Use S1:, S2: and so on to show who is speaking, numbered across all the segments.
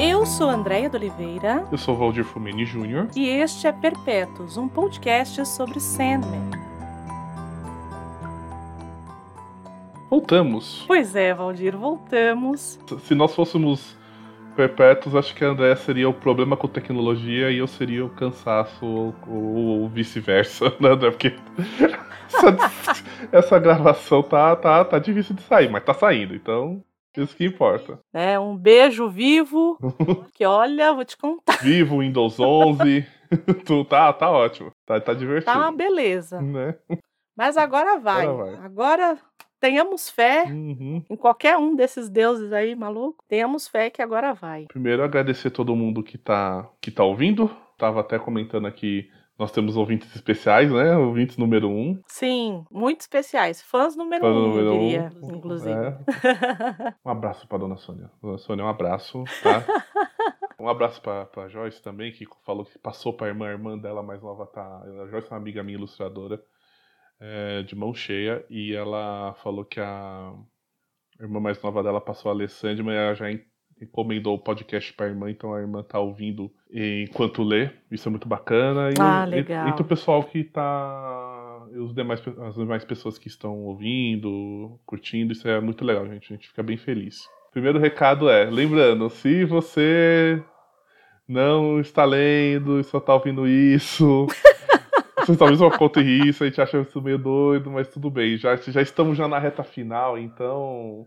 S1: Eu sou Andréia de Oliveira.
S2: Eu sou Valdir Fumini Júnior.
S1: E este é Perpétuos, um podcast sobre Sandman.
S2: Voltamos.
S1: Pois é, Valdir, voltamos.
S2: Se nós fôssemos perpétuos, acho que a Andréia seria o problema com tecnologia e eu seria o cansaço ou, ou vice-versa, né, André? Porque essa, essa, gravação tá, tá, tá difícil de sair, mas tá saindo, então isso que importa.
S1: É, um beijo vivo, que olha, vou te contar.
S2: Vivo, Windows 11, tu, tá, tá ótimo, tá, tá divertido.
S1: Tá uma beleza.
S2: Né?
S1: Mas agora vai.
S2: Agora vai.
S1: Agora tenhamos fé
S2: Uhum.
S1: em qualquer um desses deuses aí, maluco. Tenhamos fé que agora vai.
S2: Primeiro, agradecer todo mundo que tá, que tá ouvindo. Tava até comentando aqui, nós temos ouvintes especiais, né? Ouvintes número um.
S1: Sim, muito especiais. Fãs número
S2: Fã
S1: um,
S2: número
S1: eu
S2: um.
S1: diria, inclusive.
S2: É. Um abraço pra dona Sônia. Dona Sônia, um abraço, tá? Um abraço pra, pra Joyce também, que falou que passou pra irmã, a irmã dela mais nova tá. A Joyce é uma amiga minha ilustradora, é, de mão cheia, e ela falou que a irmã mais nova dela passou a Alessandra, mas ela já en- encomendou o podcast pra irmã, então a irmã tá ouvindo enquanto lê. Isso é muito bacana. E,
S1: Ah,
S2: e-
S1: legal.
S2: Entre o pessoal que tá. e Os demais, as demais pessoas que estão ouvindo, curtindo, isso é muito legal, gente. A gente fica bem feliz. Primeiro recado é, lembrando, se você não está lendo e só está ouvindo isso, você talvez uma conta isso, a gente acha isso meio doido, mas tudo bem. Já, já estamos já na reta final, então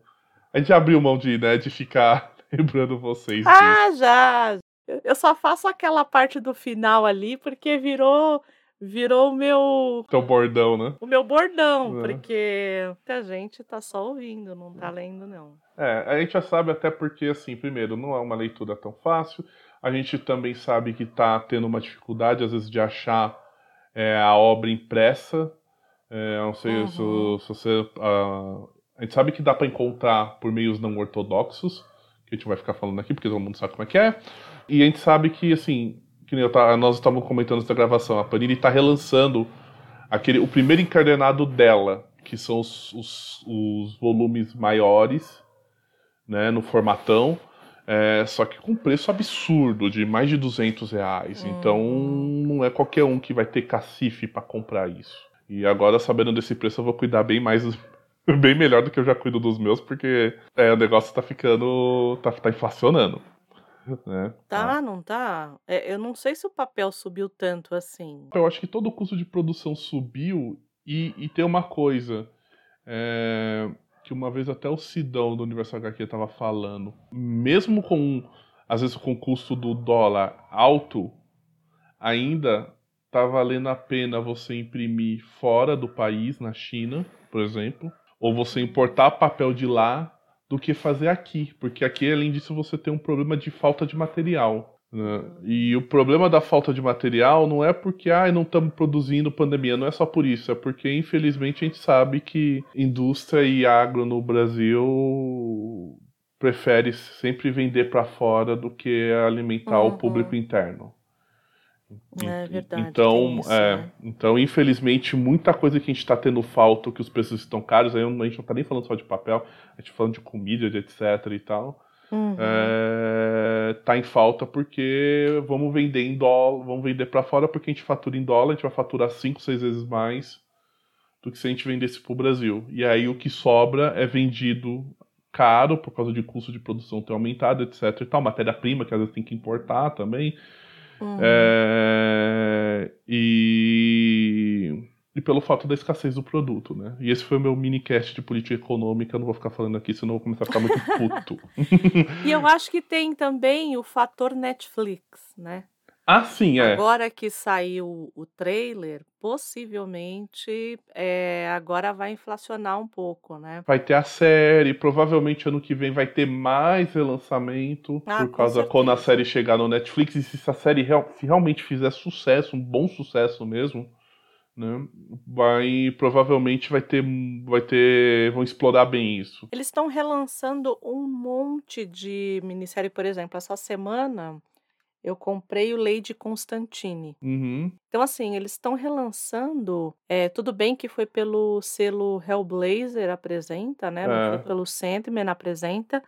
S2: a gente abriu mão de, né, de ficar lembrando vocês disso.
S1: Ah, já! Eu- só faço aquela parte do final ali porque virou virou o meu
S2: Teu bordão, né?
S1: o meu bordão,
S2: É.
S1: porque muita gente tá só ouvindo, não tá lendo não.
S2: É, a gente já sabe até porque, assim, primeiro, não é uma leitura tão fácil. A gente também sabe que tá tendo uma dificuldade, às vezes, de achar é, a obra impressa. É, não sei se,
S1: Uhum.
S2: se você. ah, a gente sabe que dá para encontrar por meios não ortodoxos, que a gente vai ficar falando aqui, porque todo mundo sabe como é que é. E a gente sabe que, assim, que nem eu tá- nós estávamos comentando nessa gravação, a Panini está relançando aquele, o primeiro encadernado dela, que são os, os, os volumes maiores, né, no formatão, é, só que com preço absurdo, de mais de 200 reais. Então,
S1: Uhum.
S2: não é qualquer um que vai ter cacife para comprar isso. E agora, sabendo desse preço, eu vou cuidar bem mais, bem melhor do que eu já cuido dos meus, porque é, o negócio tá ficando, tá, tá inflacionando. Né?
S1: Tá, não tá? É, eu não sei se o papel subiu tanto assim.
S2: Eu acho que todo o custo de produção subiu e, e tem uma coisa é, que uma vez até o Sidão do Universal HQ estava falando. Mesmo com, às vezes, com o custo do dólar alto, ainda tá valendo a pena você imprimir fora do país, na China, por exemplo, ou você importar papel de lá do que fazer aqui, porque aqui, além disso, você tem um problema de falta de material. né? E o problema da falta de material não é porque ah, não estamos produzindo pandemia, não é só por isso, é porque infelizmente a gente sabe que indústria e agro no Brasil prefere sempre vender para fora do que alimentar
S1: Uhum.
S2: o público interno.
S1: É verdade,
S2: Então,
S1: isso,
S2: é,
S1: né?
S2: então, infelizmente, muita coisa que a gente está tendo falta, que os preços estão caros, aí a gente não está nem falando só de papel, a gente tá falando de comida, de etc e tal,
S1: Uhum.
S2: é, tá em falta porque vamos vender em dólar, vamos vender para fora porque a gente fatura em dólar, a gente vai faturar 5, 6 vezes mais do que se a gente vendesse para o Brasil. E aí o que sobra é vendido caro por causa de custo de produção ter aumentado, etc e tal, matéria-prima que às vezes tem que importar também.
S1: Uhum.
S2: É, e, e pelo fato da escassez do produto, né? E esse foi o meu minicast de política econômica. Eu não vou ficar falando aqui, senão eu vou começar a ficar muito puto.
S1: E eu acho que tem também o fator Netflix, né?
S2: Ah, sim, é.
S1: Agora que saiu o trailer, possivelmente é, agora vai inflacionar um pouco, né?
S2: Vai ter a série, provavelmente ano que vem vai ter mais relançamento,
S1: Ah,
S2: por causa quando a série chegar no Netflix. E se essa série real- se realmente fizer sucesso, um bom sucesso mesmo, né? Vai provavelmente vai ter, vai ter, vão explorar bem isso.
S1: Eles estão relançando um monte de minissérie, por exemplo, essa semana eu comprei o Lady Constantine.
S2: Uhum.
S1: Então, assim, eles estão relançando. É, tudo bem que foi pelo selo Hellblazer apresenta, né? Não
S2: É.
S1: foi pelo Sandman apresenta.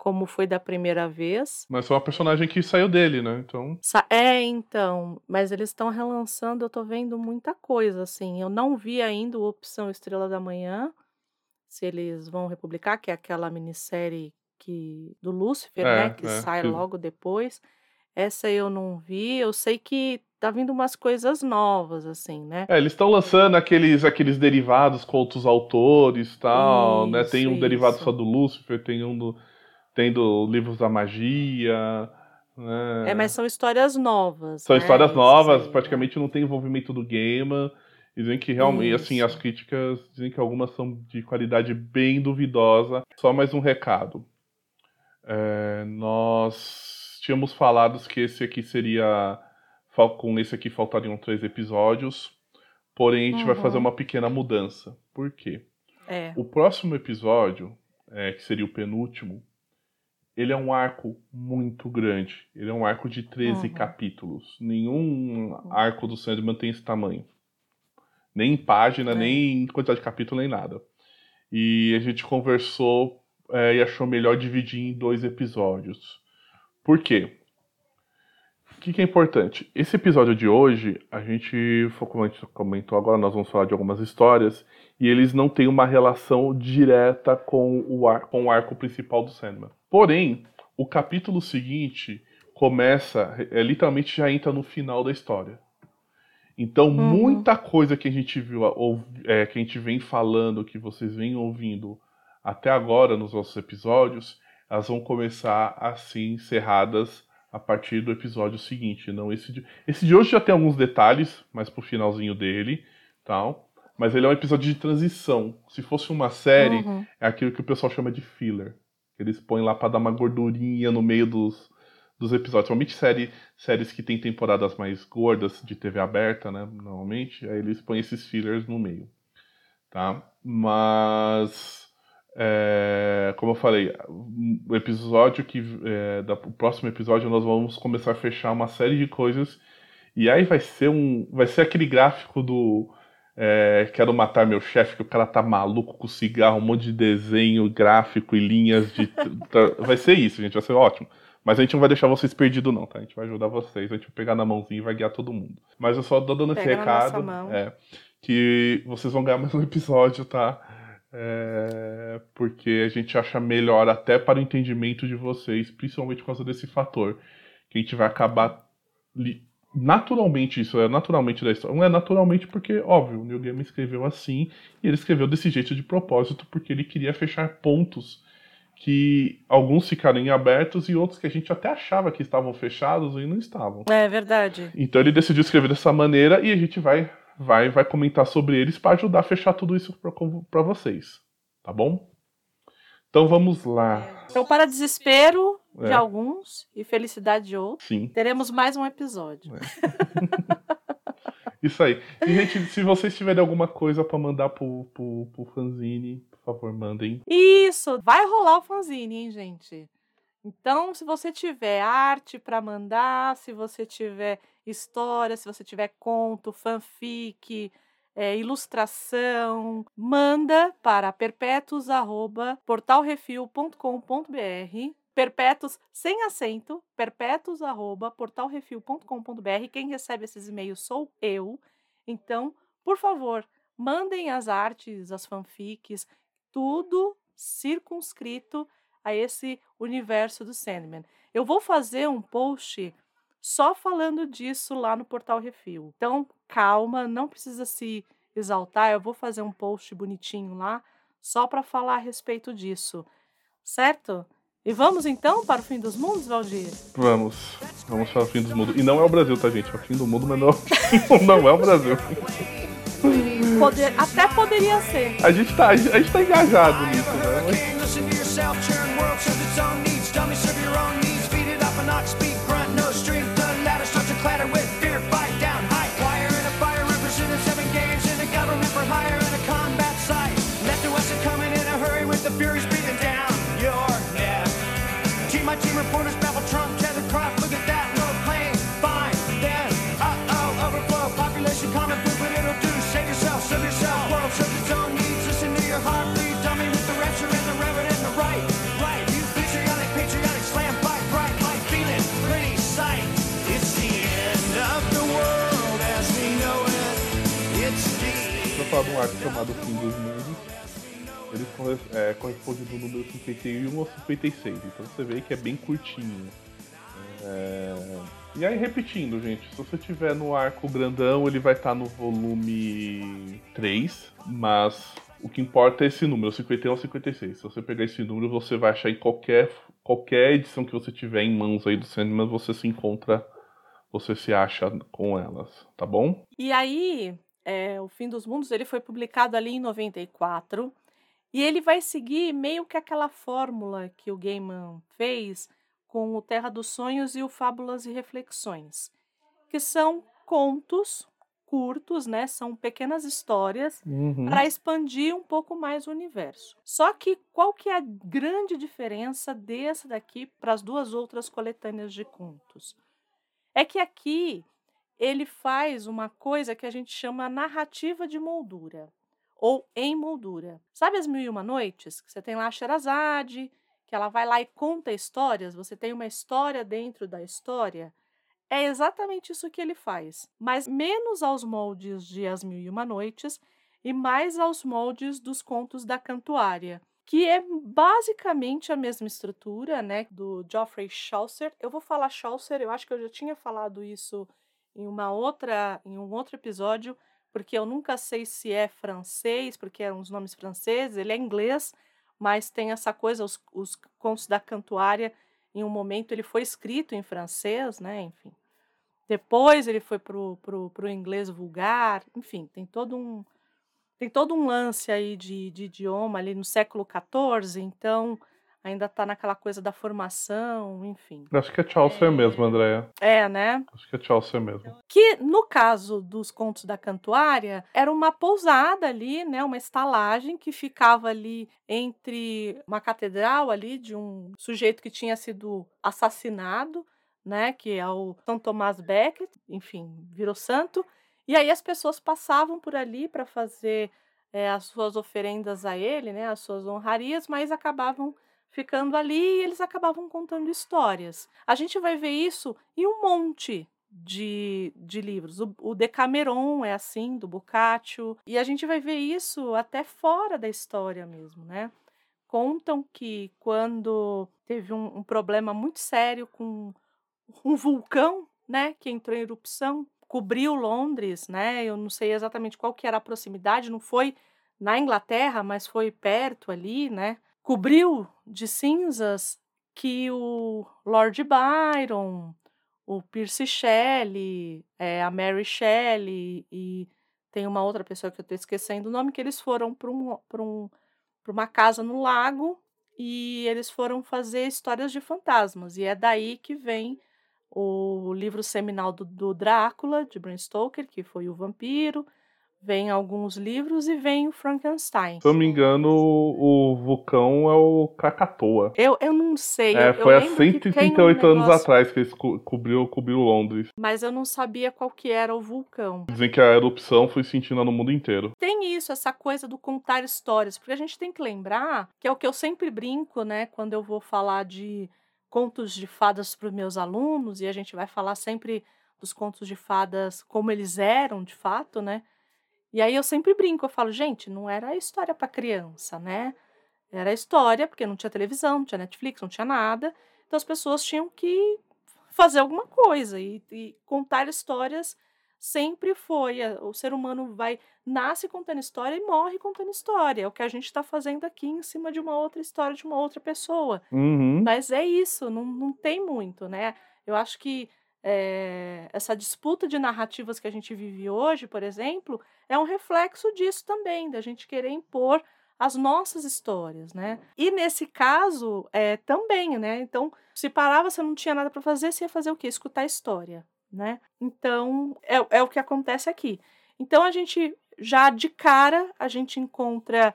S1: como foi da primeira vez.
S2: Mas foi uma personagem que saiu dele, né? Então.
S1: É, então. Mas eles estão relançando, eu tô vendo muita coisa, assim. Eu não vi ainda o Opção Estrela da Manhã, se eles vão republicar, que é aquela minissérie que, do Lúcifer,
S2: É,
S1: né? Que
S2: é,
S1: sai
S2: que-
S1: logo depois. Essa eu não vi. Eu sei que tá vindo umas coisas novas, assim, né?
S2: É, eles estão lançando aqueles, aqueles derivados com outros autores e tal, né? Tem um
S1: Isso,
S2: derivado
S1: isso.
S2: só do Lúcifer, tem um do, tem do Livros da Magia, né?
S1: É, mas são histórias novas.
S2: São
S1: né,
S2: histórias novas, praticamente não tem envolvimento do Gaiman. Dizem que realmente, assim,
S1: Isso.
S2: as críticas dizem que algumas são de qualidade bem duvidosa. Só mais um recado. É, nós tínhamos falado que esse aqui seria. Com esse aqui faltariam três episódios. Porém, a gente vai
S1: Uhum.
S2: fazer uma pequena mudança. Por quê?
S1: É.
S2: O próximo episódio, é, que seria o penúltimo, ele é um arco muito grande. Ele é um arco de 13
S1: Uhum.
S2: capítulos. Nenhum arco do Sandman tem esse tamanho. Nem em página,
S1: É.
S2: nem em quantidade de capítulo, nem nada. E a gente conversou é, e achou melhor dividir em dois episódios. Por quê? O que, que é importante? Esse episódio de hoje, a gente, como a gente comentou agora, nós vamos falar de algumas histórias e eles não têm uma relação direta com o, ar- com o arco principal do Sandman. Porém, o capítulo seguinte começa, é, literalmente já entra no final da história. Então, muita coisa que a gente viu, ou, é, que a gente vem falando, que vocês vêm ouvindo até agora nos nossos episódios, elas vão começar a ser encerradas a partir do episódio seguinte. Não esse de, esse de hoje já tem alguns detalhes, mais pro finalzinho dele, tal. Mas ele é um episódio de transição. Se fosse uma série,
S1: Uhum.
S2: é aquilo que o pessoal chama de filler. Eles põem lá pra dar uma gordurinha no meio dos, dos episódios. Normalmente série, séries que tem temporadas mais gordas de TV aberta, né? Normalmente, aí eles põem esses fillers no meio. Tá? Mas. é, como eu falei, o episódio que. É, da, o próximo episódio nós vamos começar a fechar uma série de coisas. E aí vai ser um. Vai ser aquele gráfico do. É, quero matar meu chefe, que o cara tá maluco com cigarro, um monte de desenho gráfico e linhas de. tá- vai ser isso, gente, vai ser ótimo. Mas a gente não vai deixar vocês perdidos, não, tá? A gente vai ajudar vocês, a gente vai pegar na mãozinha e vai guiar todo mundo. Mas eu só tô dando esse
S1: Pega nossa
S2: recado. É, que vocês vão ganhar mais um episódio, tá? É, porque a gente acha melhor até para o entendimento de vocês, principalmente por causa desse fator. Que a gente vai acabar. li- Naturalmente, isso é naturalmente da história. Não é naturalmente porque, óbvio, o Neil Gaiman escreveu assim, e ele escreveu desse jeito de propósito, porque ele queria fechar pontos que alguns ficaram em abertos e outros que a gente até achava que estavam fechados e não estavam.
S1: É verdade.
S2: Então ele decidiu escrever dessa maneira e a gente vai vai vai comentar sobre eles para ajudar a fechar tudo isso para vocês, tá bom? Então vamos lá.
S1: Então, para desespero de
S2: É.
S1: alguns e felicidade de outros,
S2: Sim,
S1: teremos mais um episódio.
S2: isso aí. E gente, se vocês tiverem alguma coisa para mandar pro, pro, pro fanzine, por favor, mandem.
S1: Isso, vai rolar o fanzine, hein, gente? Então, se você tiver arte para mandar, se você tiver história, se você tiver conto, fanfic, é, ilustração, manda para perpetuos@portalrefil.com.br. Perpétuos sem acento, perpétuos@portalrefil.com.br. Quem recebe esses e-mails sou eu. Então, por favor, mandem as artes, as fanfics, tudo circunscrito a esse universo do Sandman. Eu vou fazer um post só falando disso lá no Portal Refil. Então, calma, não precisa se exaltar. Eu vou fazer um post bonitinho lá só para falar a respeito disso. Certo? E vamos então para o fim dos mundos, Valdir?
S2: Vamos, vamos para o fim do mundo. E não é o Brasil, tá, gente? É o fim do mundo, mas não, não é o Brasil.
S1: Poder- até poderia ser.
S2: A gente tá, a gente, a gente tá engajado nisso, né? Um arco chamado Fim dos Mundos. Ele é, corresponde do número 51 ao 56, então você vê que é bem curtinho. É, E aí, repetindo, gente, se você tiver no arco grandão, ele vai estar no volume 3, mas o que importa é esse número, 51 ao 56. Se você pegar esse número, você vai achar em qualquer, qualquer edição que você tiver em mãos aí do Sandman, você se encontra, você se acha com elas, tá bom?
S1: E aí, é, o Fim dos Mundos, ele foi publicado ali em 94. E ele vai seguir meio que aquela fórmula que o Gaiman fez com o Terra dos Sonhos e o Fábulas e Reflexões, que são contos curtos, né? São pequenas histórias
S2: Uhum.
S1: para expandir um pouco mais o universo. Só que qual que é a grande diferença dessa daqui para as duas outras coletâneas de contos? É que aqui ele faz uma coisa que a gente chama narrativa de moldura ou em moldura. Sabe as Mil e Uma Noites? Que você tem lá a Sherazade, que ela vai lá e conta histórias, você tem uma história dentro da história. É exatamente isso que ele faz, mas menos aos moldes de As Mil e Uma Noites e mais aos moldes dos contos da Cantuária, que é basicamente a mesma estrutura, né, do Geoffrey Chaucer. Eu vou falar Chaucer, eu acho que eu já tinha falado isso em uma outra, em um outro episódio, porque eu nunca sei se é francês, porque eram os nomes franceses, ele é inglês, mas tem essa coisa, os, os contos da Cantuária, em um momento ele foi escrito em francês, né, enfim. Depois ele foi pro, pro, pro inglês vulgar, enfim, tem todo um tem todo um lance aí de, de idioma ali no século XIV, então ainda está naquela coisa da formação, enfim.
S2: Acho que é Chaucer mesmo, Andréia.
S1: É, né?
S2: Acho que é Chaucer mesmo.
S1: Que no caso dos contos da Cantuária, era uma pousada ali, né, uma estalagem que ficava ali entre uma catedral ali de um sujeito que tinha sido assassinado, né, que é o São Tomás Becket, enfim, virou santo. E aí as pessoas passavam por ali para fazer eh, as suas oferendas a ele, né, as suas honrarias, mas acabavam ficando ali e eles acabavam contando histórias. A gente vai ver isso em um monte de, de livros. O, o Decameron é assim, do Boccaccio, e a gente vai ver isso até fora da história mesmo, né? Contam que quando teve um, um problema muito sério com um vulcão, né, que entrou em erupção, cobriu Londres, né? Eu não sei exatamente qual que era a proximidade, não foi na Inglaterra, mas foi perto ali, né? Cobriu de cinzas que o Lord Byron, o Percy Shelley, eh, a Mary Shelley e tem uma outra pessoa que eu estou esquecendo o nome, que eles foram para um, um, uma casa no lago e eles foram fazer histórias de fantasmas. E é daí que vem o livro seminal do, do Drácula, de Bram Stoker, que foi o vampiro. Vem alguns livros e vem o Frankenstein.
S2: Se eu não me engano, o vulcão é o Krakatoa.
S1: Eu, eu não sei.
S2: É,
S1: eu, eu
S2: foi há
S1: lembro que tem um
S2: 138 anos
S1: negócio,
S2: atrás que eles co- cobriu, cobriu Londres.
S1: Mas eu não sabia qual que era o vulcão.
S2: Dizem que a erupção foi sentida no mundo inteiro.
S1: Tem isso, essa coisa do contar histórias, porque a gente tem que lembrar, que é o que eu sempre brinco, né, quando eu vou falar de contos de fadas para os meus alunos, e a gente vai falar sempre dos contos de fadas como eles eram, de fato, né? E aí eu sempre brinco, eu falo, gente, não era história para criança, né? Era história, porque não tinha televisão, não tinha Netflix, não tinha nada. Então as pessoas tinham que fazer alguma coisa e, e contar histórias sempre foi. a- O ser humano vai nasce contando história e morre contando história. É o que a gente está fazendo aqui em cima de uma outra história de uma outra pessoa.
S2: Uhum.
S1: Mas é isso, não, não tem muito, né? Eu acho que eh, essa disputa de narrativas que a gente vive hoje, por exemplo, é um reflexo disso também, da gente querer impor as nossas histórias, né? E nesse caso, é, também, né? Então, se parava, você não tinha nada para fazer, você ia fazer o quê? Escutar a história, né? Então, é, é o que acontece aqui. Então, a gente, já de cara, a gente encontra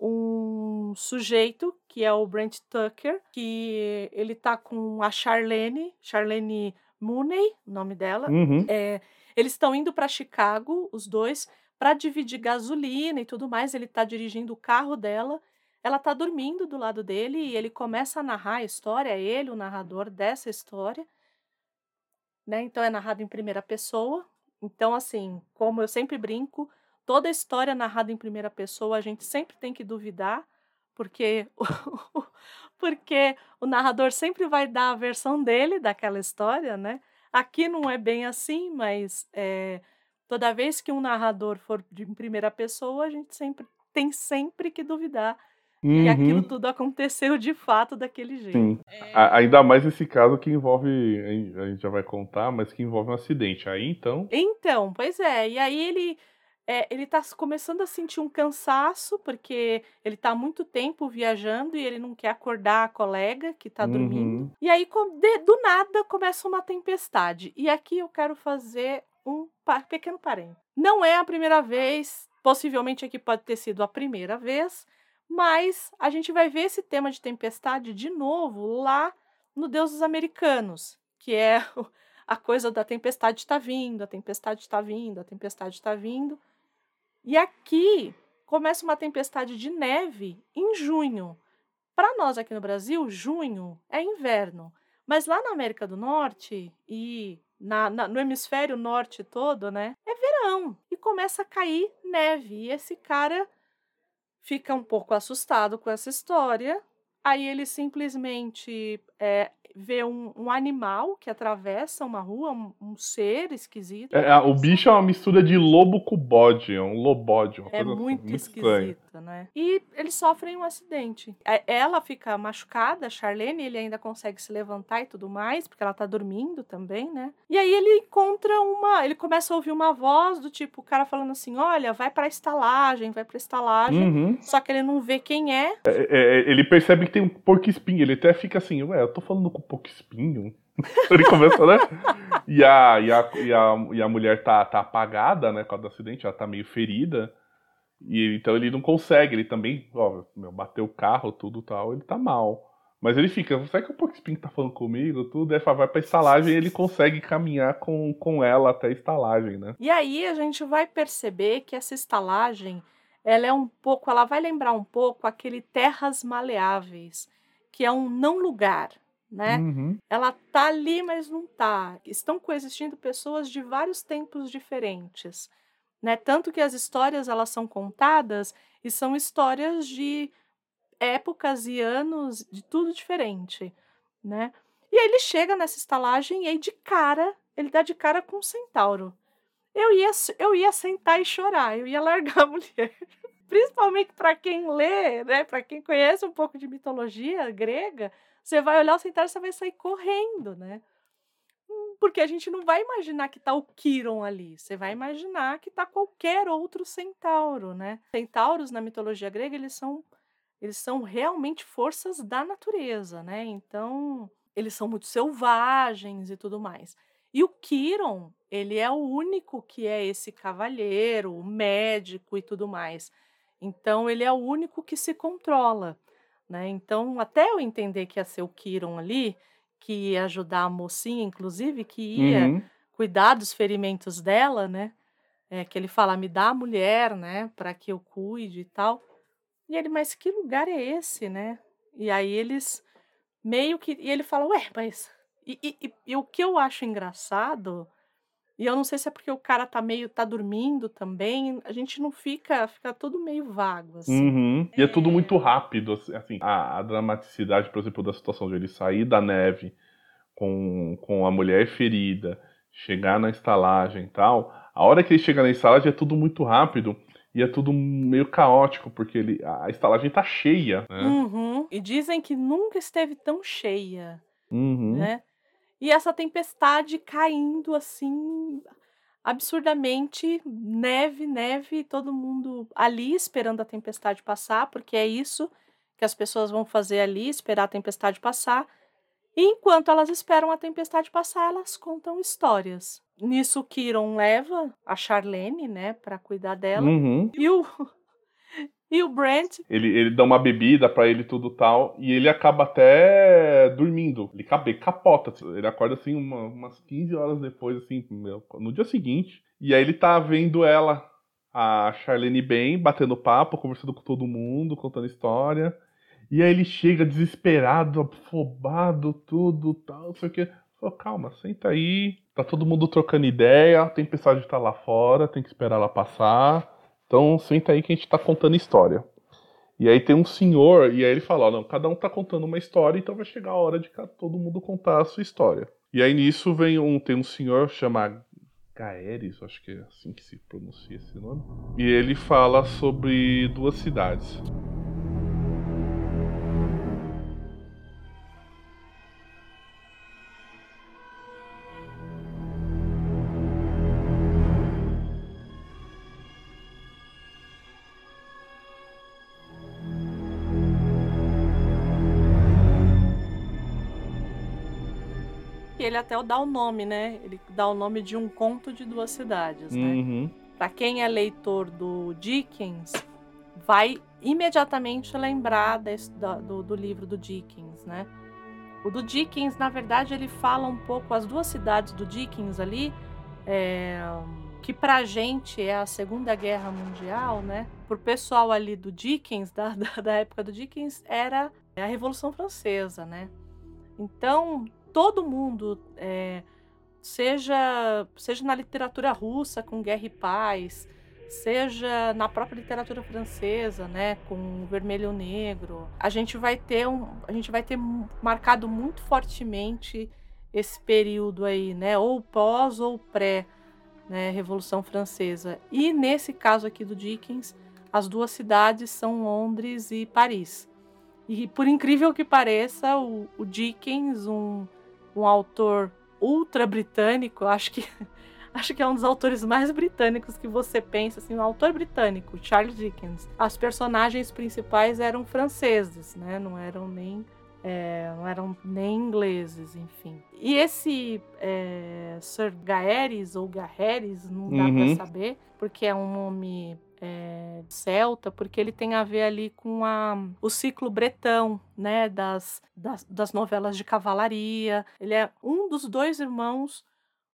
S1: um sujeito, que é o Brent Tucker, que ele tá com a Charlene, Charlene Mooney, o nome dela,
S2: Uhum.
S1: é, eles estão indo para Chicago, os dois, para dividir gasolina e tudo mais. Ele está dirigindo o carro dela. Ela está dormindo do lado dele e ele começa a narrar a história. É ele o narrador dessa história. Né? Então é narrado em primeira pessoa. Então, assim, como eu sempre brinco, toda história narrada em primeira pessoa a gente sempre tem que duvidar, porque o, porque o narrador sempre vai dar a versão dele daquela história, né? Aqui não é bem assim, mas é, toda vez que um narrador for de primeira pessoa, a gente sempre tem sempre que duvidar que aquilo
S2: Uhum.
S1: tudo aconteceu de fato daquele jeito.
S2: Sim. A- Ainda mais esse caso que envolve. A gente já vai contar, mas que envolve um acidente. Aí então.
S1: Então, pois é. E aí ele é, ele tá s- começando a sentir um cansaço, porque ele tá há muito tempo viajando e ele não quer acordar a colega que tá dormindo.
S2: Uhum.
S1: E aí, do nada, começa uma tempestade. E aqui eu quero fazer um pequeno parênteses. Não é a primeira vez, possivelmente aqui pode ter sido a primeira vez, mas a gente vai ver esse tema de tempestade de novo lá no Deuses Americanos, que é a coisa da tempestade está vindo, a tempestade está vindo, a tempestade está vindo. E aqui começa uma tempestade de neve em junho. Para nós aqui no Brasil, junho é inverno. Mas lá na América do Norte e na- na- no hemisfério norte todo, né? É verão. E começa a cair neve. E esse cara fica um pouco assustado com essa história. Aí ele simplesmente é, vê um, um animal que atravessa uma rua, um, um ser esquisito.
S2: É, a- o bicho é uma mistura de lobo com bode, é um lobode. Uma
S1: É
S2: assim,
S1: muito
S2: estranha.
S1: esquisito, né? E eles sofrem um acidente. É, Ela fica machucada, Charlene, ele ainda consegue se levantar e tudo mais, porque ela tá dormindo também, né? E aí ele encontra uma. Ele começa a ouvir uma voz do tipo, o cara falando assim: olha, vai pra estalagem, vai pra estalagem.
S2: Uhum.
S1: Só que ele não vê quem é.
S2: É, é, ele percebe que tem um porco espinho. Ele até fica assim, ué, tô falando com porco espinho. ele começa, né? E a, e a, e a, e a mulher tá, tá apagada, né? Com causa do acidente, ela tá meio ferida. E então ele não consegue, ele também, ó, meu, bateu o carro, tudo tal, ele tá mal. Mas ele fica, será que o porco espinho tá falando comigo? Tudo, aí fala, vai pra estalagem e ele consegue caminhar com, com ela até a estalagem, né?
S1: E aí a gente vai perceber que essa estalagem, ela é um pouco, ela vai lembrar um pouco aquele Terras Maleáveis, que é um não lugar, né?
S2: Uhum.
S1: Ela tá ali, mas não tá. Estão coexistindo pessoas de vários tempos diferentes, né? Tanto que as histórias elas são contadas e são histórias de épocas e anos de tudo diferente, né? E aí ele chega nessa estalagem e aí de cara, ele dá de cara com um centauro. Eu ia, eu ia sentar e chorar, eu ia largar a mulher. Principalmente para quem lê, né? Para quem conhece um pouco de mitologia grega, você vai olhar o centauro você vai sair correndo, né? Hum, Porque a gente não vai imaginar que tá o Quiron ali, você vai imaginar que tá qualquer outro centauro, né? Centauros na mitologia grega, eles são eles são realmente forças da natureza, né? Então, eles são muito selvagens e tudo mais. E o Quiron, ele é o único que é esse cavalheiro, o médico e tudo mais. Então, ele é o único que se controla, né? Então, até eu entender que ia ser o Quiron ali, que ia ajudar a mocinha, inclusive, que ia
S2: Uhum.
S1: cuidar dos ferimentos dela, né? É, que ele fala, me dá a mulher, né? Para que eu cuide e tal. E ele, mas que lugar é esse, né? E aí eles meio que. E ele fala, ué, mas. E, e- e- e o que eu acho engraçado, e eu não sei se é porque o cara tá meio. tá dormindo também, a gente não fica. fica tudo meio vago, assim.
S2: Uhum. E é tudo muito rápido, assim, assim, a, a dramaticidade, por exemplo, da situação de ele sair da neve com, com a mulher ferida, chegar na estalagem e tal. A hora que ele chega na estalagem é tudo muito rápido e é tudo meio caótico, porque ele, a estalagem tá cheia, né?
S1: Uhum. E dizem que nunca esteve tão cheia.
S2: Uhum.
S1: né? E essa tempestade caindo assim absurdamente, neve, neve, e todo mundo ali esperando a tempestade passar, porque é isso que as pessoas vão fazer ali, esperar a tempestade passar. E enquanto elas esperam a tempestade passar, elas contam histórias. Nisso o Kiron leva a Charlene, né, para cuidar dela.
S2: Uhum.
S1: E o e o Brent
S2: Ele, ele dá uma bebida pra ele tudo tal, e ele acaba até dormindo. Ele cabe- capota. Ele acorda assim uma- umas 15 horas depois, assim, no dia seguinte. E aí ele tá vendo ela, a Charlene bem, batendo papo, conversando com todo mundo, contando história. E aí ele chega desesperado, afobado, tudo tal, não sei o que. Falou, calma, senta aí. Tá todo mundo trocando ideia, a tempestade tá lá fora, tem que esperar ela passar. Então senta aí que a gente tá contando história. E aí tem um senhor, e aí ele fala, não, cada um tá contando uma história, então vai chegar a hora de todo mundo contar a sua história. E aí nisso vem um, tem um senhor chamado Gaeres, acho que é assim que se pronuncia esse nome. E ele fala sobre duas cidades.
S1: Ele até dá o nome, né? Ele dá o nome de um conto de duas cidades, né?
S2: Uhum.
S1: Para quem é leitor do Dickens, vai imediatamente lembrar desse, do, do livro do Dickens, né? O do Dickens, na verdade, ele fala um pouco as duas cidades do Dickens ali, é, que pra gente é a Segunda Guerra Mundial, né? Pro pessoal ali do Dickens, da, da, da época do Dickens, era a Revolução Francesa, né? Então, todo mundo, é, seja, seja na literatura russa com Guerra e Paz, seja na própria literatura francesa, né, com Vermelho Negro, a gente vai ter um, a gente vai ter marcado muito fortemente esse período aí, né, ou pós ou pré, né, Revolução Francesa. E nesse caso aqui do Dickens, as duas cidades são Londres e Paris. E por incrível que pareça, o, o Dickens, um um autor ultra britânico, acho que acho que é um dos autores mais britânicos que você pensa, assim, um autor britânico, Charles Dickens. As personagens principais eram franceses, né? Não eram nem é, não eram nem ingleses, enfim. E esse é, Sir Gaeres ou Gaheres, não dá uhum. para saber, porque é um nome é, celta, porque ele tem a ver ali com a, o ciclo bretão, né, das, das, das, novelas de cavalaria. Ele é um dos dois irmãos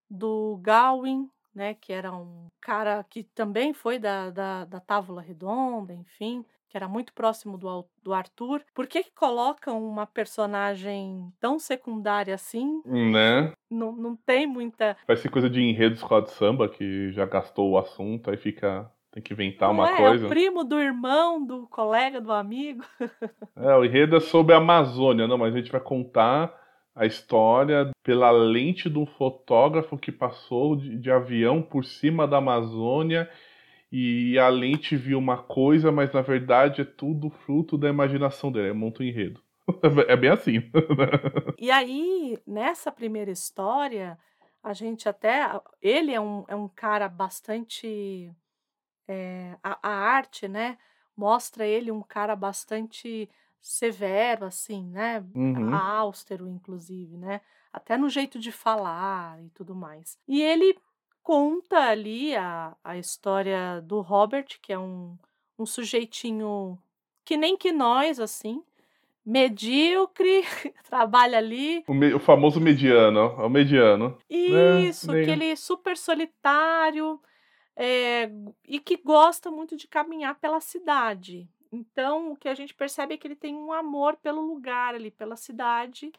S1: do Gawain, né, que era um cara que também foi da, da, da Távola Redonda, enfim, que era muito próximo do, do Arthur. Por que, que colocam uma personagem tão secundária assim?
S2: Né?
S1: Não, não tem muita.
S2: Vai ser coisa de enredo escola de samba, que já gastou o assunto, aí fica tem que inventar
S1: Não
S2: uma
S1: é,
S2: coisa.
S1: É o primo do irmão, do colega, do amigo.
S2: é, o enredo é sobre a Amazônia, não, mas a gente vai contar a história pela lente de um fotógrafo que passou de, de avião por cima da Amazônia e a lente viu uma coisa, mas na verdade é tudo fruto da imaginação dele, é monta um enredo. É bem assim.
S1: e aí, nessa primeira história, a gente até. Ele é um, é um cara bastante é, a, a arte, né, mostra ele um cara bastante severo, assim, né,
S2: Uhum.
S1: austero, inclusive, né, até no jeito de falar e tudo mais. E ele conta ali a, a história do Robert, que é um, um sujeitinho que nem que nós, assim, medíocre, trabalha ali.
S2: O, me- o famoso mediano, é o mediano.
S1: Isso,
S2: bem-
S1: que ele é super solitário, é, e que gosta muito de caminhar pela cidade. Então, o que a gente percebe é que ele tem um amor pelo lugar ali, pela cidade.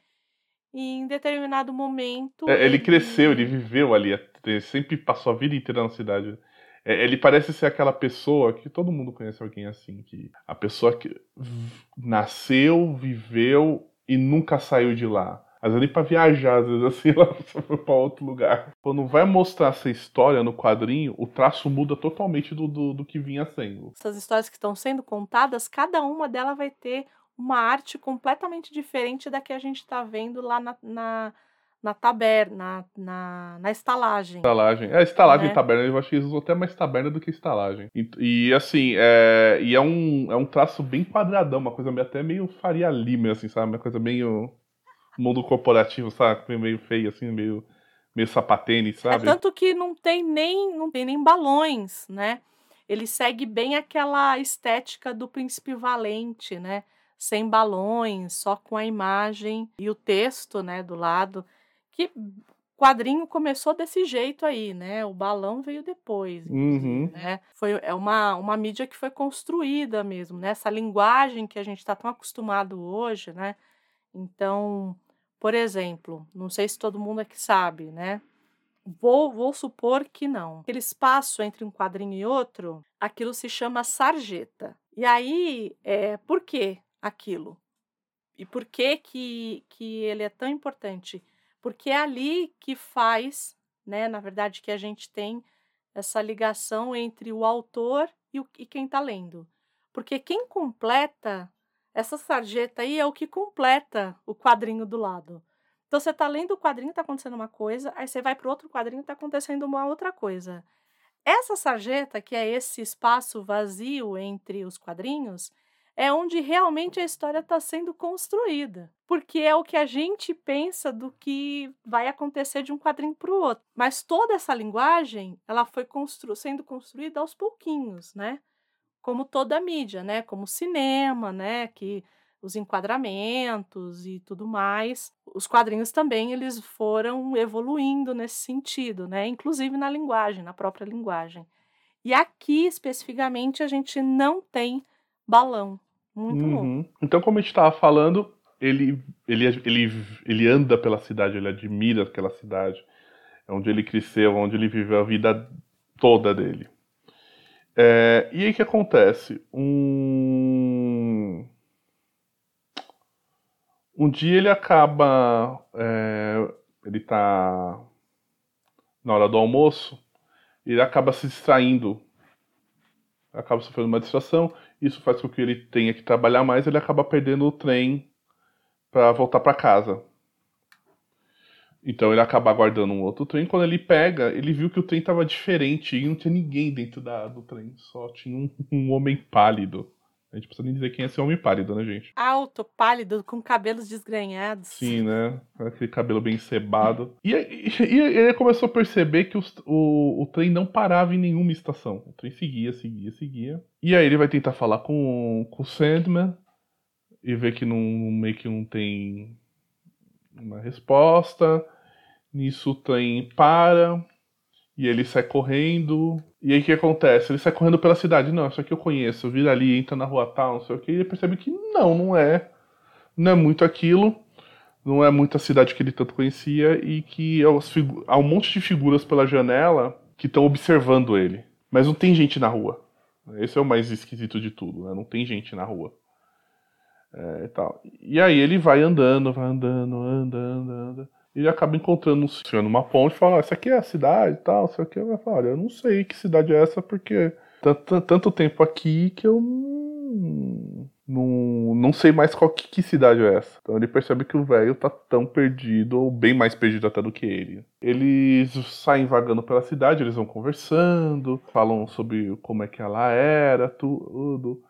S1: E em determinado momento.
S2: É, ele cresceu, ele viveu ali, ele sempre passou a vida inteira na cidade. É, ele parece ser aquela pessoa que todo mundo conhece alguém assim, que a pessoa que nasceu, viveu e nunca saiu de lá. Às vezes nem pra viajar, às vezes assim, ela foi pra outro lugar. Quando vai mostrar essa história no quadrinho, o traço muda totalmente do, do, do que vinha sendo.
S1: Essas histórias que estão sendo contadas, cada uma delas vai ter uma arte completamente diferente da que a gente tá vendo lá na, na, na taberna, na, na, estalagem.
S2: Estalagem. É, estalagem
S1: Né?
S2: e taberna, eu acho que eles usam até mais taberna do que estalagem. E, e, assim, é, e é um, é um traço bem quadradão, uma coisa meio, até meio Faria Lima, assim, sabe? Uma coisa meio mundo corporativo, sabe? Meio feio, assim, meio, meio sapatênis,
S1: É
S2: sabe?
S1: tanto que não tem nem não tem nem balões, né? Ele segue bem aquela estética do Príncipe Valente, né? Sem balões, só com a imagem e o texto, né, do lado. Que quadrinho começou desse jeito aí, né? O balão veio depois,
S2: Uhum.
S1: né? Foi é uma, uma mídia que foi construída mesmo, né? Essa linguagem que a gente está tão acostumado hoje, né? Então, por exemplo, não sei se todo mundo aqui sabe, né? Vou, vou supor que não. Aquele espaço entre um quadrinho e outro, aquilo se chama sarjeta. E aí, é, por que aquilo? E por que, que que ele é tão importante? Porque é ali que faz, né, na verdade, que a gente tem essa ligação entre o autor e, o, e quem está lendo. Porque quem completa, essa sarjeta aí é o que completa o quadrinho do lado. Então você está lendo o quadrinho, está acontecendo uma coisa, aí você vai para outro quadrinho, está acontecendo uma outra coisa. Essa sarjeta, que é esse espaço vazio entre os quadrinhos, é onde realmente a história está sendo construída. Porque é o que a gente pensa do que vai acontecer de um quadrinho para o outro. Mas toda essa linguagem, ela foi constru sendo construída aos pouquinhos, né? Como toda a mídia, né? Como o cinema, né? Que os enquadramentos e tudo mais. Os quadrinhos também eles foram evoluindo nesse sentido, né? Inclusive na linguagem, na própria linguagem. E aqui especificamente a gente não tem balão. Muito uhum. bom.
S2: Então, como a gente estava falando, ele, ele, ele, ele anda pela cidade, ele admira aquela cidade, é onde ele cresceu, onde ele viveu a vida toda dele. É, e aí que acontece? Um um dia ele acaba. É, ele tá na hora do almoço, ele acaba se distraindo. Acaba sofrendo uma distração, isso faz com que ele tenha que trabalhar mais, ele acaba perdendo o trem para voltar para casa. Então ele acaba aguardando um outro trem. Quando ele pega, ele viu que o trem estava diferente e não tinha ninguém dentro da, do trem, só tinha um, um homem pálido. A gente precisa nem dizer quem é esse homem pálido, né, gente?
S1: Alto, pálido, com cabelos desgrenhados.
S2: Sim, né? Aquele cabelo bem cebado. E, e, e ele começou a perceber que os, o, o trem não parava em nenhuma estação. O trem seguia, seguia, seguia. E aí ele vai tentar falar com, com o Sandman e ver que não, meio que não tem uma resposta. Nisso o trem para e ele sai correndo. E aí o que acontece? Ele sai correndo pela cidade. Não, isso aqui eu conheço. Vira ali, entra na rua tal, não sei o que. E ele percebe que não, não é. Não é muito aquilo. Não é muito a cidade que ele tanto conhecia. E que há um monte de figuras pela janela que estão observando ele. Mas não tem gente na rua. Esse é o mais esquisito de tudo, né? Não tem gente na rua. É, e, tal. e aí ele vai andando, vai andando, andando, andando ele acaba encontrando um senhor numa ponte e fala, ah, essa aqui é a cidade e tal, sei o que. Ele fala, olha, eu não sei que cidade é essa, porque tanto, tanto tempo aqui que eu não, não, não sei mais qual que, que, cidade é essa. Então ele percebe que o velho tá tão perdido, ou bem mais perdido até do que ele. Eles saem vagando pela cidade, eles vão conversando, falam sobre como é que ela era, tudo.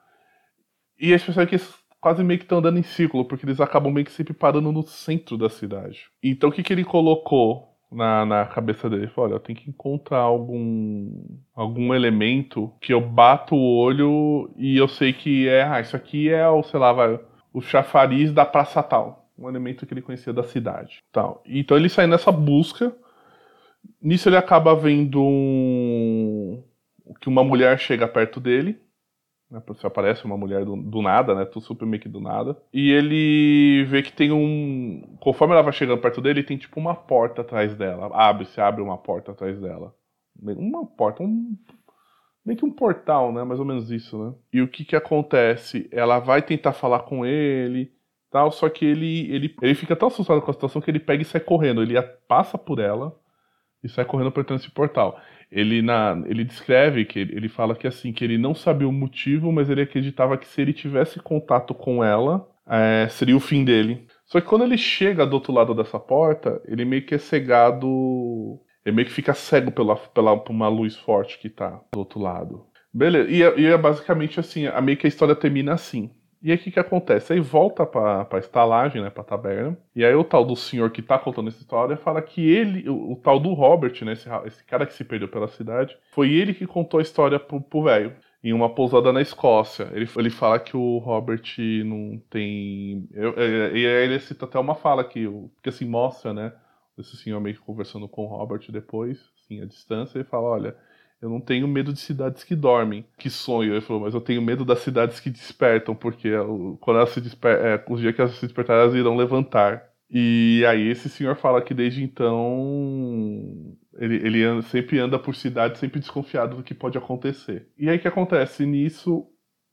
S2: E eles percebem que quase meio que estão andando em círculo, porque eles acabam meio que sempre parando no centro da cidade. Então o que, que ele colocou na, na cabeça dele? Ele falou, olha, eu tenho que encontrar algum, algum elemento que eu bato o olho e eu sei que é, ah, isso aqui é o, sei lá, vai, o chafariz da praça tal. Um elemento que ele conhecia da cidade. Tal. Então ele sai nessa busca. Nisso ele acaba vendo um... que uma mulher chega perto dele né, se aparece uma mulher do, do, nada, né? Tudo super meio que do nada. E ele vê que tem um. Conforme ela vai chegando perto dele, tem tipo uma porta atrás dela. Abre, se abre uma porta atrás dela. Uma porta, um. Meio que um portal, né? Mais ou menos isso, né? E o que que acontece? Ela vai tentar falar com ele, tal, só que ele, ele, ele fica tão assustado com a situação que ele pega e sai correndo. Ele passa por ela e sai correndo por trás desse portal ele na ele descreve que ele, ele fala que assim que ele não sabia o motivo, mas ele acreditava que se ele tivesse contato com ela é, seria o fim dele. Só que quando ele chega do outro lado dessa porta, ele meio que é cegado, ele meio que fica cego pela, pela por uma luz forte que tá do outro lado. Beleza. E, é, e é basicamente assim, a meio que a história termina assim. E aí o que, que acontece? Aí volta pra, pra estalagem, né, pra taberna. E aí o tal do senhor que tá contando essa história fala que ele, o, o tal do Robert, né, esse, esse, cara que se perdeu pela cidade, foi ele que contou a história pro velho. Em uma pousada na Escócia. Ele, ele fala que o Robert não tem. É, e aí ele cita até uma fala que, que assim mostra, né? Esse senhor meio que conversando com o Robert depois, assim, à distância, e fala: olha, eu não tenho medo de cidades que dormem, que sonham. Ele falou, mas eu tenho medo das cidades que despertam, porque quando elas se despertam, é, os dias que elas se despertarem, elas irão levantar. E aí esse senhor fala que desde então Ele, ele anda- sempre anda por cidade, sempre desconfiado do que pode acontecer. E aí o que acontece? Nisso,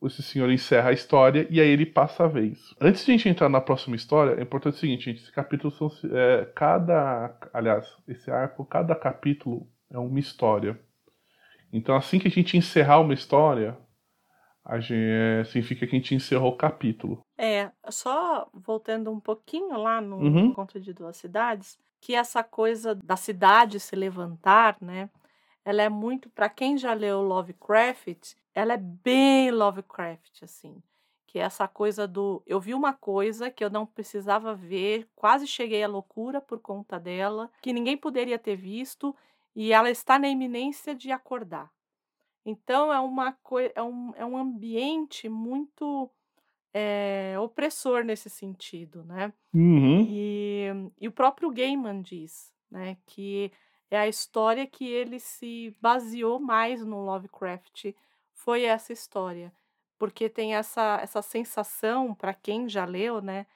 S2: esse senhor encerra a história e aí ele passa a vez. Antes de a gente entrar na próxima história, é importante o seguinte, gente, esse capítulo são. é, cada. Aliás, esse arco, cada capítulo é uma história. Então assim que a gente encerrar uma história, a gente, é, significa que a gente encerrou o capítulo.
S1: É, só voltando um pouquinho lá no
S2: Uhum.
S1: Encontro de Duas Cidades, que essa coisa da cidade se levantar, né? Ela é muito, para quem já leu Lovecraft, ela é bem Lovecraft, assim. Que é essa coisa do. Eu vi uma coisa que eu não precisava ver, quase cheguei à loucura por conta dela, que ninguém poderia ter visto, e ela está na iminência de acordar. Então é uma é um, é um ambiente muito eh, opressor nesse sentido, né?
S2: Uhum.
S1: E, e o próprio Gaiman diz, né, que é a história que ele se baseou mais no Lovecraft foi essa história, porque tem essa essa sensação para quem já leu, né,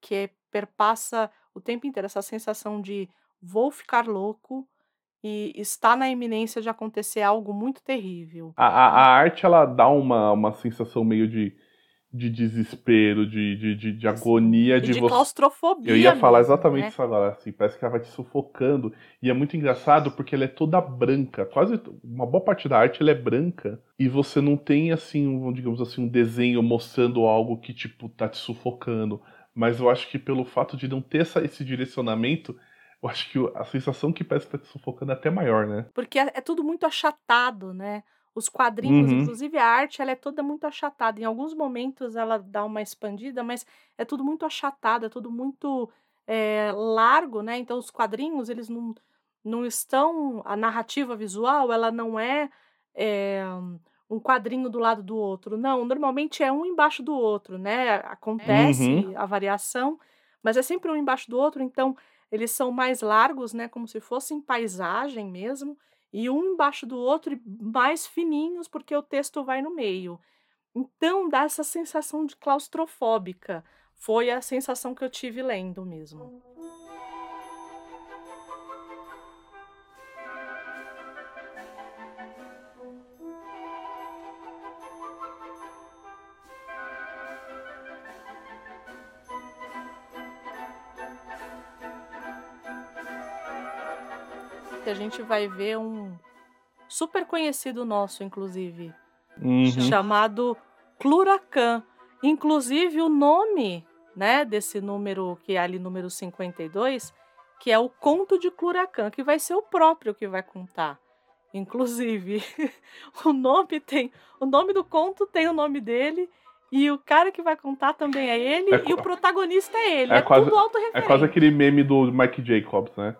S1: que perpassa o tempo inteiro essa sensação de vou ficar louco e está na iminência de acontecer algo muito terrível.
S2: A, a, a arte ela dá uma, uma sensação meio de, de desespero, de, de, de, de agonia,
S1: E
S2: de,
S1: de
S2: você.
S1: claustrofobia.
S2: Eu ia falar exatamente
S1: né?
S2: isso agora, assim, parece que ela vai te sufocando. E é muito engraçado porque ela é toda branca, quase uma boa parte da arte ela é branca. E você não tem, assim, um, digamos assim, um desenho mostrando algo que, tipo, tá te sufocando. Mas eu acho que pelo fato de não ter essa, esse direcionamento, eu acho que a sensação que parece que tá te sufocando é até maior, né?
S1: Porque é, é tudo muito achatado, né? Os quadrinhos,
S2: Uhum.
S1: inclusive a arte, ela é toda muito achatada. Em alguns momentos ela dá uma expandida, mas é tudo muito achatado, é tudo muito eh, largo, né? Então os quadrinhos, eles não, não estão. A narrativa visual, ela não é eh, um quadrinho do lado do outro. Não, normalmente é um embaixo do outro, né? Acontece
S2: Uhum.
S1: a variação, mas é sempre um embaixo do outro, então eles são mais largos, né? Como se fossem paisagem mesmo e um embaixo do outro e mais fininhos, porque o texto vai no meio. Então dá essa sensação de claustrofóbica. Foi a sensação que eu tive lendo mesmo. Que a gente vai ver um super conhecido nosso, inclusive,
S2: Uhum.
S1: chamado Cluracan. Inclusive o nome, né, desse número que é ali número 52, que é o Conto de Cluracan, que vai ser o próprio que vai contar. Inclusive, o nome tem, o nome do conto tem o nome dele e o cara que vai contar também é ele
S2: É
S1: e o protagonista é ele.
S2: é
S1: É,
S2: quase-
S1: tudo
S2: É
S1: autorreferente.
S2: quase aquele meme do Mike Jacobs, né?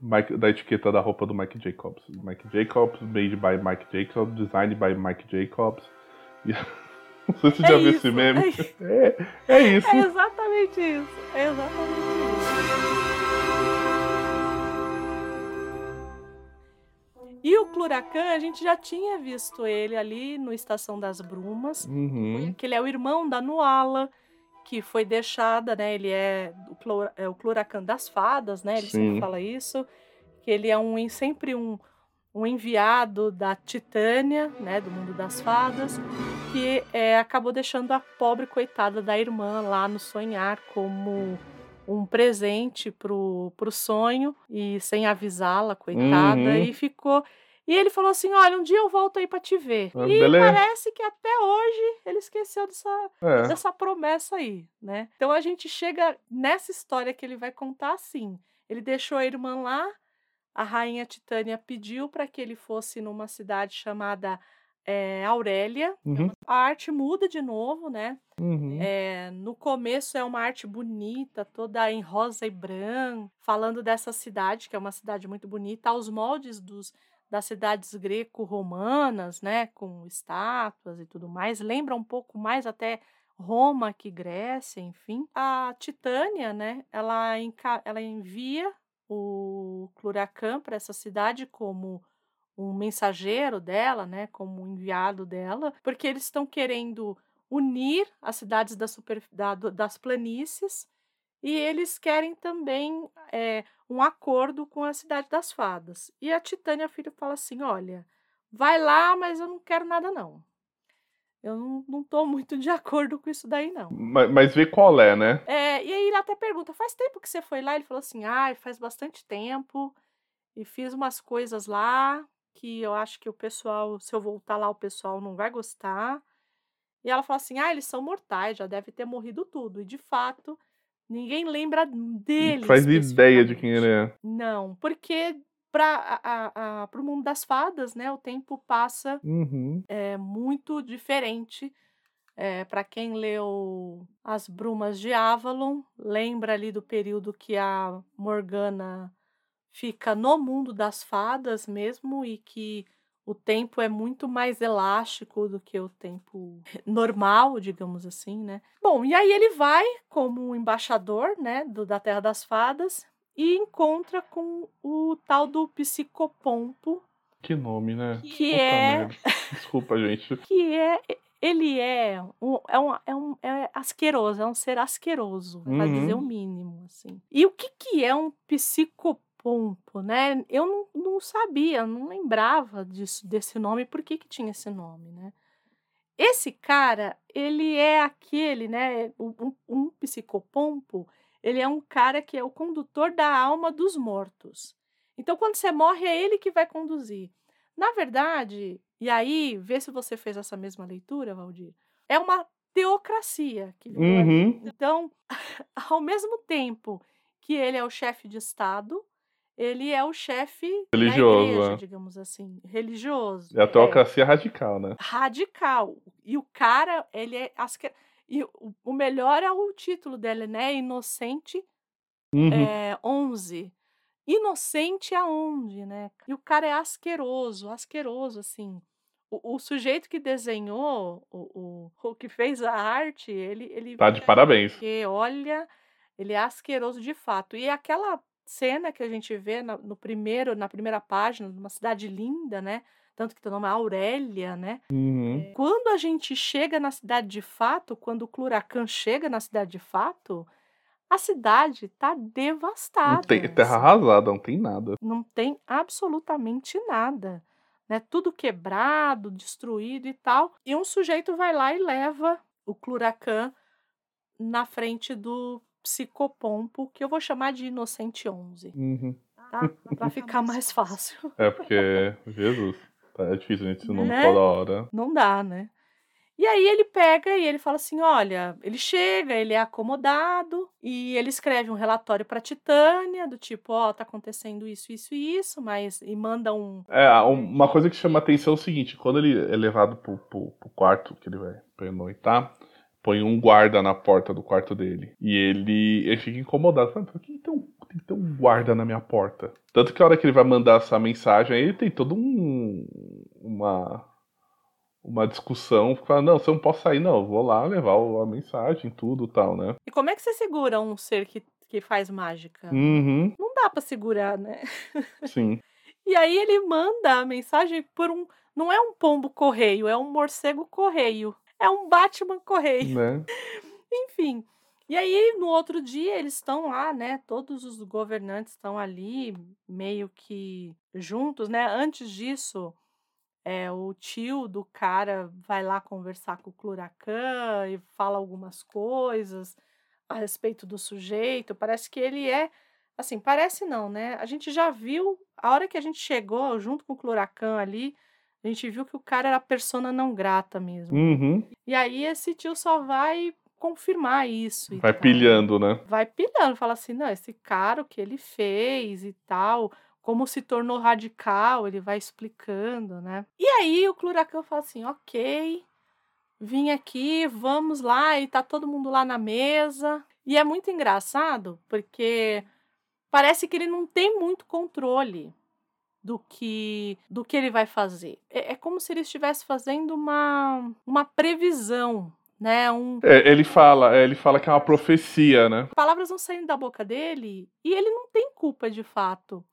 S2: Mike- da etiqueta da roupa do Mike Jacobs. Mike Jacobs, made by Mike Jacobs, designed by Mike Jacobs. E- Não sei se você
S1: É
S2: já viu esse meme.
S1: é
S2: É, é isso.
S1: É exatamente isso. É exatamente isso. E o Cluracan, a gente já tinha visto ele ali no Estação das Brumas,
S2: Uhum.
S1: que ele é o irmão da Nuala, que foi deixada, né? Ele é o, Clora- é o Cluracan das fadas, né? Ele
S2: Sim.
S1: sempre fala isso. Que ele é um sempre um, um enviado da Titânia, né? Do mundo das fadas, que é, acabou deixando a pobre coitada da irmã lá no sonhar como um presente pro, pro sonho e sem avisá-la, coitada,
S2: Uhum.
S1: e ficou. E ele falou assim: Olha, um dia eu volto aí pra te ver.
S2: Ah,
S1: e
S2: beleza.
S1: parece que até hoje ele esqueceu dessa,
S2: É.
S1: dessa promessa aí, né? Então a gente chega nessa história que ele vai contar assim. Ele deixou a irmã lá, a rainha Titânia pediu para que ele fosse numa cidade chamada eh, Aurélia.
S2: Uhum.
S1: A arte muda de novo, né?
S2: Uhum.
S1: É, no começo é uma arte bonita, toda em rosa e branco, falando dessa cidade, que é uma cidade muito bonita, aos moldes dos, das cidades greco-romanas, né, com estátuas e tudo mais. Lembra um pouco mais até Roma que Grécia, enfim. A Titânia, né, ela, ela envia o Cluracan para essa cidade como um mensageiro dela, né, como um enviado dela, porque eles estão querendo unir as cidades da super, da- das planícies e eles querem também é, um acordo com a Cidade das Fadas. E a Titânia Filho fala assim: olha, vai lá, mas eu não quero nada, não. Eu não, não tô muito de acordo com isso daí, não.
S2: Mas, mas vê qual é, né?
S1: É, e aí ele até pergunta: faz tempo que você foi lá? Ele falou assim: ah, faz bastante tempo. E fiz umas coisas lá que eu acho que o pessoal, se eu voltar lá, o pessoal não vai gostar. E ela fala assim: ah, eles são mortais, já deve ter morrido tudo. E de fato, ninguém lembra dele.
S2: Não faz ideia de quem ele é.
S1: Não, porque para o mundo das fadas, né, o tempo passa
S2: Uhum.
S1: é muito diferente. É, para quem leu As Brumas de Avalon, lembra ali do período que a Morgana fica no mundo das fadas mesmo e que o tempo é muito mais elástico do que o tempo normal, digamos assim, né? Bom, e aí ele vai como embaixador, né, do, da Terra das Fadas e encontra com o tal do psicopompo,
S2: Que nome, né?
S1: que
S2: Puta
S1: é.
S2: Desculpa, gente.
S1: que é ele é um, é, um, é, um, é asqueroso, é um ser asqueroso, para
S2: Uhum.
S1: dizer o mínimo, assim. E o que, que é um psicopompo, né? Eu não, não sabia, não lembrava disso, desse nome, por que, que tinha esse nome, né? Esse cara, ele é aquele, né? Um, um psicopompo, ele é um cara que é o condutor da alma dos mortos. Então, quando você morre, é ele que vai conduzir. Na verdade, e aí, vê se você fez essa mesma leitura, Valdir. É uma teocracia que.
S2: Uhum.
S1: Então, ao mesmo tempo que ele é o chefe de Estado, ele é o chefe
S2: Religioso,
S1: igreja,
S2: é.
S1: digamos assim, religioso.
S2: É a
S1: É,
S2: teocracia radical, né?
S1: radical. E o cara, ele é asque... e o, o melhor é o título dele, né? Inocente
S2: Uhum.
S1: é, 11. Inocente aonde, né? E o cara é asqueroso, asqueroso, assim. O, o sujeito que desenhou, o, o, o que fez a arte, ele, ele
S2: Tá de parabéns.
S1: porque, olha, ele é asqueroso de fato. E aquela cena que a gente vê na, no primeiro, na primeira página, numa cidade linda, né? Tanto que tem o nome é Aurélia, né?
S2: Uhum.
S1: Quando a gente chega na cidade de fato, quando o Cluracan chega na cidade de fato, a cidade tá devastada.
S2: Não tem terra
S1: assim.
S2: arrasada, não tem nada.
S1: Não tem absolutamente nada. Né? Tudo quebrado, destruído e tal. E um sujeito vai lá e leva o Cluracan na frente do psicopompo, que eu vou chamar de Inocente 11,
S2: Uhum.
S1: tá? Pra ficar mais fácil.
S2: É porque, Jesus, tá, é difícil a gente esse nome
S1: Né?
S2: toda hora.
S1: Não dá, né? E aí ele pega e ele fala assim: olha, ele chega, ele é acomodado e ele escreve um relatório para Titânia, do tipo, ó, tá acontecendo isso, isso e isso, mas e manda um.
S2: É, uma coisa que chama atenção é o seguinte, quando ele é levado pro, pro, pro quarto que ele vai pernoitar, põe um guarda na porta do quarto dele. E ele, ele fica incomodado. Fala, por que tem, um, tem que ter um guarda na minha porta? Tanto que a hora que ele vai mandar essa mensagem, aí ele tem todo um. uma. uma discussão. Fala, não, você não pode sair, não. eu Vou lá levar a mensagem, tudo e tal, né?
S1: E como é que você segura um ser que, que faz mágica?
S2: Uhum,
S1: Não dá pra segurar, né?
S2: sim.
S1: E aí ele manda a mensagem por um. Não é um pombo correio, é um morcego correio. É um Batman correio.
S2: Né?
S1: Enfim. E aí, no outro dia, eles estão lá, né? Todos os governantes estão ali, meio que juntos, né? Antes disso, é, o tio do cara vai lá conversar com o Cluracan e fala algumas coisas a respeito do sujeito. Parece que ele é. Assim, parece não, né? A gente já viu, a hora que a gente chegou junto com o Cluracan ali, a gente viu que o cara era persona não grata mesmo.
S2: Uhum.
S1: E aí esse tio só vai confirmar isso.
S2: Vai
S1: tal.
S2: pilhando, né?
S1: Vai pilhando, fala assim, não, esse cara, o que ele fez e tal, como se tornou radical, ele vai explicando, né? E aí o Cluracan fala assim, ok, vim aqui, vamos lá, e tá todo mundo lá na mesa. E é muito engraçado, porque parece que ele não tem muito controle do que do que ele vai fazer. É, é como se ele estivesse fazendo uma, uma previsão, né? Um,
S2: É, ele fala, é, ele fala que é uma profecia, né?
S1: palavras vão saindo da boca dele e ele não tem culpa de fato.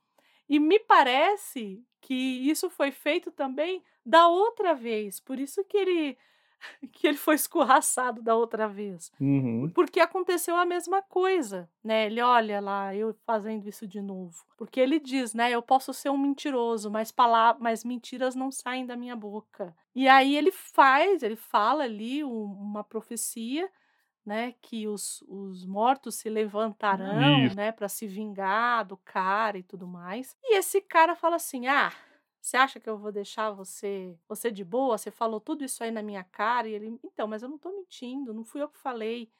S1: E me parece que isso foi feito também da outra vez. Por isso que ele que ele foi escorraçado da outra vez.
S2: Uhum.
S1: Porque aconteceu a mesma coisa, né? Ele olha lá, eu fazendo isso de novo. Porque ele diz, né? Eu posso ser um mentiroso, mas, pala mas mentiras não saem da minha boca. E aí ele faz, ele fala ali um- uma profecia, né? Que os, os mortos se levantarão,
S2: Isso.
S1: né? Para se vingar do cara e tudo mais. E esse cara fala assim: ah. Você acha que eu vou deixar você você de boa? Você falou tudo isso aí na minha cara e ele, então, mas eu não tô mentindo, não fui eu que falei,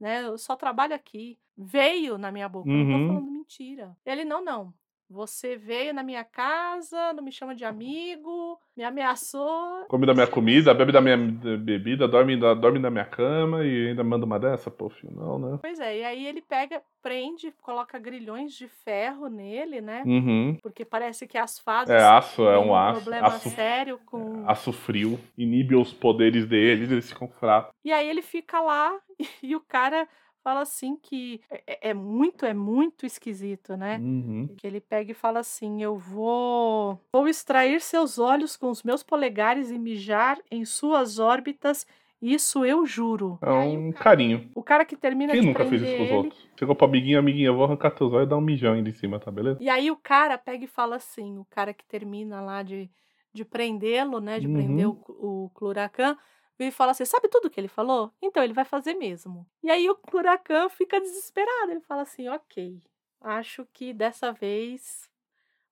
S1: né? Eu só trabalho aqui. Veio na minha boca, eu não
S2: Uhum.
S1: tô falando mentira. Ele, não, não. Você veio na minha casa, não me chama de amigo, me ameaçou.
S2: Come da minha comida, bebe da minha bebida, dorme, da, dorme na minha cama e ainda manda uma dessa? Pô, filho, não, né?
S1: Pois é, e aí ele pega, prende, coloca grilhões de ferro nele, né?
S2: Uhum.
S1: Porque parece que as fadas
S2: É aço, é
S1: têm
S2: um aço.
S1: problema
S2: Aço,
S1: sério com
S2: aço frio. Inibe os poderes deles, eles ficam fracos.
S1: E aí ele fica lá e o cara fala assim que é, é- é muito, é muito esquisito, né?
S2: Uhum.
S1: Que ele pega e fala assim: Eu vou, vou extrair seus olhos com os meus polegares e mijar em suas órbitas, isso eu juro.
S2: É um carinho.
S1: O cara que termina
S2: Quem
S1: de
S2: nunca fez
S1: prender
S2: isso com os
S1: ele.
S2: outros? Chegou pro amiguinho, amiguinho, eu vou arrancar teus olhos e dar um mijão ainda em cima, tá beleza?
S1: E aí o cara pega e fala assim: o cara que termina lá de, de prendê-lo, né? De prender o,
S2: Uhum.
S1: o Cluracan, e fala assim: sabe tudo que ele falou? Então ele vai fazer mesmo. E aí o Cluracan fica desesperado. Ele fala assim: ok, acho que dessa vez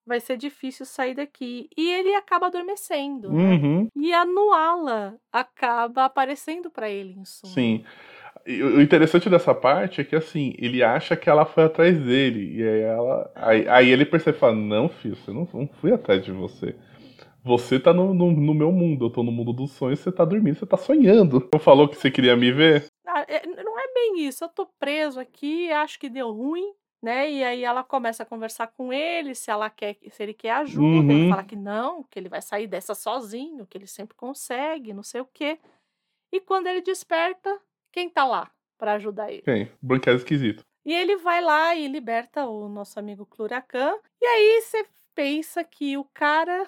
S1: vai ser difícil sair daqui. E ele acaba adormecendo. né?
S2: Uhum.
S1: E a Nuala acaba aparecendo pra ele em sonho.
S2: Sim. E o interessante dessa parte é que assim, ele acha que ela foi atrás dele. E aí ela. Aí, aí ele percebe e fala, não, filho, você não, não fui atrás de você. Você tá no, no, no meu mundo, eu tô no mundo dos sonhos, você tá dormindo, você tá sonhando. Não falou que você queria me ver?
S1: Ah, é, não é bem isso. Eu tô preso aqui, acho que deu ruim, né? E aí ela começa a conversar com ele, se ela quer, se ele quer ajuda. Ele
S2: Uhum.
S1: fala que não, que ele vai sair dessa sozinho, que ele sempre consegue, não sei o quê. E quando ele desperta, quem tá lá pra ajudar ele?
S2: Quem? Branquelo esquisito.
S1: E ele vai lá e liberta o nosso amigo Cluracan. E aí você pensa que o cara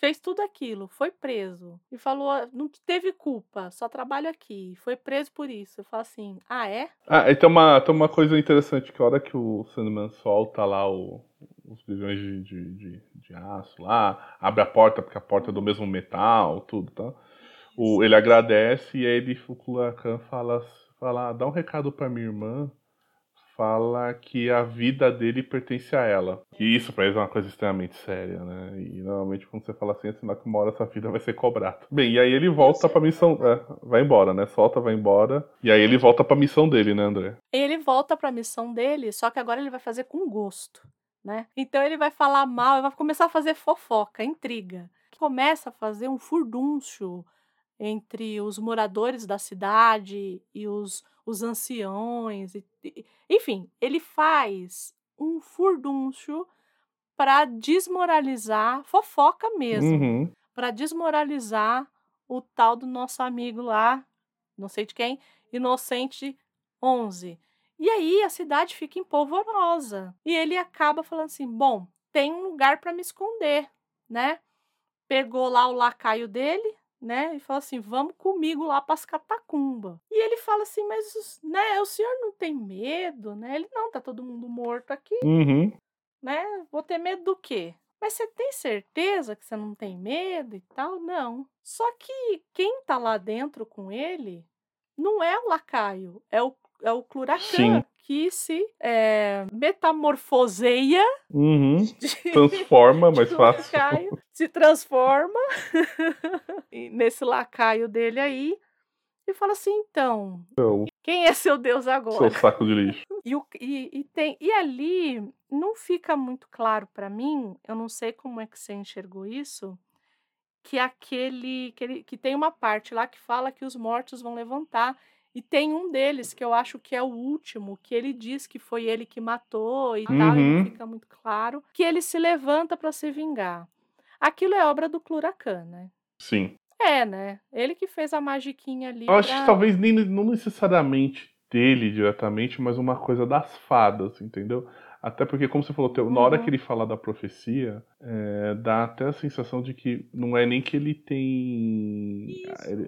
S1: fez tudo aquilo, foi preso e falou, "Ah, não teve culpa, só trabalho aqui, foi preso por isso. Eu falo assim, ah é?
S2: Ah, e tem uma, tem uma coisa interessante, que a hora que o Sandman solta lá o- os bilhões de, de, de, de aço lá, abre a porta, porque a porta é do mesmo metal, tudo, tá? O, ele agradece e aí ele, o Kulakan fala, fala, dá um recado pra minha irmã, fala que a vida dele pertence a ela. E isso pra eles é uma coisa extremamente séria, né? E normalmente quando você fala assim, é sinal que uma hora essa vida vai ser cobrada. Bem, e aí ele volta pra missão, é, vai embora, né? Solta, vai embora. E aí ele volta pra missão dele, né, André?
S1: Ele volta pra missão dele, só que agora ele vai fazer com gosto, né? Então ele vai falar mal, ele vai começar a fazer fofoca, intriga. Começa a fazer um furdúncio entre os moradores da cidade e os, os anciões. e- e- enfim, ele faz um furdúncio para desmoralizar, fofoca mesmo,
S2: Uhum.
S1: para desmoralizar o tal do nosso amigo lá, não sei de quem, Inocente 11. E aí a cidade fica empolvorosa. E ele acaba falando assim: bom, tem um lugar para me esconder, né? Pegou lá o lacaio dele, né? E falou assim: vamos comigo lá para as catacumbas. E ele fala assim: mas né, o senhor não tem medo, né? Ele não, tá todo mundo morto aqui,
S2: Uhum.
S1: né? Vou ter medo do quê? Mas você tem certeza que você não tem medo e tal? Não. Só que quem tá lá dentro com ele não é o lacaio, é o, é o Cluracan
S2: Sim.
S1: Que se é, metamorfoseia
S2: Uhum.
S1: de,
S2: Transforma, mais
S1: de
S2: fácil.
S1: lacaio, se transforma nesse lacaio dele aí e fala assim: então, quem é seu Deus agora?
S2: seu saco de lixo.
S1: E, e- e tem, e ali não fica muito claro para mim, eu não sei como é que você enxergou isso, que aquele que, ele- que tem uma parte lá que fala que os mortos vão levantar. E tem um deles que eu acho que é o último, que ele diz que foi ele que matou e tal, e não
S2: Uhum.
S1: fica muito claro, que ele se levanta para se vingar. Aquilo é obra do Cluracan, né?
S2: Sim.
S1: É, né? Ele que fez a magiquinha ali.
S2: Eu acho
S1: pra-
S2: que talvez nem não necessariamente dele diretamente, mas uma coisa das fadas, entendeu? Até porque, como você falou, na hora
S1: Uhum.
S2: que ele fala da profecia, é, dá até a sensação de que não é nem que ele tem.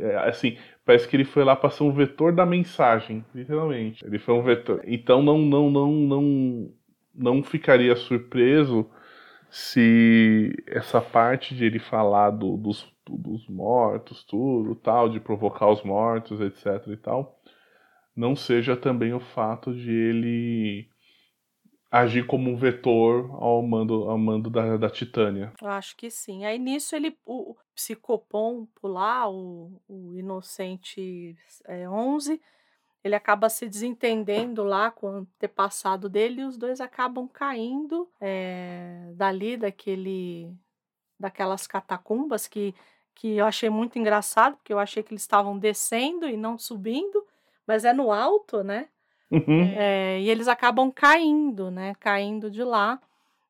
S2: é, assim, parece que ele foi lá para ser um vetor da mensagem, literalmente. Ele foi um vetor. Então não, não, não, não, não ficaria surpreso se essa parte de ele falar do- dos, dos mortos, tudo, tal, de provocar os mortos, etc e tal, não seja também o fato de ele agir como um vetor ao mando, ao mando da, da Titânia.
S1: Eu acho que sim. Aí nisso ele, o psicopompo lá, o, o inocente é, 11, ele acaba se desentendendo lá com o antepassado dele e os dois acabam caindo é, dali daquele, daquelas catacumbas que, que eu achei muito engraçado, porque eu achei que eles estavam descendo e não subindo, mas é no alto, né?
S2: Uhum.
S1: É, e eles acabam caindo, né? Caindo de lá.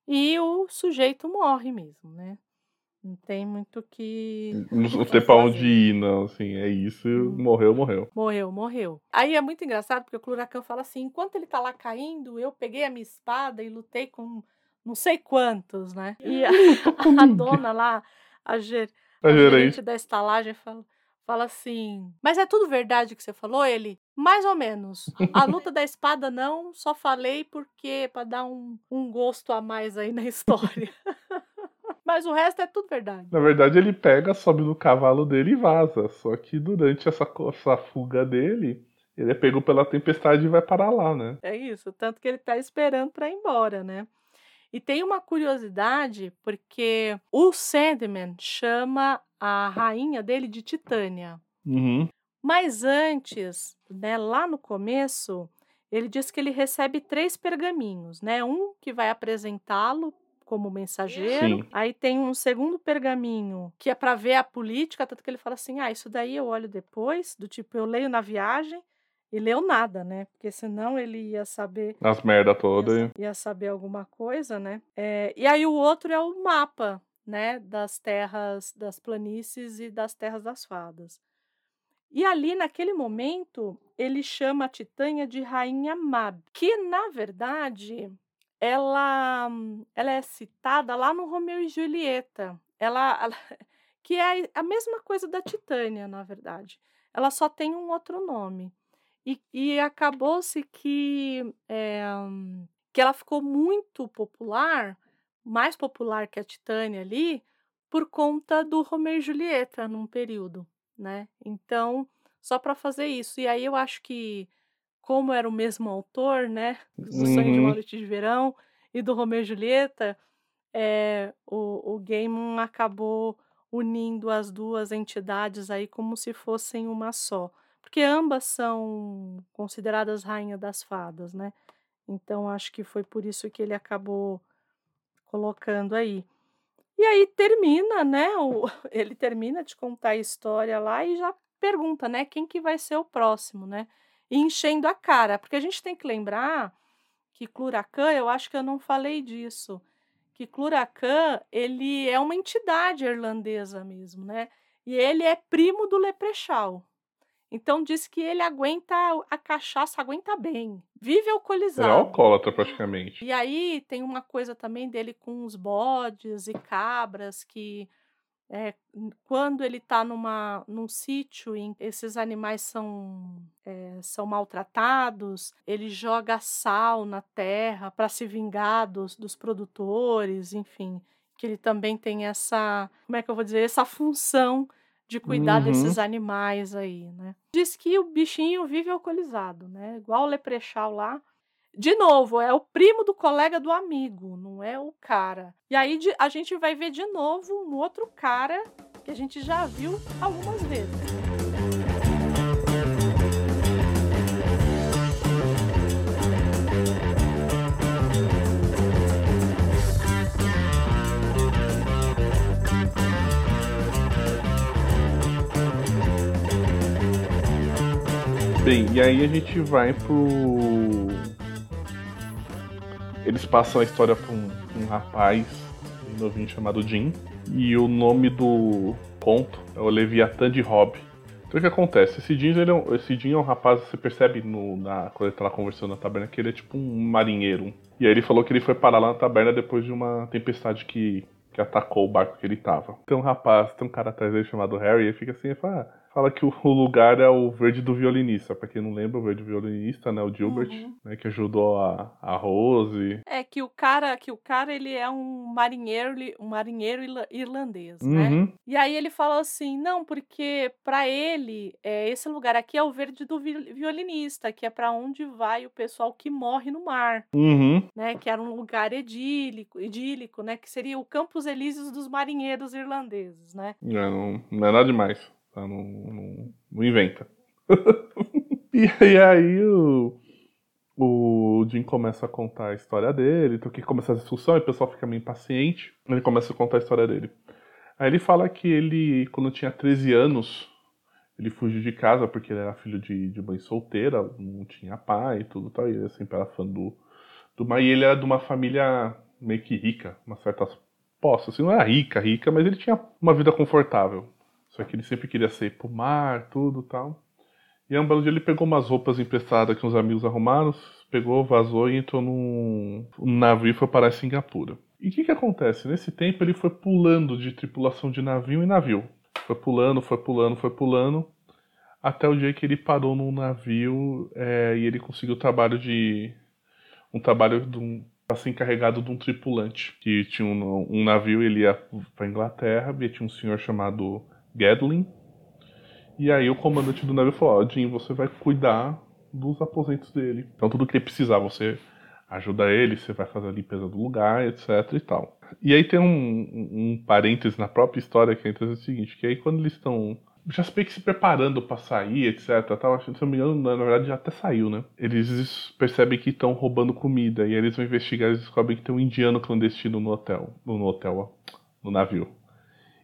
S1: E o sujeito morre mesmo, né? Não tem muito o que.
S2: Não
S1: o
S2: tem pra onde ir, não, assim, é isso, morreu, morreu.
S1: Morreu, morreu. Aí é muito engraçado porque o Cluracan fala assim: enquanto ele tá lá caindo, eu peguei a minha espada e lutei com não sei quantos, né? E a, a dona lá, a, ger,
S2: A
S1: a
S2: gerente.
S1: da estalagem fala, fala assim: Mas é tudo verdade que você falou? Ele, mais ou menos. A luta da espada não, só falei porque para dar um, um gosto a mais aí na história. Mas o resto é tudo verdade.
S2: Na verdade, ele pega, sobe no cavalo dele e vaza. Só que durante essa, essa fuga dele, ele é pego pela tempestade e vai parar lá, né?
S1: É isso, tanto que ele tá esperando para ir embora, né? E tem uma curiosidade, porque o Sandman chama a rainha dele de Titânia.
S2: Uhum.
S1: Mas antes, né, lá no começo, ele diz que ele recebe três pergaminhos, né? Um que vai apresentá-lo como mensageiro.
S2: Sim.
S1: Aí tem um segundo pergaminho que é para ver a política, tanto que ele fala assim: "Ah, isso daí eu olho depois", do tipo, eu leio na viagem e leu nada, né? Porque senão ele ia saber
S2: As merda
S1: ia,
S2: todas.
S1: ia saber alguma coisa, né? É, e aí o outro é o mapa, né? Das terras, das planícies e das terras das fadas. E ali, naquele momento, ele chama a Titânia de Rainha Mab, que, na verdade, ela, ela é citada lá no Romeu e Julieta. Ela, ela- que é a mesma coisa da Titânia, na verdade. Ela só tem um outro nome. E, e acabou-se que, é, que ela ficou muito popular, mais popular que a Titânia ali, por conta do Romeu e Julieta num período, né? Então, só para fazer isso. E aí eu acho que, como era o mesmo autor, né? Do Sonho de uma
S2: Uhum.
S1: Noite de Verão e do Romeu e Julieta, é, o, o Gaiman acabou unindo as duas entidades aí como se fossem uma só. Porque ambas são consideradas rainha das fadas, né? Então acho que foi por isso que ele acabou colocando aí. E aí termina, né? O, ele termina de contar a história lá e já pergunta, né? Quem que vai ser o próximo, né? E enchendo a cara, porque a gente tem que lembrar que Cluracan, eu acho que eu não falei disso, que Cluracan, ele é uma entidade irlandesa mesmo, né? E ele é primo do Leprechaun. Então diz que ele aguenta a cachaça, aguenta bem. Vive
S2: é
S1: alcoolizado.
S2: alcoólatra, praticamente.
S1: E aí tem uma coisa também dele com os bodes e cabras que é, quando ele está numa, num sítio em que esses animais são, é, são maltratados, ele joga sal na terra para se vingar dos, dos produtores, enfim, que ele também tem essa, como é que eu vou dizer, essa função de cuidar
S2: Uhum.
S1: desses animais aí, né? Diz que o bichinho vive alcoolizado, né? Igual o leprechal lá. De novo, é o primo do colega do amigo, não é o cara. E aí a gente vai ver de novo um outro cara que a gente já viu algumas vezes.
S2: Bem, e aí a gente vai pro. Eles passam a história pra um, um rapaz bem novinho chamado Jim. E o nome do conto é o Leviatã de Hob. Então o que acontece? Esse Jim, ele é um, esse Jim é um rapaz, você percebe no, na, quando ele tá lá conversando na taberna que ele é tipo um marinheiro. E aí ele falou que ele foi parar lá na taberna depois de uma tempestade que, que atacou o barco que ele tava. Tem um rapaz, tem um cara atrás dele chamado Harry, e ele fica assim e fala. "Ah, Fala que o lugar é o verde do violinista. Pra quem não lembra, o verde violinista, né? O Gilbert,
S1: Uhum.
S2: né? Que ajudou a, a Rose.
S1: É que o cara, que o cara ele é um marinheiro, um marinheiro irla- irlandês, né?
S2: Uhum.
S1: E aí ele falou assim, não, porque pra ele é, esse lugar aqui é o verde do vi- violinista, que é pra onde vai o pessoal que morre no mar,
S2: Uhum.
S1: né? Que era um lugar idílico, idílico, né? Que seria o Campos Elíseos dos marinheiros irlandeses, né?
S2: É, não, não é nada demais. Tá? Não, não, não inventa. e, e aí o, o Jim começa a contar a história dele, então que começa a discussão e o pessoal fica meio impaciente. Ele começa a contar a história dele. Aí ele fala que ele, quando tinha 13 anos, ele fugiu de casa porque ele era filho de, de mãe solteira, não tinha pai e tudo tal, e ele sempre era fã do, do. E ele era de uma família meio que rica, uma certa posse, assim, não era rica, rica, mas ele tinha uma vida confortável. Só que ele sempre queria sair pro mar, tudo tal. E um belo dia ele pegou umas roupas emprestadas que uns amigos arrumaram, pegou, vazou e entrou num, navio e foi parar em Singapura. E o que que acontece? Nesse tempo ele foi pulando de tripulação de navio em navio. Foi pulando, foi pulando, foi pulando, até o dia que ele parou num navio é, e ele conseguiu o trabalho de... um trabalho de um, ser encarregado de um tripulante. Que tinha um, um navio, ele ia pra Inglaterra, e tinha um senhor chamado Gadlin. E aí o comandante do navio falou, Jim, você vai cuidar dos aposentos dele. Então tudo que ele precisar, você ajuda ele, você vai fazer a limpeza do lugar, etc e tal. E aí tem um, um, parêntese na própria história que é interessante o seguinte, que aí quando eles estão já se se preparando pra sair, etc. Tal, se eu me engano, na verdade já até saiu, né? Eles percebem que estão roubando comida e aí eles vão investigar e descobrem que tem um indiano clandestino no hotel. No hotel, ó. No navio.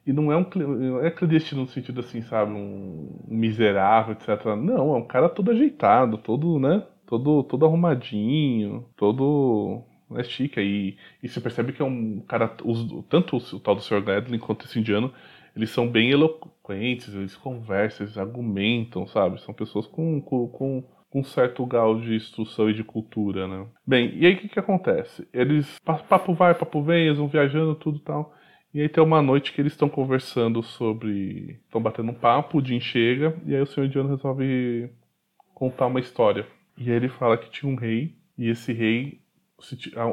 S2: E não é um é clandestino no sentido assim, sabe, um, miserável, etc. Não, é um cara todo ajeitado, todo, né? Todo, todo arrumadinho, todo é chique. E, e você percebe que é um cara. Os, tanto o, o tal do Sr. Gladlin quanto esse indiano, eles são bem eloquentes, eles conversam, eles argumentam, sabe? São pessoas com, com, com, um certo grau de instrução e de cultura, né? Bem, e aí o que, que acontece? Eles. pa- Papo vai, papo vem, eles vão viajando, tudo tal. E aí tem uma noite que eles estão conversando sobre. estão batendo um papo, o Jim chega, e aí o senhor indiano resolve contar uma história. E aí ele fala que tinha um rei, e esse rei,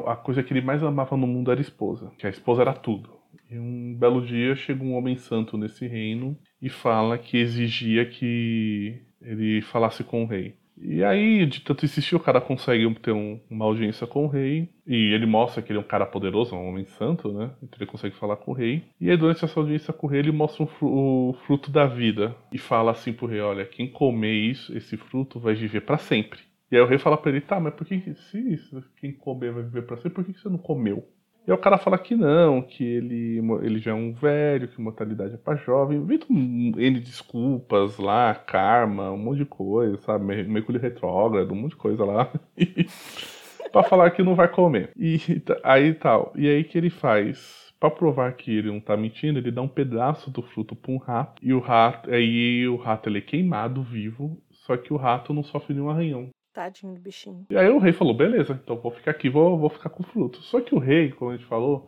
S2: a coisa que ele mais amava no mundo era a esposa, que a esposa era tudo. E um belo dia chega um homem santo nesse reino e fala que exigia que ele falasse com o rei. E aí, de tanto insistir, o cara consegue ter um- uma audiência com o rei. E ele mostra que ele é um cara poderoso, um homem santo, né? Então ele consegue falar com o rei. E aí, durante essa audiência com o rei, ele mostra um fru- o fruto da vida. E fala assim pro rei: Olha, quem comer isso, esse fruto vai viver para sempre. E aí o rei fala pra ele: Tá, mas por que, se isso, quem comer vai viver para sempre, por que que você não comeu? E aí o cara fala que não, que ele, ele já é um velho, que mortalidade é pra jovem. Inventa um N desculpas lá, karma, um monte de coisa, sabe? Mer- Mercúrio retrógrado, um monte de coisa lá. pra falar que não vai comer. E t- aí tal. E aí que ele faz? Pra provar que ele não tá mentindo, ele dá um pedaço do fruto pra um rato. E o rato, aí o rato ele é queimado vivo, só que o rato não sofre nenhum arranhão.
S1: Tadinho do bichinho.
S2: E aí o rei falou, beleza, então vou ficar aqui, vou, vou ficar com o fruto. Só que o rei, como a gente falou,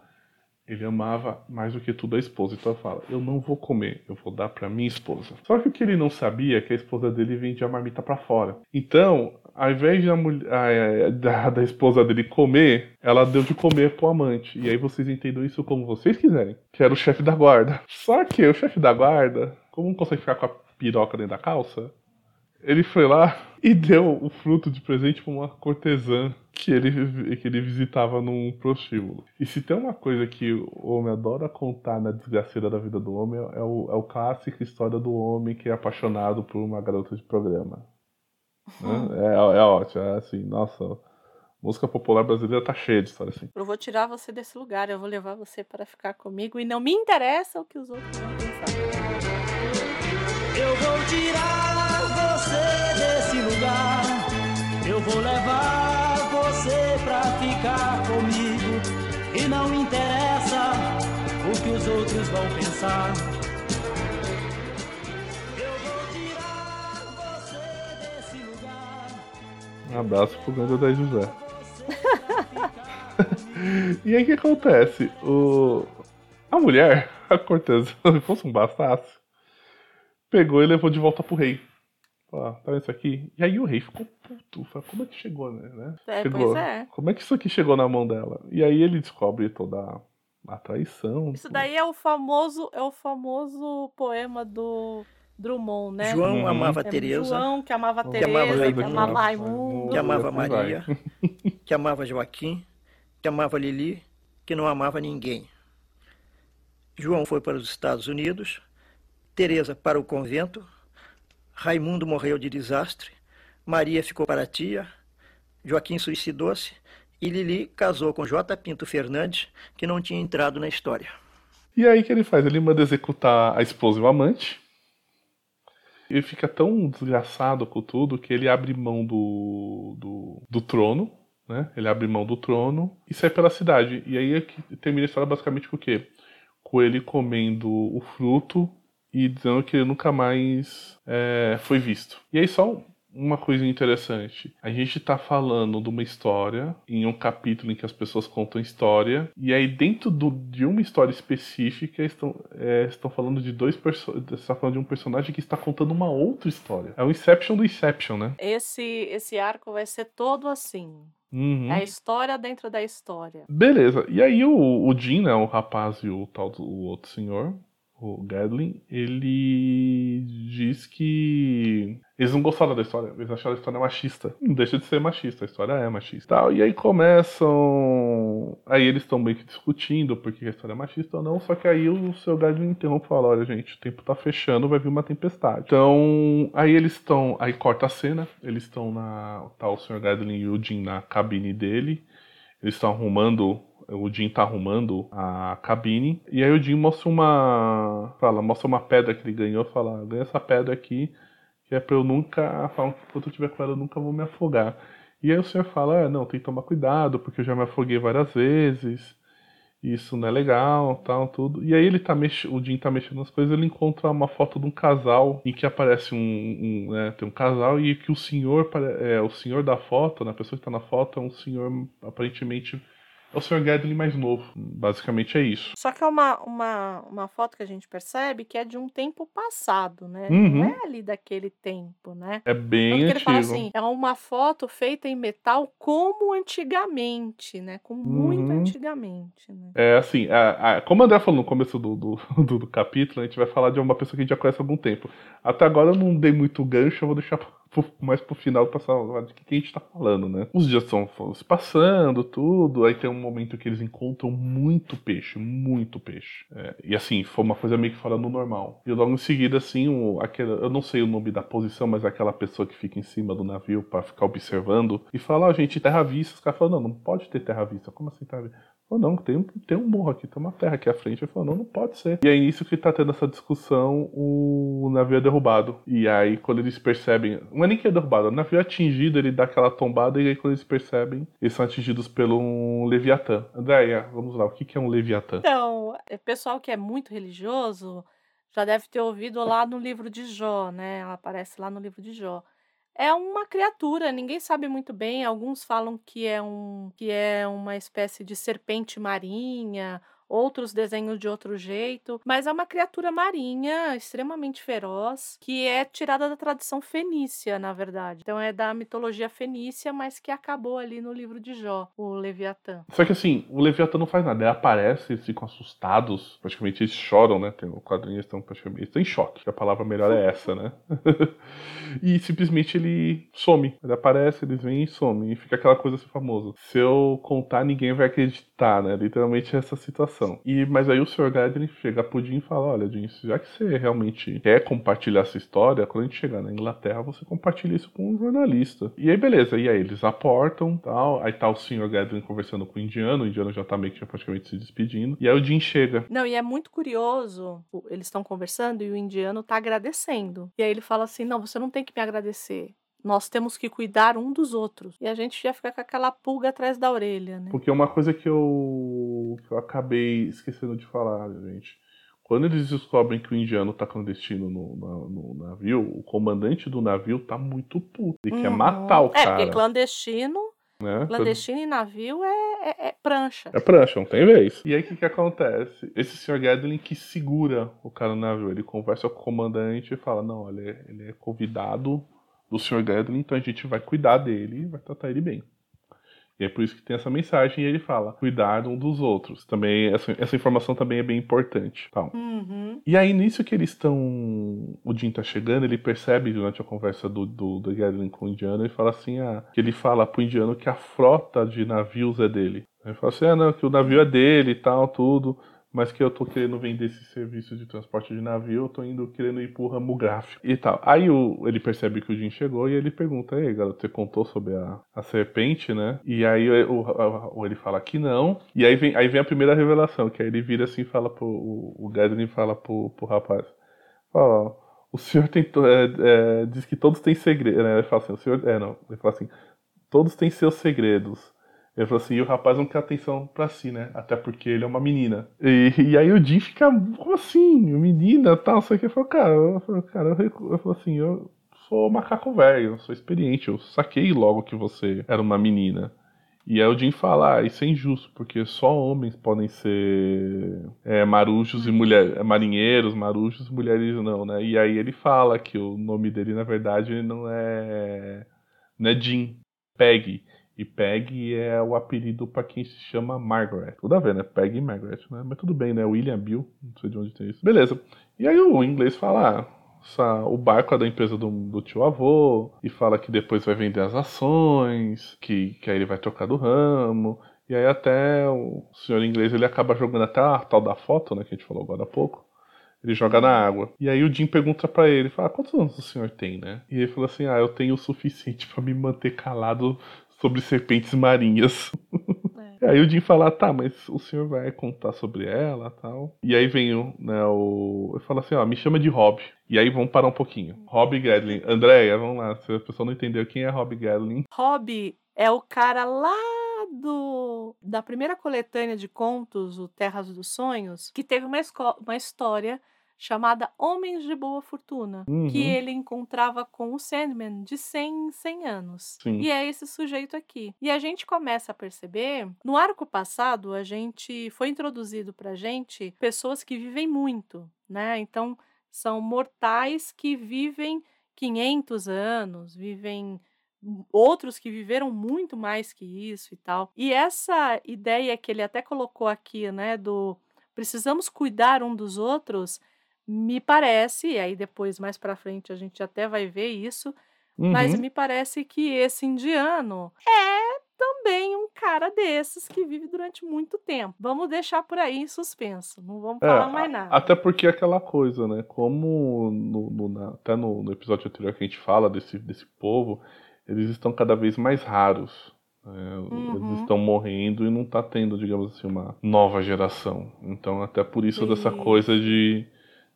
S2: ele amava mais do que tudo a esposa. Então ele fala, eu não vou comer, eu vou dar pra minha esposa. Só que o que ele não sabia é que a esposa dele vendia a marmita pra fora. Então, ao invés de a mulher, da, da esposa dele comer, ela deu de comer pro amante. E aí vocês entendam isso como vocês quiserem. Que era o chefe da guarda. Só que o chefe da guarda, como não consegue ficar com a piroca dentro da calça, ele foi lá e deu o fruto de presente pra uma cortesã que ele, que ele visitava num prostíbulo. E se tem uma coisa que o homem adora contar na desgraceira da vida do homem, é o, é o clássico história do homem que é apaixonado por uma garota de programa. Né? É, é ótimo, é assim, nossa, música popular brasileira tá cheia de história assim.
S1: Eu vou tirar você desse lugar, eu vou levar você para ficar comigo e não me interessa o que os outros vão pensar.
S3: Eu vou tirar você desse lugar. Eu vou levar você pra ficar comigo. E não interessa o que os outros vão pensar. Eu vou tirar você desse lugar.
S2: Um abraço pro grande da José. e aí o que acontece? O... A mulher, a cortesã, se fosse um bastaço, pegou e levou de volta pro rei. Ó, tá vendo isso aqui? E aí o rei ficou puto. Falou, como é que chegou, né?
S1: É,
S2: chegou.
S1: pois é.
S2: Como é que isso aqui chegou na mão dela? E aí ele descobre toda a traição.
S1: Isso daí é o famoso, é o famoso poema do Drummond, né?
S4: João
S2: Uhum.
S4: amava
S1: É
S4: Teresa,
S1: João que amava
S2: Que
S1: Teresa,
S4: amava
S1: que
S4: Raimundo.
S1: amava Raimundo.
S4: que amava. Maria, que amava Joaquim, que amava Lili, que não amava ninguém. João foi para os Estados Unidos, Teresa para o convento, Raimundo morreu de desastre, Maria ficou para a tia, Joaquim suicidou-se e Lili casou com J. Pinto Fernandes, que não tinha entrado na história.
S2: E aí que ele faz? Ele manda executar a esposa e o amante. Ele fica tão desgraçado com tudo que ele abre mão do, do, do trono, né? Ele abre mão do trono e sai pela cidade. E aí é que termina a história basicamente com o quê? Com ele comendo o fruto e dizendo que ele nunca mais é, foi visto. E aí só uma coisa interessante. A gente tá falando de uma história em um capítulo em que as pessoas contam história, e aí dentro do- de uma história específica estão, é, estão falando de dois personagens. está falando de um personagem que está contando uma outra história. É o Inception do Inception, né?
S1: Esse, esse arco vai ser todo assim.
S2: Uhum.
S1: É a história dentro da história.
S2: Beleza. E aí o, o Jim, né, o rapaz e o tal do o outro senhor, o Gadlin, ele diz que eles não gostaram da história, eles acharam a história machista. Não deixa de ser machista, a história é machista. Tal, e aí começam. Aí eles estão meio que discutindo porque a história é machista ou não, só que aí o seu Gadlin interrompe e fala: olha, gente, o tempo tá fechando, vai vir uma tempestade. Então, aí eles estão. Aí corta a cena, eles estão na. Tá o Sr. Gadlin e o Jim na cabine dele. Eles estão arrumando. O Jim tá arrumando a cabine. E aí o Jim mostra uma. Fala, mostra uma pedra que ele ganhou. Fala, ganha essa pedra aqui. Que é pra eu nunca. Fala, enquanto eu tiver com ela, eu nunca vou me afogar. E aí o senhor fala, ah, não, tem que tomar cuidado, porque eu já me afoguei várias vezes. Isso não é legal, tal, tudo. E aí ele tá mex... o Jim tá mexendo nas coisas, ele encontra uma foto de um casal em que aparece um, um né, tem um casal e que o senhor é o senhor da foto, né, a pessoa que tá na foto é um senhor aparentemente é o Sr. Gadlin mais novo. Basicamente é isso.
S1: Só que é uma, uma, uma foto que a gente percebe que é de um tempo passado, né?
S2: Uhum.
S1: Não é ali daquele tempo, né?
S2: É bem
S1: Tanto que ele
S2: antigo.
S1: fala assim, é uma foto feita em metal como antigamente, né? Como muito
S2: Uhum.
S1: antigamente, né?
S2: É assim, a- a- como o André falou no começo do, do, do- do capítulo, a gente vai falar de uma pessoa que a gente já conhece há algum tempo. Até agora eu não dei muito gancho, eu vou deixar mais pro final pra falar de que a gente tá falando, né? Os dias estão se passando, tudo, aí tem um momento que eles encontram muito peixe, muito peixe. É, e assim, foi uma coisa meio que fora do normal. E logo em seguida, assim, o, aquela, eu não sei o nome da posição, mas é aquela pessoa que fica em cima do navio pra ficar observando e fala, ó, gente, terra vista. Os caras falam, não, não pode ter terra vista. Como assim terra vista? Falou, não, tem, tem um morro aqui, tem uma terra aqui à frente. Ele falou, não, não pode ser. E aí, nisso que tá tendo essa discussão, o navio é derrubado. E aí, quando eles percebem. Não é nem que é derrubado, o navio é atingido, ele dá aquela tombada, e aí, quando eles percebem, eles são atingidos pelo um Leviatã. Andréia, vamos lá, o que que é um Leviatã?
S1: Então, é, pessoal que é muito religioso já deve ter ouvido lá no livro de Jó, né? Ela aparece lá no livro de Jó. É uma criatura, ninguém sabe muito bem. Alguns falam que é um que é uma espécie de serpente marinha, outros desenham de outro jeito, mas é uma criatura marinha extremamente feroz que é tirada da tradição fenícia, na verdade. Então é da mitologia fenícia, mas que acabou ali no livro de Jó, o Leviatã.
S2: Só que assim, o Leviatã não faz nada, ele aparece, eles ficam assustados, praticamente eles choram, né? Tem, o quadrinho eles estão praticamente eles estão em choque, que a palavra melhor é essa, né? e simplesmente ele some. Ele aparece, eles vêm e some. E fica aquela coisa assim famosa. Se eu contar, ninguém vai acreditar, né? Literalmente essa situação. E, mas aí o Sr. Gadlin chega pro Jim e fala: Olha, Jim, já que você realmente quer compartilhar essa história, quando a gente chegar na Inglaterra, você compartilha isso com um jornalista. E aí, beleza. E aí eles aportam tal. Aí tá o Sr. Gadlin conversando com o indiano, o indiano já tá meio que praticamente se despedindo. E aí o Jim chega.
S1: Não, e é muito curioso. Eles estão conversando e o indiano tá agradecendo. E aí ele fala assim: não, você não tem que me agradecer. Nós temos que cuidar um dos outros. E a gente já fica com aquela pulga atrás da orelha, né?
S2: Porque uma coisa que eu, que eu acabei esquecendo de falar, gente. Quando eles descobrem que o indiano tá clandestino no, no, no navio, o comandante do navio tá muito puto. Ele quer
S1: Uhum.
S2: matar o
S1: É,
S2: cara.
S1: porque clandestino,
S2: né?
S1: clandestino em navio é, é- é prancha.
S2: É prancha, não tem vez. E aí o que, que acontece? Esse Sr. Gadlin que segura o cara no navio, ele conversa com o comandante e fala: Não, olha, é, ele é convidado do Sr. Gadlin, então a gente vai cuidar dele e vai tratar ele bem. E é por isso que tem essa mensagem e ele fala: cuidar um dos outros. Também, essa, essa informação também é bem importante. Tal.
S1: Uhum.
S2: E aí, nisso que eles estão. O Jim tá chegando, ele percebe durante a conversa do, do, do Gadlin com o indiano e fala assim: ah, que ele fala pro indiano que a frota de navios é dele. Ele fala assim: ah, não, que o navio é dele e tal, tudo. Mas que eu tô querendo vender esse serviço de transporte de navio, eu tô indo querendo ir pro ramo gráfico e tal. Aí o, ele percebe que o Jim chegou e ele pergunta: Ei, garoto, você contou sobre a, a serpente, né? E aí o, o- o- ele fala que não. E aí vem, aí vem a primeira revelação, que aí ele vira assim e fala pro. O, o fala pro, pro rapaz: Fala, o senhor tem. é, é, diz que todos têm segredo. Né? Ele fala assim: o senhor. É, não. Ele fala assim: todos têm seus segredos. Ele falou assim, e o rapaz não quer atenção pra si, né? Até porque ele é uma menina. E, e aí o Jim fica, como assim? Menina tal, não sei o que. Eu falo, cara, eu, falo, cara, eu, eu falo assim, eu sou macaco velho, eu sou experiente, eu saquei logo que você era uma menina. E aí o Jim fala, ah, isso é injusto, porque só homens podem ser é, marujos e mulheres, marinheiros, marujos e mulheres não, né? E aí ele fala que o nome dele, na verdade, não é, não é Jim, Peg. E Peg é o apelido pra quem se chama Margaret. Tudo a ver, né? Peg e Margaret, né? Mas tudo bem, né? William Bill, não sei de onde tem isso. Beleza. E aí o inglês fala, ah, essa- o barco é da empresa do, do tio avô, e fala que depois vai vender as ações, que, que aí ele vai trocar do ramo. E aí até o senhor inglês ele acaba jogando até a tal da foto, né? Que a gente falou agora há pouco. Ele joga na água. E aí o Jim pergunta pra ele, fala, quantos anos o senhor tem, né? E ele falou assim, ah, eu tenho o suficiente pra me manter calado sobre serpentes marinhas.
S1: É.
S2: Aí o Jim fala, tá, mas o senhor vai contar sobre ela tal. E aí vem o, né, o. Eu falo assim, ó, me chama de Rob. E aí vamos parar um pouquinho. Rob Gadlin. Andréia, vamos lá. Se a pessoa não entendeu quem é Rob Gadlin.
S1: Rob é o cara lá do da primeira coletânea de contos, o Terras dos Sonhos, que teve uma, uma história chamada Homens de Boa Fortuna, que
S2: Uhum.
S1: ele encontrava com o Sandman de 100 em 100 anos.
S2: Sim.
S1: E é esse sujeito aqui. E a gente começa a perceber, no arco passado, a gente foi introduzido pra gente pessoas que vivem muito, né? Então, são mortais que vivem 500 anos, vivem outros que viveram muito mais que isso e tal. E essa ideia que ele até colocou aqui, né, do precisamos cuidar um dos outros, me parece, e aí depois mais pra frente a gente até vai ver isso, mas
S2: Uhum.
S1: me parece que esse indiano é também um cara desses que vive durante muito tempo. Vamos deixar por aí em suspenso, não vamos
S2: É,
S1: falar mais nada.
S2: Até porque é aquela coisa, né? Como no, no- na- até no, no episódio anterior que a gente fala desse, desse povo, eles estão cada vez mais raros. né?
S1: Uhum.
S2: Eles estão morrendo e não tá tendo, digamos assim, uma nova geração. Então, até por isso dessa coisa de,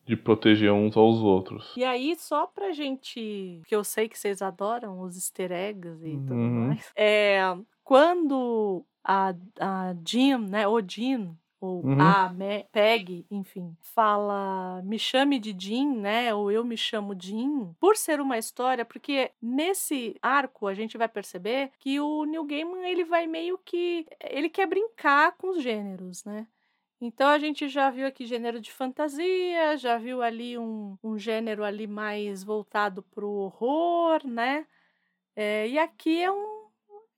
S2: de proteger uns aos outros.
S1: E aí, só pra gente. Que eu sei que vocês adoram os easter eggs e tudo
S2: Uhum.
S1: mais. É, quando a, a Jean, né? O Jean, ou
S2: Uhum.
S1: a Me- Peg, enfim, fala me chame de Jean, né? Ou eu me chamo Jean, por ser uma história, porque nesse arco a gente vai perceber que o Neil Gaiman ele vai meio que. Ele quer brincar com os gêneros, né? Então a gente já viu aqui gênero de fantasia, já viu ali um, um gênero ali mais voltado pro horror, né? É, e aqui é um,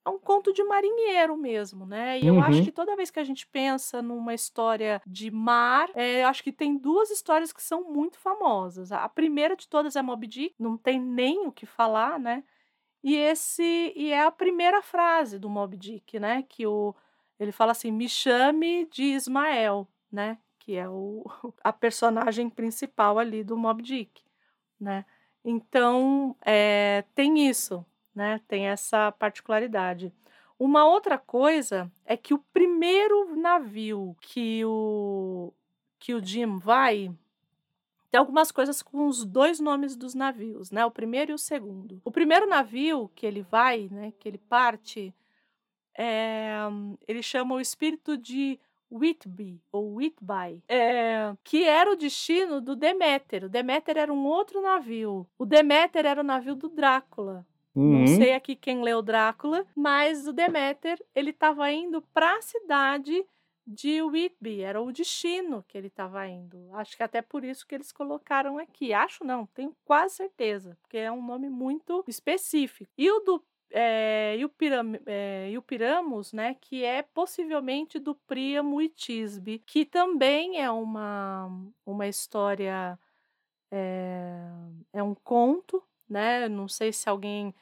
S1: é um conto de marinheiro mesmo, né? E eu acho
S2: Uhum.
S1: que toda vez que a gente pensa numa história de mar, é, eu acho que tem duas histórias que são muito famosas. A primeira de todas é Moby Dick, não tem nem o que falar, né? E esse e é a primeira frase do Moby Dick, né? Que o ele fala assim: "Me chame de Ismael", né? Que é o a personagem principal ali do Moby Dick, né? Então, é, tem isso, né? Tem essa particularidade. Uma outra coisa é que o primeiro navio que o que o Jim vai tem algumas coisas com os dois nomes dos navios, né? O primeiro e o segundo. O primeiro navio que ele vai, né? Que ele parte, é, ele chama o espírito de Whitby, ou Whitby, é, que era o destino do Deméter. O Deméter era um outro navio. O Deméter era o navio do Drácula.
S2: Uhum.
S1: Não sei aqui quem leu Drácula, mas o Deméter, ele estava indo para a cidade de Whitby, era o destino que ele estava indo. Acho que até por isso que eles colocaram aqui. Acho não, tenho quase certeza, porque é um nome muito específico. E o do é, e, o é, né, que é possivelmente do Príamo e Tisbe, que também é uma, uma história, é, é um conto, né? Não sei se alguém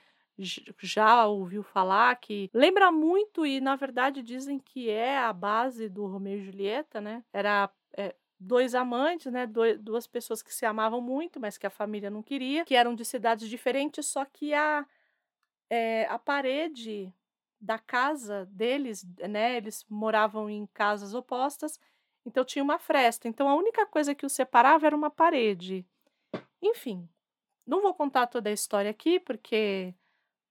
S1: já ouviu falar que lembra muito e na verdade dizem que é a base do Romeu e Julieta, né? Era é, dois amantes, né? Duas pessoas que se amavam muito, mas que a família não queria, que eram de cidades diferentes, só que a é, a parede da casa deles, né? Eles moravam em casas opostas, então tinha uma fresta. Então a única coisa que os separava era uma parede. Enfim, não vou contar toda a história aqui, porque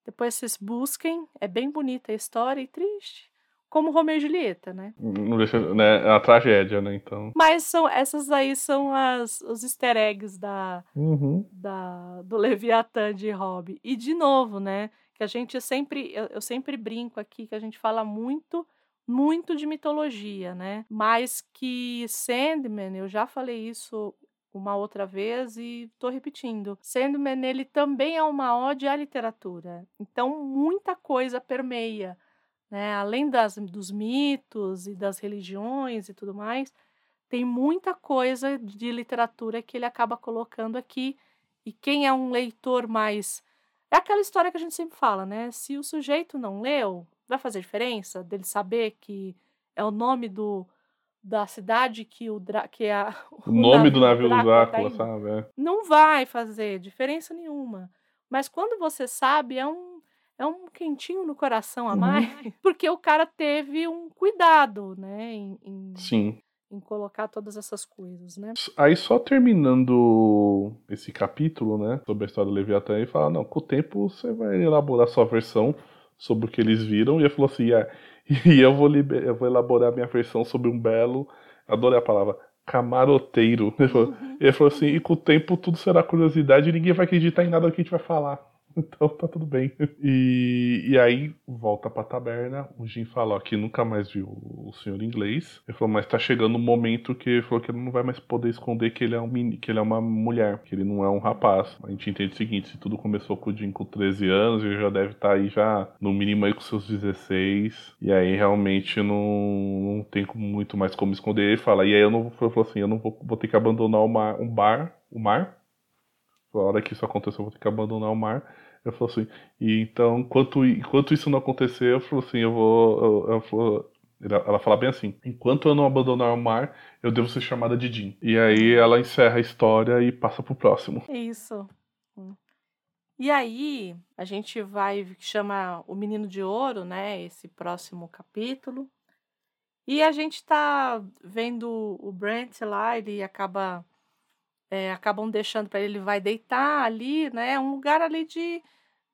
S1: depois vocês busquem. É bem bonita a história e triste. Como Romeu e Julieta, né?
S2: Não deixa, né? É uma tragédia, né? Então.
S1: Mas são, essas aí são as, os easter eggs da,
S2: Uhum.
S1: da, do Leviatã de Hobby. E de novo, né? Que a gente sempre, eu, eu sempre brinco aqui que a gente fala muito, muito de mitologia, né? Mas que Sandman, eu já falei isso uma outra vez e tô repetindo. Sandman, ele também é uma ode à literatura. Então, muita coisa permeia, né? Além das, dos mitos e das religiões e tudo mais, tem muita coisa de literatura que ele acaba colocando aqui. E quem é um leitor mais. É aquela história que a gente sempre fala, né? Se o sujeito não leu, vai fazer diferença dele saber que é o nome do, da cidade que o Drá- que é a,
S2: O nome do navio do
S1: Drácula tá
S2: Drácula,
S1: indo.
S2: sabe? É.
S1: Não vai fazer diferença nenhuma. Mas quando você sabe, é um é um quentinho no coração a
S2: Uhum.
S1: mais, porque o cara teve um cuidado, né, em, em,
S2: Sim.
S1: em colocar todas essas coisas, né?
S2: Aí só terminando esse capítulo, né, sobre a história do Leviatã, ele fala, não, com o tempo você vai elaborar sua versão sobre o que eles viram, e ele falou assim, é, e eu vou, liber- eu vou elaborar minha versão sobre um belo, adorei a palavra, camaroteiro. Ele falou, ele falou assim, e com o tempo tudo será curiosidade e ninguém vai acreditar em nada do que a gente vai falar. Então tá tudo bem. E, e aí volta pra taberna. O Jim falou que nunca mais viu o senhor inglês. Ele falou, mas tá chegando um momento que ele falou que ele não vai mais poder esconder que ele é um meni- que ele é uma mulher, que ele não é um rapaz. A gente entende o seguinte: se tudo começou com o Jim com 13 anos, ele já deve estar aí já no mínimo aí com seus 16. E aí realmente não, não tem muito mais como esconder. Ele fala, e aí eu não falou assim, eu não vou, vou ter que abandonar o mar, um bar, o mar. A hora que isso acontecer, eu vou ter que abandonar o mar. Eu falo assim, e então, enquanto, enquanto isso não acontecer, eu falo assim, eu vou. Eu, eu ela, fala bem assim: enquanto eu não abandonar o mar, eu devo ser chamada de Jean. E aí ela encerra a história e passa pro próximo.
S1: Isso. E aí, a gente vai chama o Menino de Ouro, né? Esse próximo capítulo. E a gente tá vendo o Brent lá, ele acaba é, acabam deixando para ele, ele vai deitar ali, né? É um lugar ali de,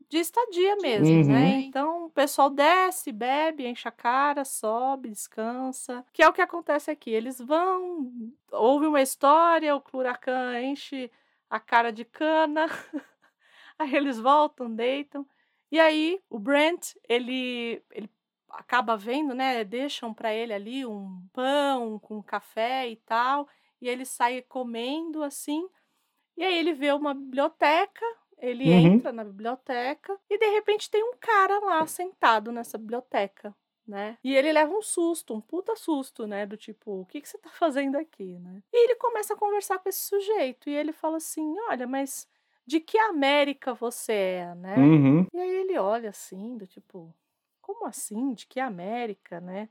S1: de estadia mesmo, né?
S2: Uhum.
S1: Então o pessoal desce, bebe, enche a cara, sobe, descansa. Que é o que acontece aqui. Eles vão, ouve uma história, o Cluracan enche a cara de cana, aí eles voltam, deitam. E aí o Brent, ele, ele acaba vendo, né? Deixam para ele ali um pão com café e tal. E ele sai comendo assim. E aí ele vê uma biblioteca, ele
S2: Uhum.
S1: entra na biblioteca e de repente tem um cara lá sentado nessa biblioteca, né? E ele leva um susto, um puta susto, né? Do tipo, o que, que você tá fazendo aqui, né? E ele começa a conversar com esse sujeito e ele fala assim: olha, mas de que América você é, né?
S2: Uhum.
S1: E aí ele olha assim, do tipo, como assim? De que América, né?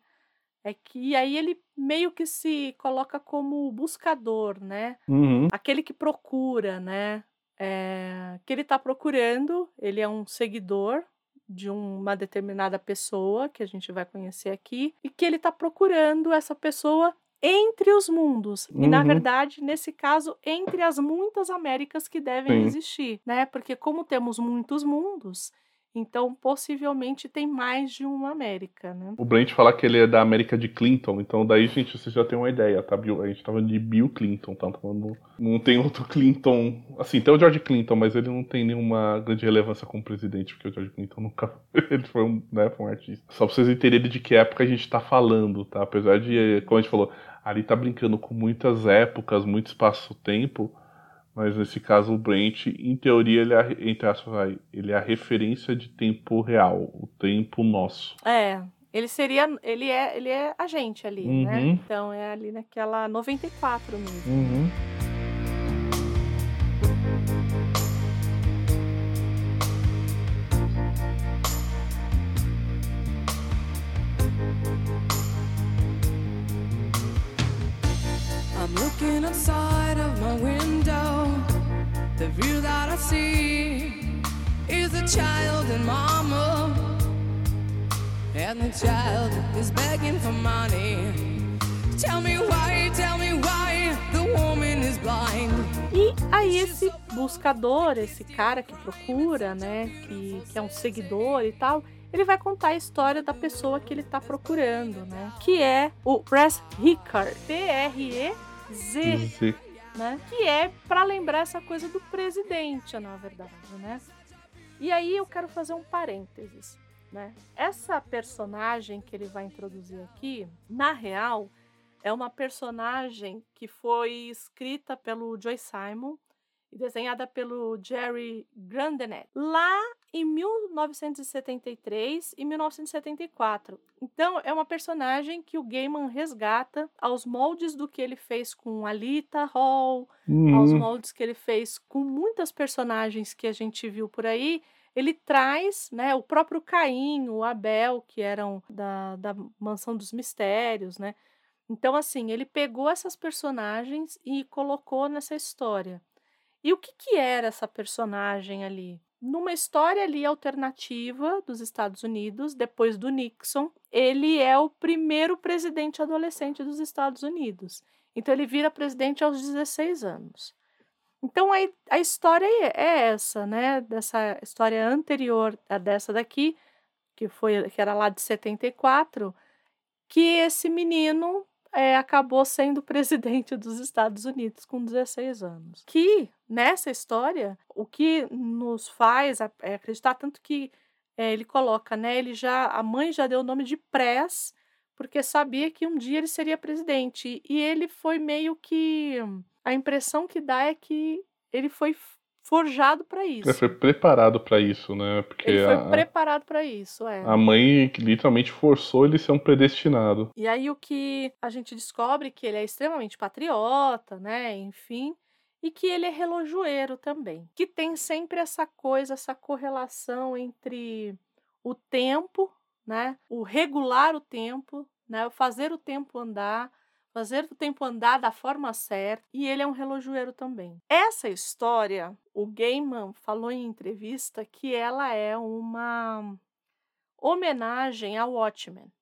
S1: É que e aí ele meio que se coloca como buscador, né?
S2: Uhum.
S1: Aquele que procura, né? É, que ele tá procurando, ele é um seguidor de uma determinada pessoa que a gente vai conhecer aqui e que ele tá procurando essa pessoa entre os mundos. E na
S2: Uhum.
S1: verdade, nesse caso, entre as muitas Américas que devem
S2: Sim.
S1: existir, né? Porque como temos muitos mundos, Então, possivelmente tem mais de uma América, né?
S2: O Brent fala que ele é da América de Clinton, então daí, gente, você já tem uma ideia, tá? A gente tá falando de Bill Clinton, tá? Tá Não tem outro Clinton. Assim, tem o George Clinton, mas ele não tem nenhuma grande relevância como presidente, porque o George Clinton nunca. Ele foi um, né, foi um artista. Só pra vocês entenderem de que época a gente tá falando, tá? Apesar de, como a gente falou, ali tá brincando com muitas épocas, muito espaço-tempo. Mas nesse caso, o Brent, em teoria, ele é, entre aspas, vai, ele é a referência de tempo real, o tempo nosso.
S1: É, ele seria, ele é, ele é a gente ali, né?
S2: Uhum.
S1: Então é ali naquela 94 mesmo.
S2: Uhum.
S5: I'm looking outside. The view that I see is a child and mama. And the child is begging for money. Tell me why, tell me why the woman is blind.
S1: E aí esse buscador, esse cara que procura, né, que, que é um seguidor e tal, ele vai contar a história da pessoa que ele tá procurando, né? Que é o Press Ricard, P-R-E-Z, né? Que é para lembrar essa coisa do presidente, na verdade, né? E aí eu quero fazer um parênteses, né? Essa personagem que ele vai introduzir aqui, na real, é uma personagem que foi escrita pelo Joy Simon e desenhada pelo Jerry Grandenet lá em 1973 e 1974. Então é uma personagem que o Gaiman resgata aos moldes do que ele fez com Alita Hall, aos
S2: Uhum.
S1: moldes que ele fez com muitas personagens que a gente viu por aí, ele traz, né, o próprio Caim, o Abel, que eram da, da Mansão dos Mistérios, né? Então, assim, ele pegou essas personagens e colocou nessa história. E o que, que era essa personagem ali? Numa história ali alternativa dos Estados Unidos, depois do Nixon, ele é o primeiro presidente adolescente dos Estados Unidos. Então ele vira presidente aos 16 anos. Então a, a história é essa, né? Dessa história anterior a dessa daqui, que foi que era lá de 74, que esse menino é, acabou sendo presidente dos Estados Unidos com 16 anos. Que nessa história, o que nos faz é, acreditar tanto que é, ele coloca, né? Ele já a mãe já deu o nome de Press porque sabia que um dia ele seria presidente e ele foi meio que a impressão que dá é que ele foi forjado para isso.
S2: Ele foi preparado pra isso, né? Porque
S1: Ele foi
S2: a,
S1: preparado para isso, é.
S2: a mãe que literalmente forçou ele a ser um predestinado.
S1: E aí o que a gente descobre que ele é extremamente patriota, né? Enfim, e que ele é relojoeiro também. Que tem sempre essa coisa, essa correlação entre o tempo, né? O regular o tempo, né? O fazer o tempo andar, fazer o tempo andar da forma certa, e ele é um relojoeiro também. Essa história, o Gaiman falou em entrevista que ela é uma homenagem ao Watchmen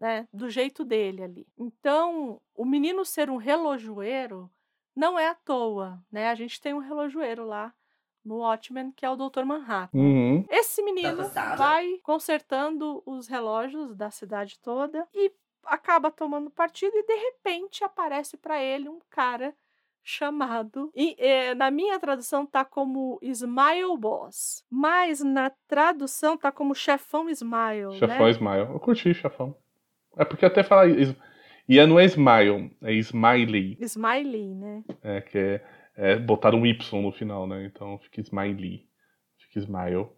S1: né, do jeito dele ali. Então, o menino ser um relojoeiro não é à toa, né? A gente tem um relojoeiro lá no Watchmen, que é o Dr. Manhattan.
S2: Uhum.
S1: Esse menino vai consertando os relógios da cidade toda e acaba tomando partido e de repente aparece para ele um cara chamado e, eh, na minha tradução tá como Smile Boss, mas na tradução tá como chefão Smile,
S2: Chefão
S1: né?
S2: Smile. Eu curti chefão. É porque até fala. is- E é- não é Smile, é Smiley.
S1: Smiley, né?
S2: É, que é, é botar um Y no final, né? Então fica Smiley. Fica Smile.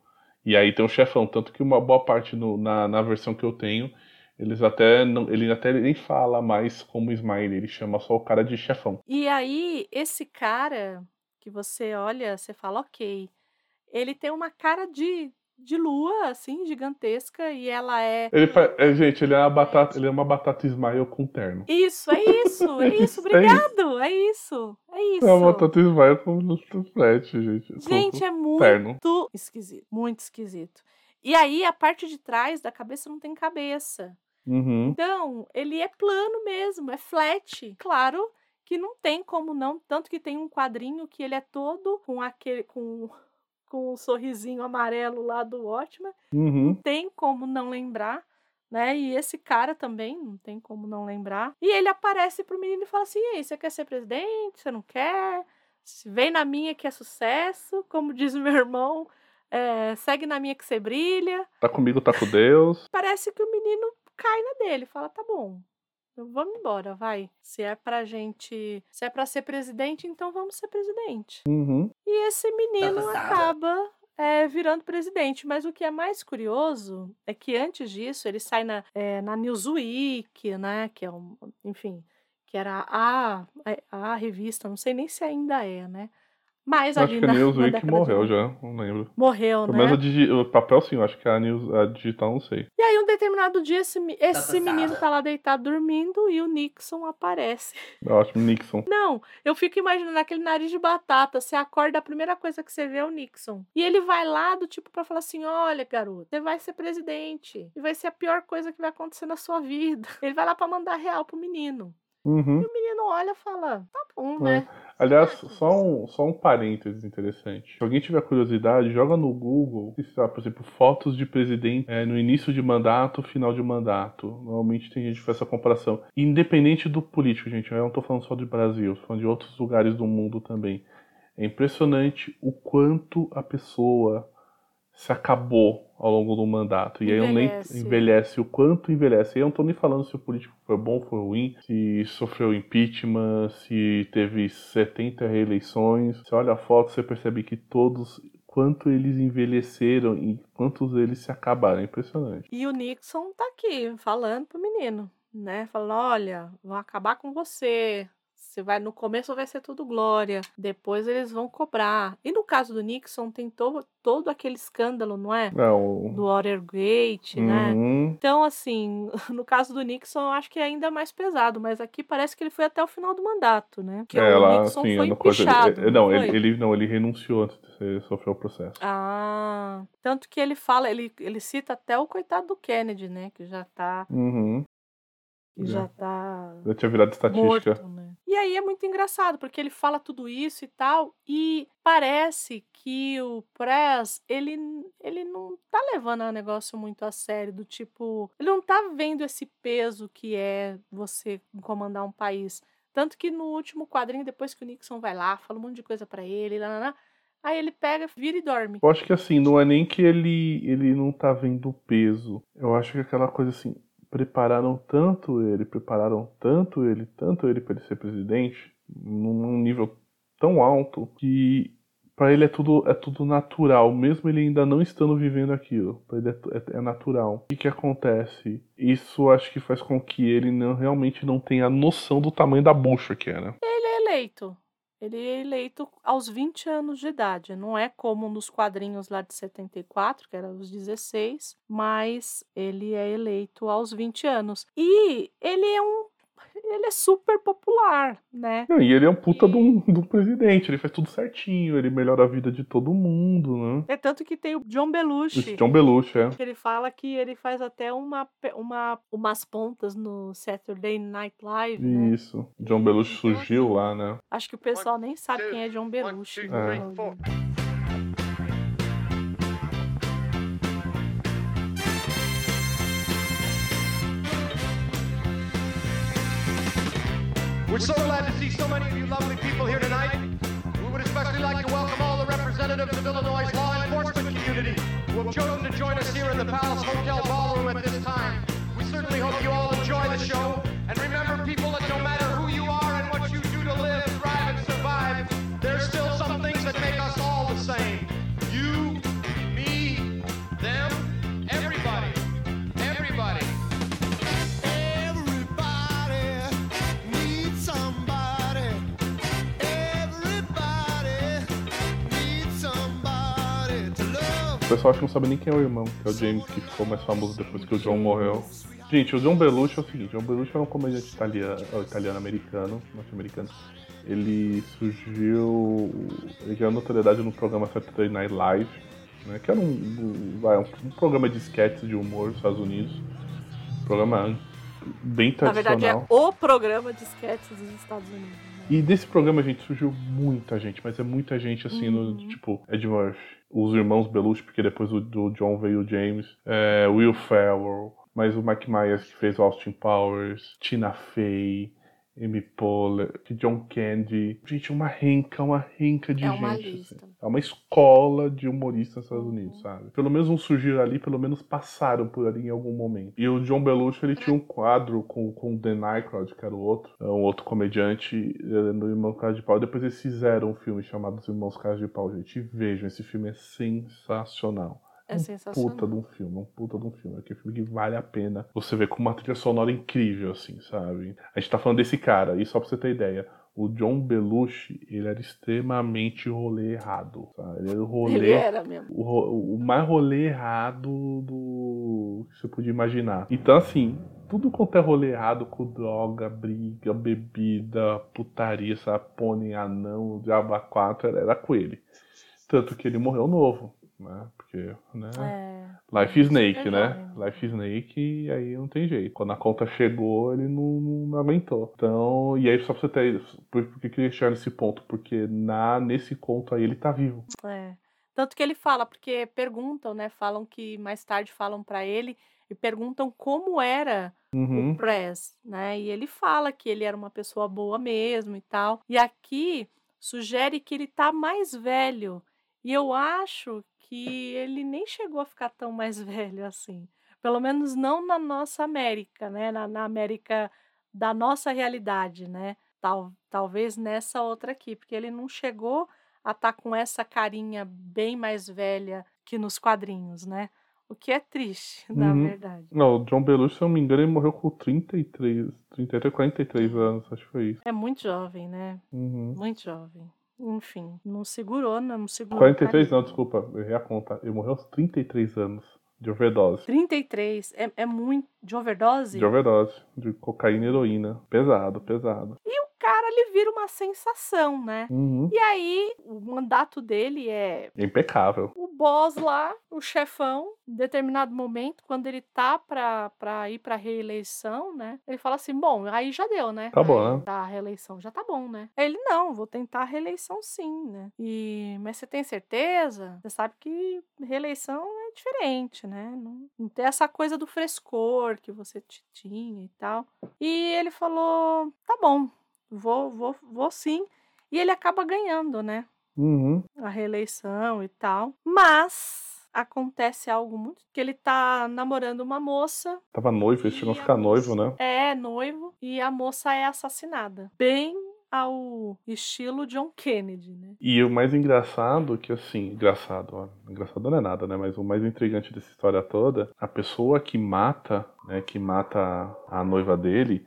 S2: E aí tem o chefão. Tanto que uma boa parte no- na, na versão que eu tenho, eles até não, ele até nem fala mais como Smiley, ele chama só o cara de chefão.
S1: E aí, esse cara que você olha, você fala, ok, ele tem uma cara de, de lua, assim, gigantesca, e ela é.
S2: Ele, é, gente, ele é uma batata, ele é uma batata Smile com terno.
S1: Isso, é isso, é isso, obrigado, é isso, é isso.
S2: É uma batata Smile com flat, gente. com-
S1: Gente,
S2: com
S1: é muito
S2: terno.
S1: esquisito, muito esquisito. E aí, a parte de trás da cabeça não tem cabeça.
S2: Uhum.
S1: Então, ele é plano mesmo, é flat. Claro que não tem como não, tanto que tem um quadrinho que ele é todo com aquele com com o sorrisinho amarelo lá do Watchmen.
S2: Uhum.
S1: Tem como não lembrar, né? E esse cara também não tem como não lembrar. E ele aparece pro menino e fala assim: "E aí, você quer ser presidente? Você não quer? Se Vem na minha que é sucesso, como diz meu irmão, é, segue na minha que você brilha.
S2: Tá comigo, tá com Deus.
S1: Parece que o menino cai na dele, fala: tá bom, então vamos embora, vai. Se é pra gente. Se é pra ser presidente, então vamos ser presidente.
S2: Uhum.
S1: E esse menino acaba é, virando presidente. Mas o que é mais curioso é que antes disso ele sai na, é, na Newsweek, né? Que é um. Enfim, que era a, a, a revista, não sei nem se ainda é, né? Mas
S2: Acho
S1: ali
S2: que a
S1: na, na
S2: Newsweek
S1: de
S2: morreu
S1: 90.
S2: já, não lembro.
S1: Morreu,
S2: Pelo
S1: né?
S2: menos a digi- o papel sim, eu acho que a, news, a digital não sei.
S1: E aí, um determinado dia, esse, me- esse
S6: passada.
S1: menino tá lá deitado dormindo e o Nixon aparece.
S2: Eu acho Nixon.
S1: Não, eu fico imaginando aquele nariz de batata. Você acorda, a primeira coisa que você vê é o Nixon. E ele vai lá do tipo pra falar assim: olha, garoto, você vai ser presidente. E vai ser a pior coisa que vai acontecer na sua vida. Ele vai lá pra mandar real pro menino.
S2: Uhum.
S1: E o menino olha e fala: tá bom,
S2: É.
S1: né?
S2: Aliás, só um, só um parênteses interessante. Se alguém tiver curiosidade, joga no Google, por exemplo, fotos de presidente é, no início de mandato, final de mandato. Normalmente tem gente que faz essa comparação. Independente do político, gente, eu não tô falando só de Brasil, tô falando de outros lugares do mundo também. É impressionante o quanto a pessoa se acabou ao longo do mandato. E aí eu nem
S1: Envelhece.
S2: envelhece, o quanto envelhece. E eu não tô nem falando se o político foi bom, foi ruim, se sofreu impeachment, se teve 70 reeleições. Você olha a foto, você percebe que todos, quanto eles envelheceram e quantos eles se acabaram. É impressionante.
S1: E o Nixon tá aqui falando pro menino, né? Falando: olha, vão acabar com você. Você vai, no começo vai ser tudo glória, depois eles vão cobrar. E no caso do Nixon, tem to, todo aquele escândalo, não é?
S2: Não.
S1: Do Watergate, né?
S2: Uhum.
S1: Então, assim, no caso do Nixon, eu acho que é ainda mais pesado, mas aqui parece que ele foi até o final do mandato, né? Que
S2: É,
S1: o
S2: lá,
S1: Nixon
S2: sim,
S1: foi
S2: no coisa-
S1: empichado.
S2: ele- não, ele, ele- não, ele renunciou sofrer o processo.
S1: Ah, tanto que ele fala, ele, ele cita até o coitado do Kennedy, né? Que já tá,
S2: Uhum.
S1: que já tá
S2: Já tinha virado estatística.
S1: morto, né? E aí é muito engraçado, porque ele fala tudo isso e tal, e parece que o Press, ele, ele não tá levando o negócio muito a sério, do tipo, ele não tá vendo esse peso que é você comandar um país. Tanto que no último quadrinho, depois que o Nixon vai lá, fala um monte de coisa pra ele, lá, lá, lá, aí ele pega, vira e dorme.
S2: Eu acho que assim, não é nem que ele, ele não tá vendo o peso. Eu acho que aquela coisa assim, prepararam tanto ele, prepararam tanto ele, tanto ele para ele ser presidente, num nível tão alto, que pra ele é tudo, é tudo natural, mesmo ele ainda não estando vivendo aquilo. Pra ele é, é- é natural. O que, que acontece? Isso acho que faz com que ele não, realmente não tenha noção do tamanho da bucha que é, né?
S1: Ele é eleito. Ele é eleito aos 20 anos de idade. Não é como nos quadrinhos lá de 74, que era aos 16, mas ele é eleito aos 20 anos. E ele é um. Ele é super popular, né?
S2: Não, E ele é um puta de um, de um presidente, ele faz tudo certinho, ele melhora a vida de todo mundo, né?
S1: É tanto que tem o John Belushi.
S2: Esse John Belushi, é.
S1: que Ele fala que ele faz até uma, uma, umas pontas no Saturday Night Live, né?
S2: Isso. John Belushi surgiu lá, né?
S1: Acho que o pessoal nem sabe quem é John Belushi.
S3: two, so glad to see so many of you lovely people here tonight. We would especially like to welcome all the representatives of Illinois' law enforcement community who have chosen to join us here in the Palace Hotel Ballroom at this time. We certainly hope you all enjoy the show. And remember, people, that no matter
S2: pessoal acho que não sabe nem quem é o irmão, que é o James, que ficou mais famoso depois que o John morreu. Gente, o John Belushi é o seguinte, o John Belushi é um comediante italiano, ó, italiano-americano, norte-americano. Ele surgiu, ele ganhou notoriedade no programa Saturday Night Live, né, que era um, um- vai, um, programa de sketches de humor dos Estados Unidos. Um programa bem
S1: Na verdade, é
S2: tradicional.
S1: o programa de sketches dos Estados Unidos. né?
S2: E desse programa, gente, surgiu muita gente, mas é muita gente assim, no
S1: Uhum.
S2: tipo Ed Murphy, os irmãos Belushi, porque depois do, do John veio o James, é, Will Ferrell, mas o Mike Myers que fez o Austin Powers, Tina Fey, Amy Poehler, John Candy. Gente, uma renca, uma renca de
S1: É uma
S2: gente.
S1: lista.
S2: assim. É uma escola de humoristas nos Estados
S1: Uhum.
S2: Unidos, sabe? Pelo menos uns surgiram ali, pelo menos passaram por ali em algum momento. E o John Belushi, ele tinha um quadro com, com o Dan Aykroyd, que era o outro, é um outro comediante, no Irmão Cara de Pau. Depois eles fizeram um filme chamado Os Irmãos Cara de Pau, gente. E Vejam, esse filme é sensacional.
S1: É
S2: Um puta de um filme, um puta de um filme. Aquele filme que vale a pena você ver com uma trilha sonora incrível, assim, sabe? A gente tá falando desse cara, e só pra você ter ideia, o John Belushi, ele era extremamente rolê errado, sabe? Ele era o rolê...
S1: Ele era mesmo.
S2: O, o mais rolê errado do que você podia imaginar. Então, assim, tudo quanto é rolê errado com droga, briga, bebida, putaria, sapone, anão, diabo 4, era, era com ele. Tanto que ele morreu novo, né? Porque, né?
S1: É.
S2: Life is Snake,
S1: Super
S2: né?
S1: jovem.
S2: Life Snake e aí não tem jeito. Quando a conta chegou, ele não, não, não aguentou. Então, e aí só pra você ter por, por que que chegar nesse ponto? Porque na, nesse conto aí ele tá vivo.
S1: É. Tanto que ele fala, porque perguntam, né? Falam que mais tarde falam pra ele e perguntam como era
S2: Uhum.
S1: o Press, né? E ele fala que ele era uma pessoa boa mesmo e tal. E aqui sugere que ele tá mais velho. E eu acho que ele nem chegou a ficar tão mais velho assim. Pelo menos não na nossa América, né? Na, na América da nossa realidade, né? Tal, talvez nessa outra aqui, porque ele não chegou a estar com essa carinha bem mais velha que nos quadrinhos, né? O que é triste, na
S2: Uhum.
S1: verdade.
S2: Não, o John Belushi, se eu não me engano, ele morreu com 33, 33, 43 anos, acho que foi isso.
S1: É muito jovem, né?
S2: Uhum.
S1: Muito jovem. Enfim, não segurou, né? não segurou.
S2: 43
S1: carinho.
S2: não, desculpa, eu errei a conta. Ele morreu aos 33 anos de overdose.
S1: 33 é, é muito. De overdose?
S2: De overdose, de cocaína e heroína. Pesado, pesado.
S1: O cara, ele vira uma sensação, né?
S2: Uhum.
S1: E aí, o mandato dele é
S2: Impecável.
S1: o boss lá, o chefão, em determinado momento, quando ele tá pra, pra ir pra reeleição, né? Ele fala assim: bom, aí já deu, né?
S2: Tá bom, né?
S1: Da reeleição, já tá bom, né? Ele, não, vou tentar a reeleição sim, né? E, mas você tem certeza? Você sabe que reeleição é diferente, né? Não, não tem essa coisa do frescor que você tinha e tal. E ele falou: tá bom, vou, vou, vou sim. E ele acaba ganhando, né?
S2: Uhum.
S1: a reeleição e tal. Mas acontece algo muito que ele tá namorando uma moça,
S2: Tava noivo, eles chegam a ficar noivo, né?
S1: é noivo e a moça é assassinada. Bem ao estilo John Kennedy, né?
S2: E o mais engraçado que assim, engraçado, ó, engraçado não é nada, né? Mas o mais intrigante dessa história toda, a pessoa que mata, né, que mata a noiva dele,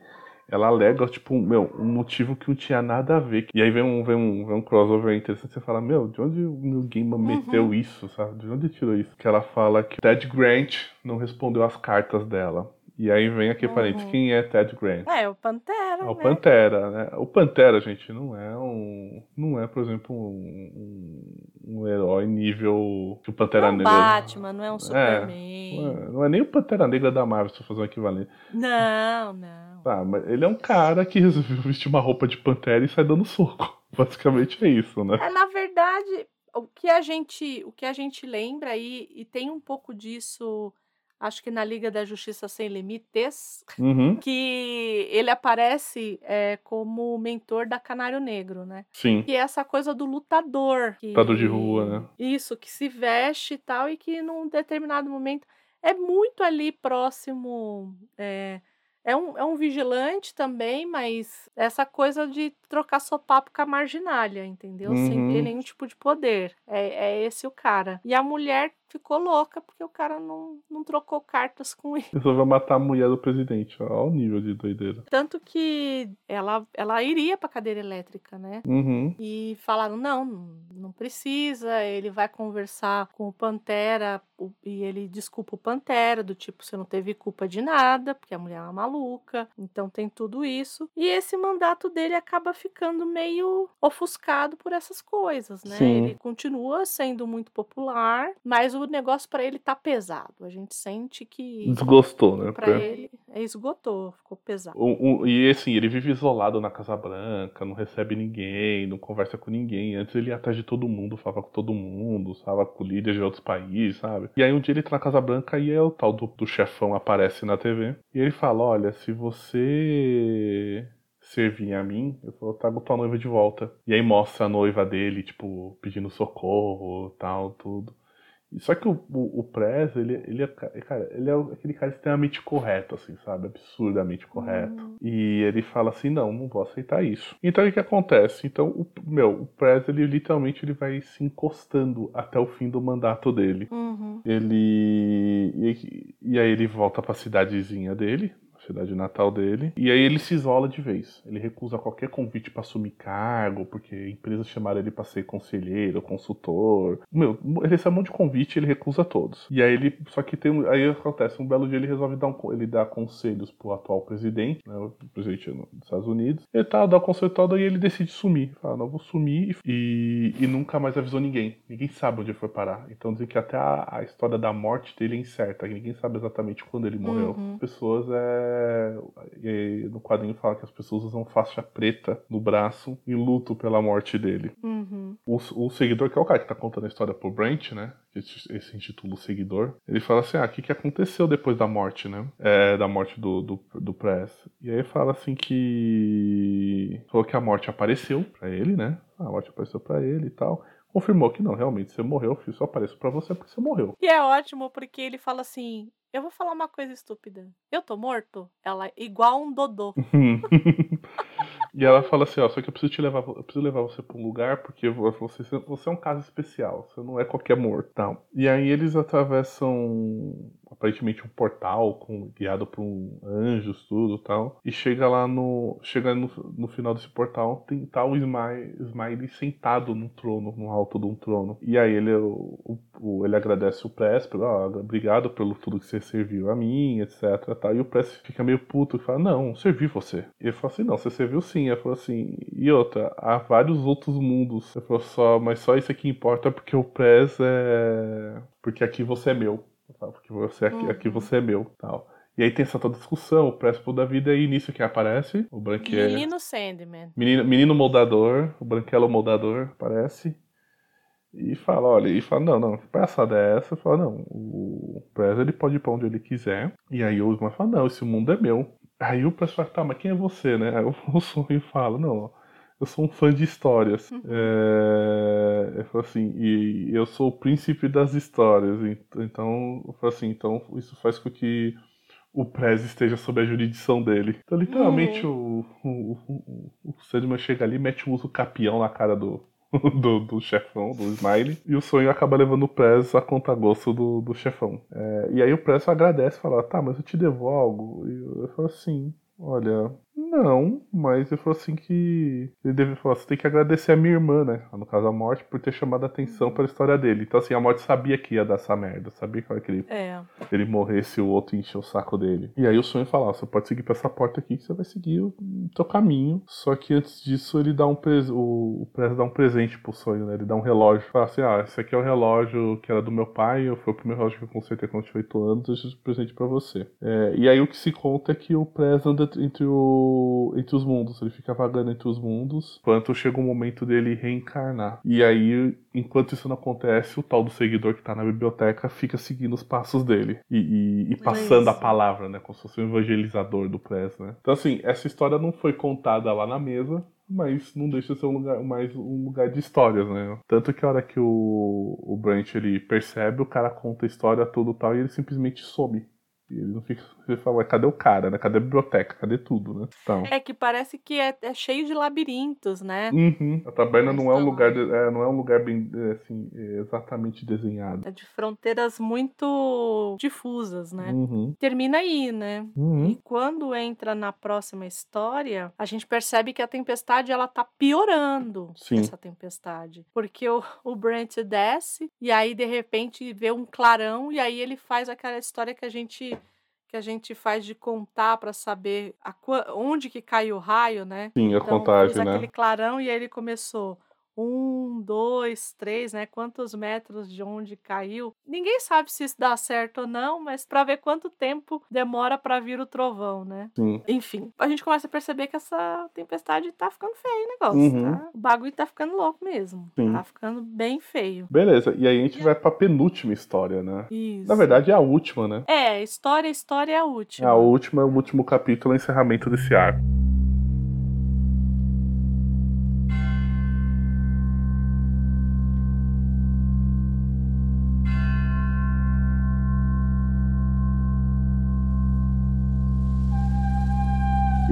S2: ela alega, tipo, meu, um motivo que não tinha nada a ver. E aí vem um, vem um, vem um crossover interessante, você fala, meu, de onde o Neil Gaiman meteu isso, sabe? De onde tirou isso? Que ela fala que Ted Grant não respondeu as cartas dela. E aí vem aqui parênteses,
S1: Uhum.
S2: quem é Ted Grant?
S1: É, o Pantera,
S2: É o
S1: né?
S2: Pantera, né? O Pantera, gente, não é um. Não é, por exemplo, um, um, um herói nível que o
S1: Não
S2: Pantera
S1: é um
S2: Negra.
S1: Batman, não é um
S2: Não
S1: Superman.
S2: é, não é nem o Pantera Negra da Marvel, se eu fazer um equivalente.
S1: Não, não.
S2: Tá, mas ele é um cara que resolveu vestir uma roupa de Pantera e sai dando soco. Basicamente é isso, né?
S1: É, na verdade, o que a gente, o que a gente lembra aí, e tem um pouco disso, acho que na Liga da Justiça Sem Limites,
S2: Uhum,
S1: que ele aparece é, como mentor da Canário Negro, né?
S2: sim.
S1: Que é essa coisa do lutador. Que...
S2: Lutador de rua, né?
S1: Isso, que se veste e tal, e que num determinado momento é muito ali próximo. É, é, um, é um vigilante também, mas essa coisa de trocar sopapo com a marginalha, entendeu? Sem
S2: Uhum.
S1: ter nenhum tipo de poder. É, é esse o cara. E a mulher ficou louca porque o cara não, não trocou cartas com ele.
S2: Resolveu matar a mulher do presidente. Olha o nível de doideira.
S1: Tanto que ela, ela iria pra cadeira elétrica, né?
S2: Uhum.
S1: E falaram: não, não precisa. Ele vai conversar com o Pantera e ele desculpa o Pantera, do tipo: você não teve culpa de nada, porque a mulher é uma maluca. Então tem tudo isso. E esse mandato dele acaba ficando meio ofuscado por essas coisas, né?
S2: Sim.
S1: Ele continua sendo muito popular, mas o negócio pra ele tá pesado. A gente sente que
S2: Desgostou, né?
S1: pra
S2: Pra-
S1: ele é, esgotou, ficou pesado.
S2: O- o- e assim, ele vive isolado na Casa Branca, não recebe ninguém, não conversa com ninguém. Antes ele ia atrás de todo mundo, falava com todo mundo, falava com líderes de outros países, sabe? E aí um dia ele tá na Casa Branca e é o tal do, do chefão aparece na TV. E ele fala: Olha, se você servir a mim, eu vou trago tua noiva de volta. E aí mostra a noiva dele, tipo, pedindo socorro tal, tudo. Só que o, o, o Prez, ele, ele, é, ca- cara, ele é aquele cara extremamente correto, assim, sabe? Absurdamente correto.
S1: Hum.
S2: E ele fala assim, não, não vou aceitar isso. Então o que acontece? Então, o, meu, o Prez, ele literalmente ele vai se encostando até o fim do mandato dele.
S1: Uhum.
S2: Ele. E, e aí ele volta pra cidadezinha dele, a cidade natal dele. E aí ele se isola de vez. Ele recusa qualquer convite pra assumir cargo, porque empresas chamaram ele pra ser conselheiro, consultor. Meu, ele recebe um monte de convite ele recusa todos. E aí ele. Só que tem. um- Aí acontece, um belo dia ele resolve dar um, ele dá conselhos pro atual presidente, né, o presidente dos Estados Unidos. Ele tá, dá o conselho todo e ele decide sumir. Fala, não, vou sumir e, e nunca mais avisou ninguém. Ninguém sabe onde ele foi parar. Então dizem que até a, a história da morte dele é incerta. Ninguém sabe exatamente quando ele morreu.
S1: Uhum.
S2: As pessoas é. E aí, no quadrinho fala que as pessoas usam faixa preta no braço em luto pela morte dele.
S1: Uhum.
S2: O, o seguidor, que é o cara que tá contando a história pro Brent, né? Esse, esse intitula o seguidor. Ele fala assim: ah, o que, que aconteceu depois da morte, né? É, da morte do, do, do Press. E aí fala assim que. Falou que a morte apareceu pra ele, né? A morte apareceu pra ele e tal. Confirmou que não, realmente, você morreu, filho. Só apareceu pra você porque você morreu.
S1: E é ótimo porque ele fala assim: Eu vou falar uma coisa estúpida. Eu tô morto? Ela é igual um dodô.
S2: e ela fala assim, ó, só que eu preciso te levar, eu preciso levar você pra um lugar porque você, você é um caso especial, você não é qualquer morto, tal. E aí eles atravessam aparentemente um portal com, guiado por um anjos, tudo, tal. E chega lá no, chega no, no final desse portal, tem tá o Smiley, Smiley sentado num trono, no alto de um trono. E aí ele, o, o- ele agradece o Press, pelo, ó, obrigado pelo tudo que você serviu a mim, etc. Tal. E o Press fica meio puto e fala, não, servi você. E ele fala assim, não, você serviu sim. Ele falou assim, e outra, há vários outros mundos. Ele falou só, mas só isso aqui importa porque o Press é. Porque aqui você é meu. Tal, Porque você aqui, aqui
S1: Uhum.
S2: você é meu. Tal. E aí tem essa toda discussão, o Press da vida, e nisso que aparece, o Branquelo.
S1: Menino Sandman.
S2: Menino, menino moldador, o Branquelo moldador, aparece. E fala, olha, e fala, não, não, que palhaçada é essa? Fala, não, o Prez ele pode ir pra onde ele quiser. E aí o Osmar fala, não, esse mundo é meu. Aí o Prez fala, tá, mas quem é você, né? Aí o Sonho fala, não, ó, eu sou um fã de histórias. É, eu falo assim, e eu sou o príncipe das histórias. ent- Então, eu falo assim, então isso faz com que o Prez esteja sob a jurisdição dele. Então, literalmente, o, o, o, o Sandman chega ali, mete um uso capião na cara do, do, do chefão, do Smiley, e o sonho acaba levando o Prez a conta-gosto do, do chefão. É, e aí o Prez agradece, fala, tá, mas eu te devo algo. E eu, eu falo assim, olha, não, mas eu falo assim que ele deve falar, você tem que agradecer a minha irmã, né? No caso a morte, por ter chamado a atenção para a história dele. Então assim, a morte sabia que ia dar essa merda, sabia que ele
S1: É.
S2: ele morresse o outro encher o saco dele. E aí o sonho fala, ó, você pode seguir pra essa porta aqui que você vai seguir o teu caminho. Só que antes disso ele dá um pres... o, o Prez dá um presente pro sonho, né? Ele dá um relógio. Fala assim, ah, esse aqui é o relógio que era do meu pai, foi o primeiro relógio que eu consertei quando eu tinha 8 anos, esse presente pra você. É, e aí o que se conta é que o Prez anda entre, o... entre os mundos, ele fica vagando entre os mundos, enquanto chega o momento dele reencarnar. E aí, enquanto isso não acontece, o tal do seguidor que tá na biblioteca fica seguindo os passos dele e, e- e passando a palavra, né? Como se fosse um evangelizador do Press, né? Então, assim, essa história não foi contada lá na mesa, mas não deixa de ser um lugar, mais um lugar de histórias, né? Tanto que a hora que o, o Brent ele percebe, o cara conta a história, tudo tal, e ele simplesmente some. E ele não fica. Ele fala, cadê o cara, né? Cadê a biblioteca? Cadê tudo, né? Então.
S1: É que parece que é, é cheio de labirintos, né?
S2: Uhum. A taberna não é um lugar, de- é, não é um lugar bem é, assim, é, exatamente desenhado.
S1: É de fronteiras muito difusas, né?
S2: Uhum.
S1: Termina aí, né?
S2: Uhum.
S1: E quando entra na próxima história, a gente percebe que a tempestade ela tá piorando.
S2: Sim.
S1: Essa tempestade. Porque o, o Brent desce e aí de repente vê um clarão e aí ele faz aquela história que a gente que a gente faz de contar para saber a onde que cai o raio, né?
S2: Sim, a
S1: Então,
S2: contagem,
S1: fiz
S2: né?
S1: aquele clarão e aí ele começou um, dois, três, né? Quantos metros de onde caiu. Ninguém sabe se isso dá certo ou não, mas para ver quanto tempo demora para vir o trovão, né?
S2: Sim.
S1: Enfim, a gente começa a perceber que essa tempestade tá ficando feio o negócio,
S2: Uhum.
S1: tá? O bagulho tá ficando louco mesmo.
S2: Sim.
S1: Tá ficando bem feio.
S2: Beleza, e aí a gente vai pra penúltima história, né?
S1: Isso.
S2: Na verdade é a última, né?
S1: É, história, história é a última.
S2: A última é o último capítulo, o encerramento desse arco.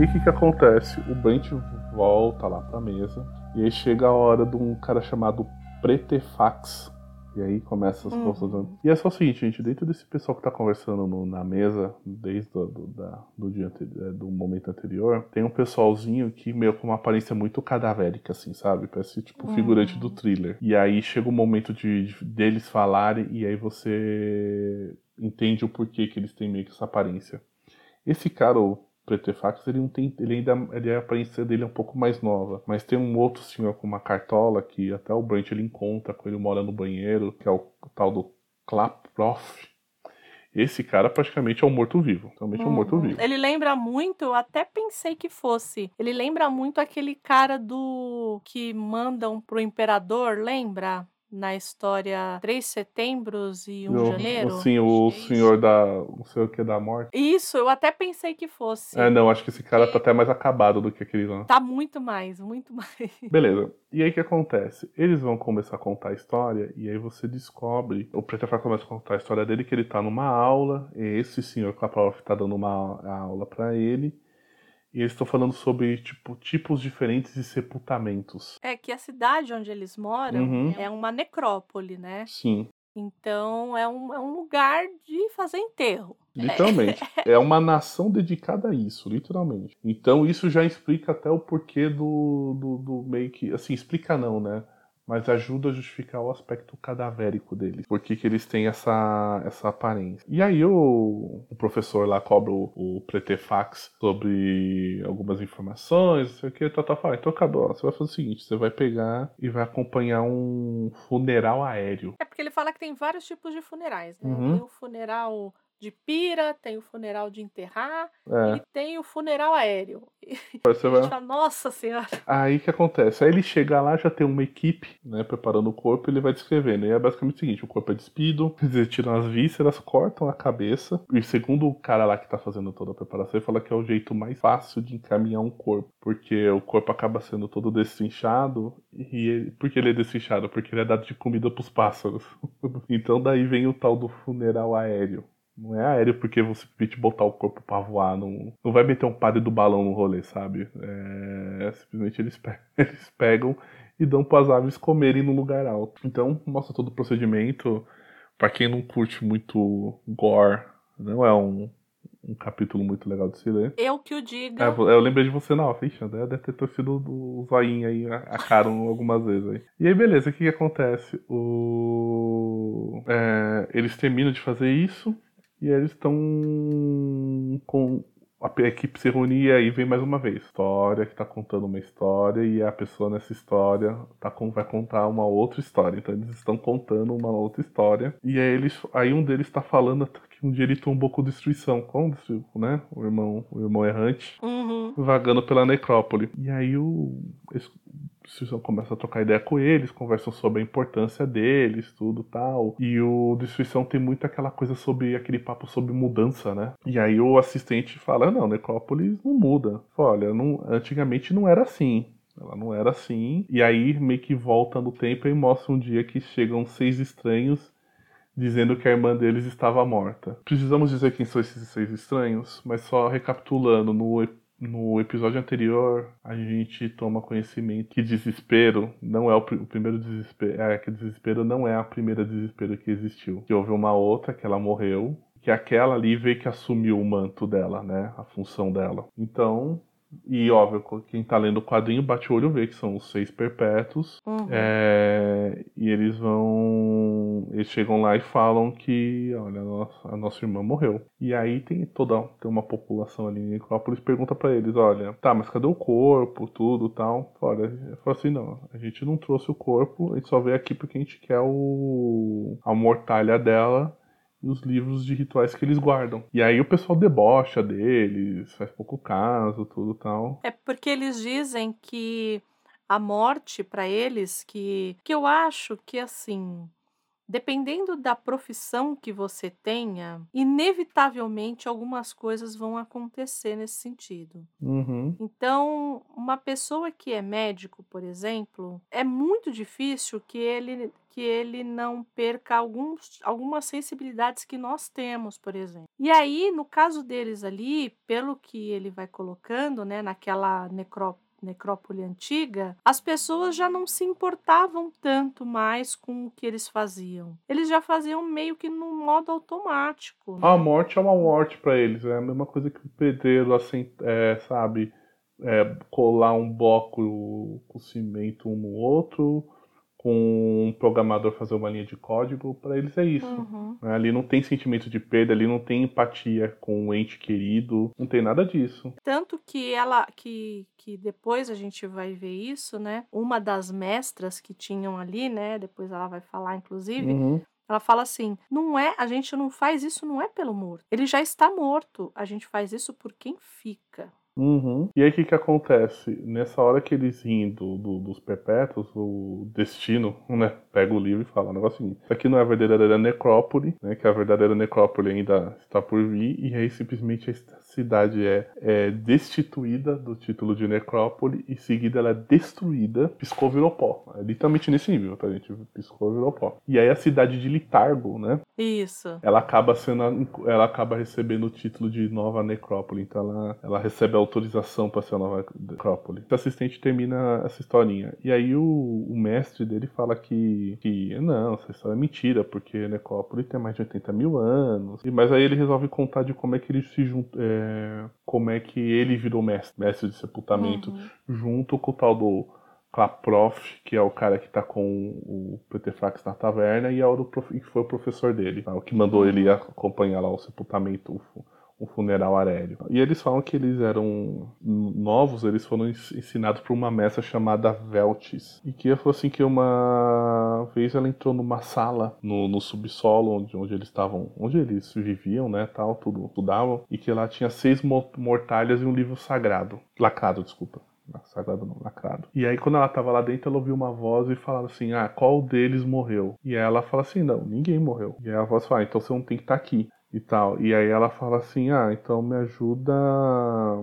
S2: E o que que acontece? O Brent volta lá pra mesa e aí chega a hora de um cara chamado Pretefax. E aí começa as
S1: Uhum.
S2: E é só o seguinte, gente, dentro desse pessoal que tá conversando no- na mesa, desde o do, da- do, dia ante- eh, do momento anterior, tem um pessoalzinho que meio com uma aparência muito cadavérica, assim, sabe? Parece tipo
S1: Uhum.
S2: figurante do thriller. E aí chega o momento de, de- deles falarem e aí você entende o porquê que eles têm meio que essa aparência. Esse cara, o Pretefax, ele, não tem, ele ainda ele, a aparência dele é um pouco mais nova. Mas tem um outro senhor com uma cartola que até o Brent ele encontra com ele mora no banheiro, que é o, tal do Klaproth. Esse cara praticamente é um morto-vivo. Realmente é um
S1: Uhum.
S2: morto-vivo.
S1: Ele lembra muito, eu até pensei que fosse. Ele lembra muito aquele cara do que mandam pro imperador, lembra? Na história Três Setembros e Um
S2: O-
S1: Janeiro.
S2: Sim, o senhor da. Não sei o que da morte.
S1: Isso, eu até pensei que fosse.
S2: É, não, acho que esse cara tá até mais acabado do que aquele lá.
S1: Tá muito mais, muito mais.
S2: Beleza. E aí o que acontece? Eles vão começar a contar a história e aí você descobre. O Pretefar começa a contar a história dele que ele tá numa aula. E esse senhor Klaproff tá dando uma a- aula pra ele. E eles estão falando sobre tipo, tipos diferentes de sepultamentos.
S1: É que a cidade onde eles moram
S2: Uhum.
S1: é uma necrópole, né?
S2: Sim,
S1: Então é um, é um lugar de fazer enterro.
S2: literalmente. é uma nação dedicada a isso, literalmente. Então isso já explica até o porquê do, do, do meio que. Assim, explica não, né? Mas ajuda a justificar o aspecto cadavérico deles. Por que que eles têm essa, essa aparência. E aí o, o professor lá cobra o, o Pretefax sobre algumas informações, não sei o que, tá, tá, fala. Então acabou, você vai fazer o seguinte, você vai pegar e vai acompanhar um funeral aéreo.
S1: É porque ele fala que tem vários tipos de funerais, né?
S2: Uhum.
S1: Tem o funeral de pira, tem o funeral de enterrar
S2: É,
S1: e tem o funeral aéreo.
S2: Você vai...
S1: fala, nossa senhora.
S2: Aí que acontece? Aí ele chega lá, já tem uma equipe, né, preparando o corpo, e ele vai descrevendo. E é basicamente o seguinte: o corpo é despido, eles tiram as vísceras, cortam a cabeça. E segundo o cara lá que tá fazendo toda a preparação, ele fala que é o jeito mais fácil de encaminhar um corpo. Porque o corpo acaba sendo todo destrinchado. E ele- por que ele é destrinchado? Porque ele é dado de comida pros pássaros. então daí vem o tal do funeral aéreo. Não é aéreo porque você permite botar o corpo pra voar. Não, não vai meter um padre do balão no rolê, sabe? É, simplesmente eles, pe- eles pegam e dão para as aves comerem no lugar alto. Então, mostra todo o procedimento. Pra quem não curte muito gore, não é um, um capítulo muito legal de se ler.
S1: Eu que o
S2: É,
S1: diga.
S2: eu lembrei de você na off, deve ter torcido o zoinho aí, a a cara algumas vezes aí. E aí, beleza, o que, que acontece? O... é, eles terminam de fazer isso e eles estão com. A equipe se reunir e aí vem mais uma vez. História que tá contando uma história e a pessoa nessa história tá com, vai contar uma outra história. Então eles estão contando uma outra história. E aí eles. Aí um deles tá falando que um dia ele tombou com destruição. Como destruiu, né? O irmão, o irmão errante
S1: Uhum.
S2: vagando pela necrópole. E aí o Destruição começa a trocar ideia com eles, conversam sobre a importância deles, tudo tal. E o Destruição tem muito aquela coisa sobre aquele papo sobre mudança, né? E aí o assistente fala: "Não, Necrópolis não muda". Olha, não, antigamente não era assim. Ela não era assim. E aí meio que volta no tempo e mostra um dia que chegam seis estranhos dizendo que a irmã deles estava morta. Precisamos dizer quem são esses seis estranhos, mas só recapitulando, no, no episódio anterior a gente toma conhecimento que desespero não é o, pri- o primeiro desespero, é que desespero não é a primeira desespero que existiu. Que houve uma outra que ela morreu, que aquela ali veio que assumiu o manto dela, né, a função dela. Então E óbvio, quem tá lendo o quadrinho bate o olho vê que são os seis perpétuos.
S1: Uhum.
S2: É, e eles vão. Eles chegam lá e falam que, olha, a nossa, a nossa irmã morreu. E aí tem toda tem uma população ali em Necrópolis pergunta pra eles, olha, tá, mas cadê o corpo, tudo tal? Olha, eu falo assim, não, a gente não trouxe o corpo, a gente só veio aqui porque a gente quer o a mortalha dela e os livros de rituais que eles guardam. E aí o pessoal debocha deles, faz pouco caso, tudo tal.
S1: É porque eles dizem que a morte para eles que que eu acho que assim, dependendo da profissão que você tenha, inevitavelmente algumas coisas vão acontecer nesse sentido.
S2: Uhum.
S1: Então, uma pessoa que é médico, por exemplo, é muito difícil que ele que ele não perca alguns, algumas sensibilidades que nós temos, por exemplo. E aí, no caso deles ali, pelo que ele vai colocando, né, naquela necró necrópole antiga, as pessoas já não se importavam tanto mais com o que eles faziam. Eles já faziam meio que no modo automático.
S2: A morte é uma morte pra eles, é a mesma coisa que o pedreiro, assim, é, sabe, é, colar um bloco com cimento um no outro, com um programador fazer uma linha de código, pra eles é isso.
S1: Uhum.
S2: né? Ali não tem sentimento de perda, ali não tem empatia com o ente querido, não tem nada disso.
S1: Tanto que ela que, que depois a gente vai ver isso, né? Uma das mestras que tinham ali, né? Depois ela vai falar, inclusive,
S2: Uhum.
S1: ela fala assim: não é, a gente não faz isso não é pelo morto. Ele já está morto. A gente faz isso por quem fica.
S2: Uhum. E aí o que que acontece? Nessa hora que eles riem do, do- dos perpétuos, o destino, né, pega o livro e fala o negócio seguinte. Isso aqui não é a verdadeira necrópole, né, que a verdadeira necrópole ainda está por vir, e aí simplesmente a cidade é, é destituída do título de necrópole, e em seguida ela é destruída, piscou, virou pó. É literalmente nesse nível, tá gente? Piscou, virou pó. E aí a cidade de Litargo, né,
S1: Isso.
S2: ela acaba sendo ela acaba recebendo o título de nova necrópole então ela, ela recebe a autorização para ser a nova necrópole o assistente termina essa historinha e aí o, o mestre dele fala que, que não essa história é mentira porque a necrópole tem mais de 80 mil anos e mas aí ele resolve contar de como é que ele se junta é, como é que ele virou mestre mestre de sepultamento
S1: Uhum.
S2: junto com o tal do Klaprof, que é o cara que tá com o Petrefrax na taverna, e é o que foi o professor dele, tá? o que mandou ele acompanhar lá o sepultamento, o, o funeral arélio. E eles falam que eles eram novos, eles foram ens- ensinados por uma mestra chamada Veltis. E que falou assim que uma vez ela entrou numa sala no, no subsolo, onde, onde eles estavam, onde eles viviam, né, tal, tudo, estudavam, e que lá tinha seis mo- mortalhas e um livro sagrado, lacrado, desculpa. Sagrado não, lacrado. E aí, quando ela tava lá dentro, ela ouviu uma voz e falava assim: Ah, qual deles morreu? E ela fala assim: Não, ninguém morreu. E aí a voz fala: ah, Então você não tem que estar aqui. E tal. E aí ela fala assim: Ah, então me ajuda.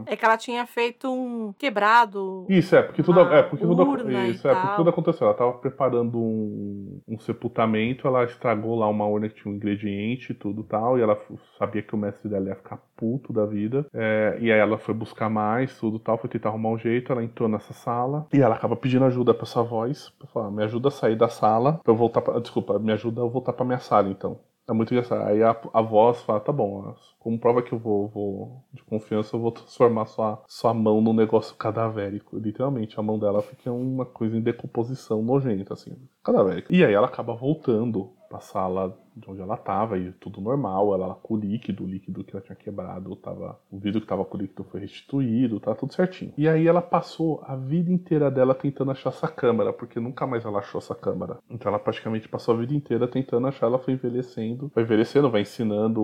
S1: É que ela tinha feito um quebrado.
S2: Isso, é, porque tudo, é, porque tudo, isso, é, porque tudo aconteceu. Ela tava preparando um, um sepultamento, ela estragou lá uma urna que tinha um ingrediente e tudo tal, e ela sabia que o mestre dela ia ficar puto da vida. É, e aí ela foi buscar mais, tudo tal, foi tentar arrumar um jeito, ela entrou nessa sala, e ela acaba pedindo ajuda pra essa voz, pra falar, me ajuda a sair da sala, pra eu voltar pra, desculpa, me ajuda a voltar pra minha sala, então. É muito engraçado. Aí a, a voz fala, tá bom, como prova que eu vou, vou de confiança, eu vou transformar sua, sua mão num negócio cadavérico. Literalmente, a mão dela fica uma coisa em decomposição nojenta, assim, cadavérica. E aí ela acaba voltando pra sala de onde ela tava, e tudo normal, ela com o líquido, o líquido que ela tinha quebrado, tava, o vidro que tava com o líquido foi restituído, tá tudo certinho. E aí ela passou a vida inteira dela tentando achar essa câmera, porque nunca mais ela achou essa câmera. Então ela praticamente passou a vida inteira tentando achar, ela foi envelhecendo, vai envelhecendo, vai ensinando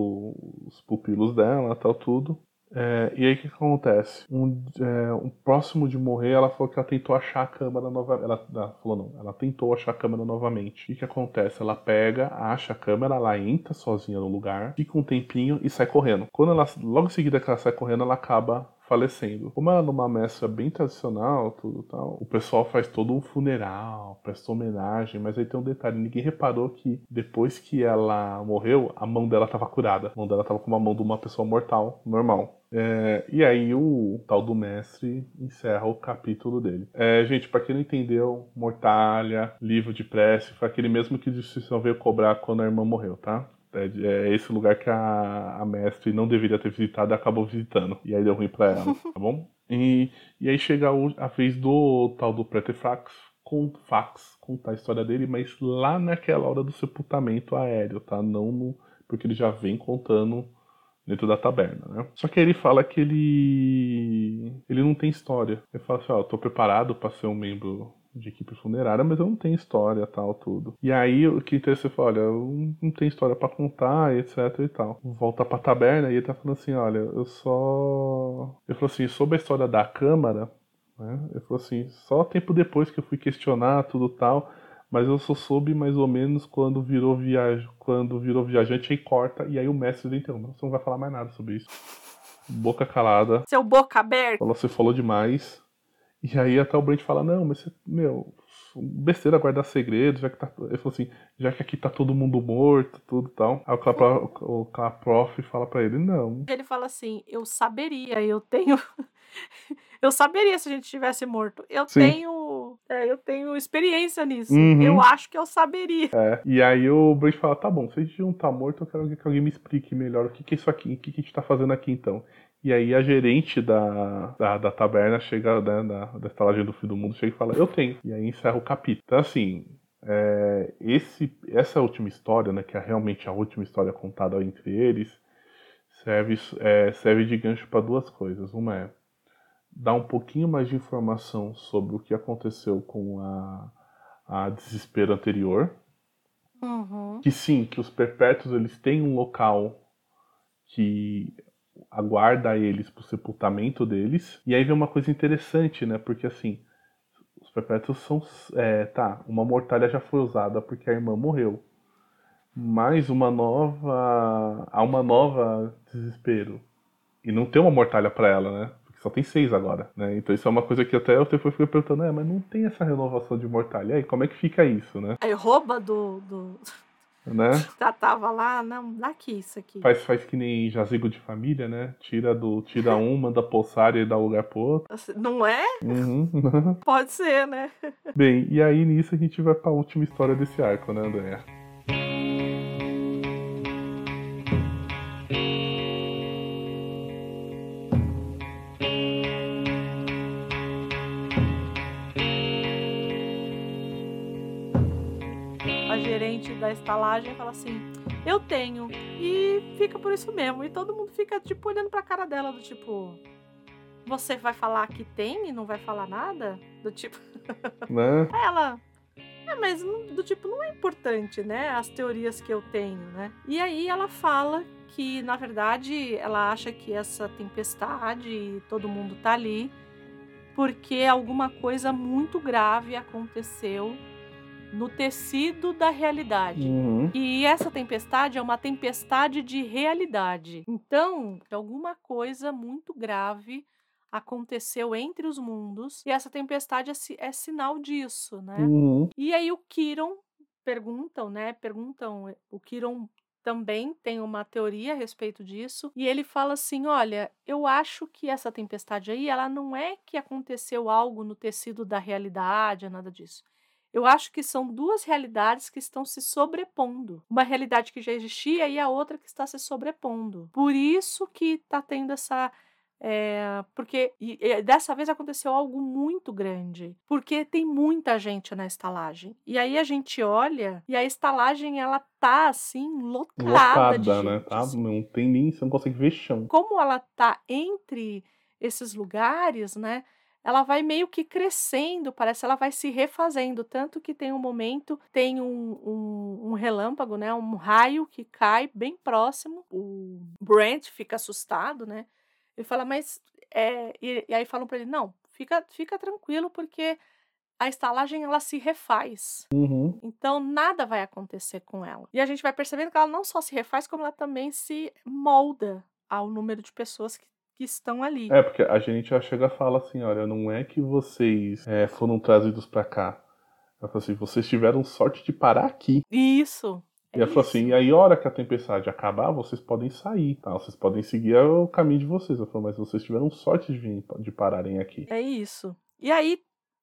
S2: os pupilos dela, tal, tudo. É, e aí o que, acontece? Um, é, um próximo de morrer, ela falou que ela tentou achar a câmera novamente. Ela, ela falou não, ela tentou achar a câmera novamente. E o que acontece? Ela pega, acha a câmera, ela entra sozinha no lugar, fica um tempinho e sai correndo. Quando ela, logo em seguida que ela sai correndo, ela acaba falecendo. Como ela é numa mestra bem tradicional, tudo tal, o pessoal faz todo um funeral, presta homenagem, mas aí tem um detalhe, ninguém reparou que depois que ela morreu, a mão dela tava curada. A mão dela tava com a mão de uma pessoa mortal, normal. É, e aí o tal do mestre encerra o capítulo dele. É, gente, pra quem não entendeu, Mortalha, livro de prece, foi aquele mesmo que o Justiça veio cobrar quando a irmã morreu, tá? É, é esse lugar que a, a mestre não deveria ter visitado e acabou visitando. E aí deu ruim pra ela, tá bom? E, e aí chega a vez do tal do Pretefax com fax contar a história dele, mas lá naquela hora do sepultamento aéreo, tá? Não no. Porque ele já vem contando dentro da taberna, né? Só que aí ele fala que ele. ele não tem história. Ele fala assim, ó, tô preparado pra ser um membro de equipe funerária, mas eu não tenho história, tal, tudo. E aí o que interessa fala, olha, eu não tenho história pra contar, etc e tal. Volta pra taberna e ele tá falando assim, olha, eu só. Ele falou assim, sobre a história da Câmara, né? Ele falou assim, só tempo depois que eu fui questionar tudo tal, mas eu só soube mais ou menos quando virou viaj... quando virou viajante aí corta, e aí o mestre interrompe, você não vai falar mais nada sobre isso. Boca calada,
S1: Seu boca aberta.
S2: falou, você falou demais. E aí até o Brent fala, não, mas você, meu, besteira guardar segredo, já que tá. Ele falou assim, já que aqui tá todo mundo morto, tudo e tal. Aí o Claprof, o Claprof fala pra ele, não.
S1: Ele fala assim: Eu saberia, eu tenho. eu saberia se a gente tivesse morto. Eu
S2: Sim.
S1: tenho. É, eu tenho experiência nisso.
S2: Uhum.
S1: Eu acho que eu saberia.
S2: É. E aí o Brent fala, tá bom, se a gente não tá morto, eu quero que alguém me explique melhor o que, que é isso aqui, o que, que a gente tá fazendo aqui então. E aí a gerente da, da, da taberna chega, né, da, da estalagem do fim do mundo, chega e fala, eu tenho. E aí encerra o capítulo. Então assim, é, esse, essa última história, né, que é realmente a última história contada entre eles, serve, é, serve de gancho para duas coisas. Uma é dar um pouquinho mais de informação sobre o que aconteceu com a, a desespero anterior,
S1: Uhum.
S2: que sim, que os perpétuos eles têm um local que aguarda eles pro sepultamento deles. E aí vem uma coisa interessante, né? Porque assim, os perpétuos são. É, tá, uma mortalha já foi usada porque a irmã morreu. Mas uma nova. Há uma nova desespero. E não tem uma mortalha pra ela, né? Só tem seis agora, né? Então isso é uma coisa que até eu depois fiquei perguntando, é, mas não tem essa renovação de mortalha. E aí, como é que fica isso, né?
S1: Aí rouba do. do...
S2: né?
S1: Já tava lá, não, daqui isso aqui.
S2: Faz, faz que nem jazigo de família, né? Tira do tira um, manda poçar e dá lugar pro outro.
S1: Assim, Não é?
S2: Uhum.
S1: Pode ser, né?
S2: Bem, e aí nisso a gente vai pra última história desse arco, né, André?
S1: Gerente da estalagem fala assim: Eu tenho. E fica por isso mesmo. E todo mundo fica, tipo, olhando pra cara dela, do tipo. Você vai falar que tem e não vai falar nada? Do tipo.
S2: Né?
S1: Ela. É, mas do tipo, não é importante, né? As teorias que eu tenho, né? E aí ela fala que, na verdade, ela acha que essa tempestade e todo mundo tá ali porque alguma coisa muito grave aconteceu no tecido da realidade.
S2: Uhum.
S1: E essa tempestade é uma tempestade de realidade. Então, alguma coisa muito grave aconteceu entre os mundos e essa tempestade é, é sinal disso, né?
S2: Uhum.
S1: E aí o Kiron perguntam, né? Perguntam, o Kiron também tem uma teoria a respeito disso, e ele fala assim: "Olha, eu acho que essa tempestade aí, ela não é que aconteceu algo no tecido da realidade, é nada disso. Eu acho que são duas realidades que estão se sobrepondo. Uma realidade que já existia e a outra que está se sobrepondo. Por isso que tá tendo essa é, porque e- e dessa vez aconteceu algo muito grande, porque tem muita gente na estalagem. E aí a gente olha e a estalagem ela tá assim lotada, de
S2: Lotada, né?
S1: gente,
S2: Tá?
S1: assim.
S2: Não tem nem. Você não consegue ver chão.
S1: Como ela tá entre esses lugares, né? Ela vai meio que crescendo, parece ela vai se refazendo, tanto que tem um momento, tem um, um, um relâmpago, né? Um raio que cai bem próximo. O Brent fica assustado, né? Ele fala, mas. É... E, e aí falam pra ele: não, fica, fica tranquilo, porque a estalagem ela se refaz.
S2: Uhum.
S1: Então nada vai acontecer com ela. E a gente vai percebendo que ela não só se refaz, como ela também se molda ao número de pessoas que, que estão ali.
S2: É, porque a gente já chega e fala assim, olha, não é que vocês é, foram trazidos pra cá. Ela fala assim, vocês tiveram sorte de parar aqui.
S1: Isso.
S2: E ela falou assim, e aí a hora que a tempestade acabar, vocês podem sair, tá? Vocês podem seguir o caminho de vocês. Ela falou, mas vocês tiveram sorte de, vir, de pararem aqui.
S1: É isso. E aí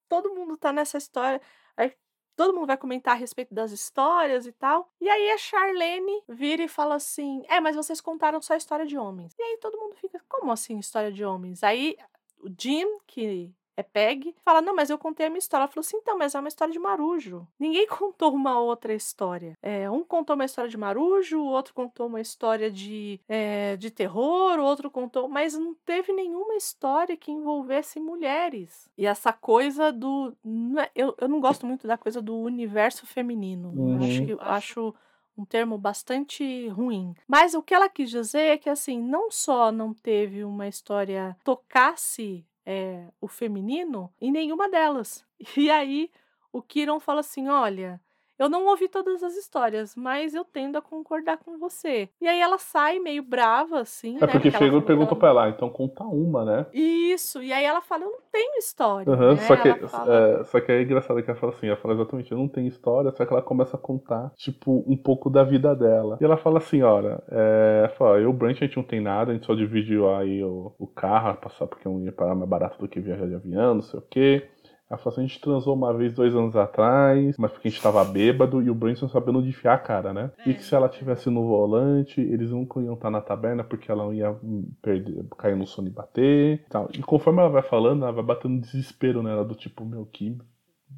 S1: todo mundo tá nessa história. Aí todo mundo vai comentar a respeito das histórias e tal. E aí a Charlene vira e fala assim: É, mas vocês contaram só história de homens. E aí todo mundo fica: Como assim história de homens? Aí o Jim, que é Peg, fala: Não, mas eu contei a minha história. Ela falou assim: Então, mas é uma história de Marujo. Ninguém contou uma outra história. É, um contou uma história de Marujo, o outro contou uma história de, é, de terror, o outro contou. Mas não teve nenhuma história que envolvesse mulheres. E essa coisa do. é- Eu, eu não gosto muito da coisa do universo feminino.
S2: Uhum.
S1: Acho, que- acho um termo bastante ruim. Mas o que ela quis dizer é que, assim, não só não teve uma história tocasse é, o feminino em nenhuma delas. E aí o Kiron fala assim: olha. Eu não ouvi todas as histórias, mas eu tendo a concordar com você. E aí ela sai meio brava, assim.
S2: É
S1: né?
S2: porque
S1: falou
S2: e
S1: ela-
S2: pra ela, "Ah, então conta uma, né?
S1: Isso, e aí ela fala: Eu não tenho história.
S2: Aham,
S1: né?
S2: só, que,
S1: fala-
S2: é, só que é engraçado que ela fala assim, ela fala exatamente, eu não tenho história, só que ela começa a contar, tipo, um pouco da vida dela. E ela fala assim, olha, é, fala, eu e o Brent a gente não tem nada, a gente só dividiu aí o, o carro, passar porque um ia parar mais barato do que viajar de avião, não sei o quê. Ela falou assim, a gente transou uma vez dois anos atrás, mas porque a gente tava bêbado e o não sabia onde enfiar a cara, né? E que se ela tivesse no volante, eles nunca iam estar na taberna porque ela não ia perder, cair no sono e bater e tal. E conforme ela vai falando, ela vai batendo desespero nela, do tipo, meu, que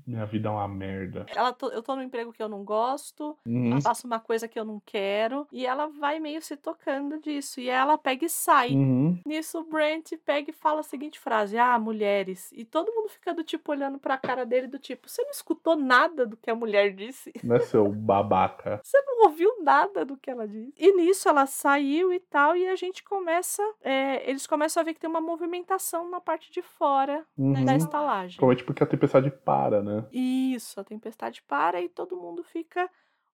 S2: minha vida é uma merda.
S1: ela tô- eu tô num emprego que eu não gosto,
S2: Uhum.
S1: faço uma coisa que eu não quero, e ela vai meio se tocando disso. E ela pega e sai.
S2: Uhum.
S1: Nisso, o Brent pega e fala a seguinte frase: Ah, mulheres. E todo mundo fica do tipo olhando pra cara dele, do tipo: Você não escutou nada do que a mulher disse?
S2: Não é seu babaca.
S1: Você não ouviu nada do que ela disse. E nisso ela saiu e tal, e a gente começa. é, eles começam a ver que tem uma movimentação na parte de fora
S2: Uhum.
S1: da estalagem.
S2: Provavelmente porque a tempestade para, né?
S1: Isso, a tempestade para e todo mundo fica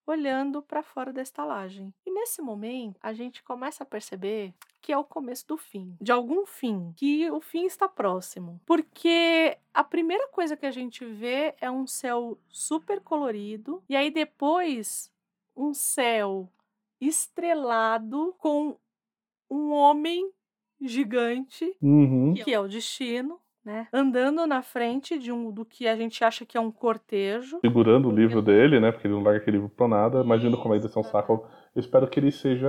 S1: olhando para fora da estalagem. E nesse momento, a gente começa a perceber que é o começo do fim, de algum fim, que o fim está próximo. Porque a primeira coisa que a gente vê é um céu super colorido e aí depois um céu estrelado com um homem gigante
S2: Uhum.
S1: que é o destino, né? Andando na frente de um do que a gente acha que é um cortejo.
S2: Segurando o livro dele, né? Porque ele não larga aquele livro pra nada. Imagina como vai ser um saco. Eu espero que ele seja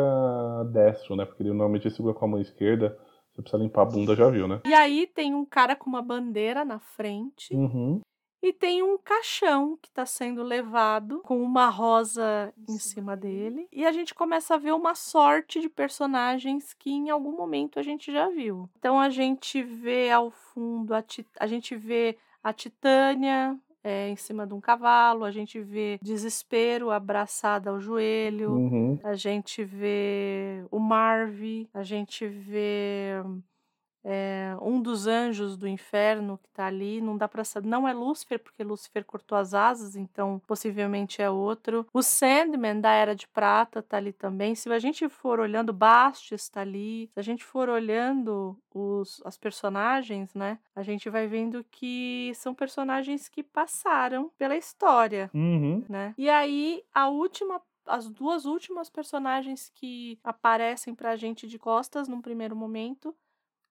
S2: destro, né? Porque ele normalmente segura com a mão esquerda. Você precisa limpar a bunda, já viu, né?
S1: E aí tem um cara com uma bandeira na frente
S2: Uhum.
S1: E tem um caixão que está sendo levado com uma rosa em cima dele. E a gente começa a ver uma sorte de personagens que em algum momento a gente já viu. Então a gente vê ao fundo a, a gente vê a Titânia é, em cima de um cavalo, a gente vê desespero abraçada ao joelho.
S2: Uhum.
S1: A gente vê o Marv, a gente vê é, um dos anjos do inferno que tá ali. Não dá pra saber. Não é Lúcifer, porque Lúcifer cortou as asas, então possivelmente é outro. O Sandman da Era de Prata tá ali também. Se a gente for olhando, Bastes tá ali. Se a gente for olhando os, as personagens, né? A gente vai vendo que são personagens que passaram pela história
S2: Uhum.
S1: né? E aí, a última. As duas últimas personagens que aparecem pra gente de costas num primeiro momento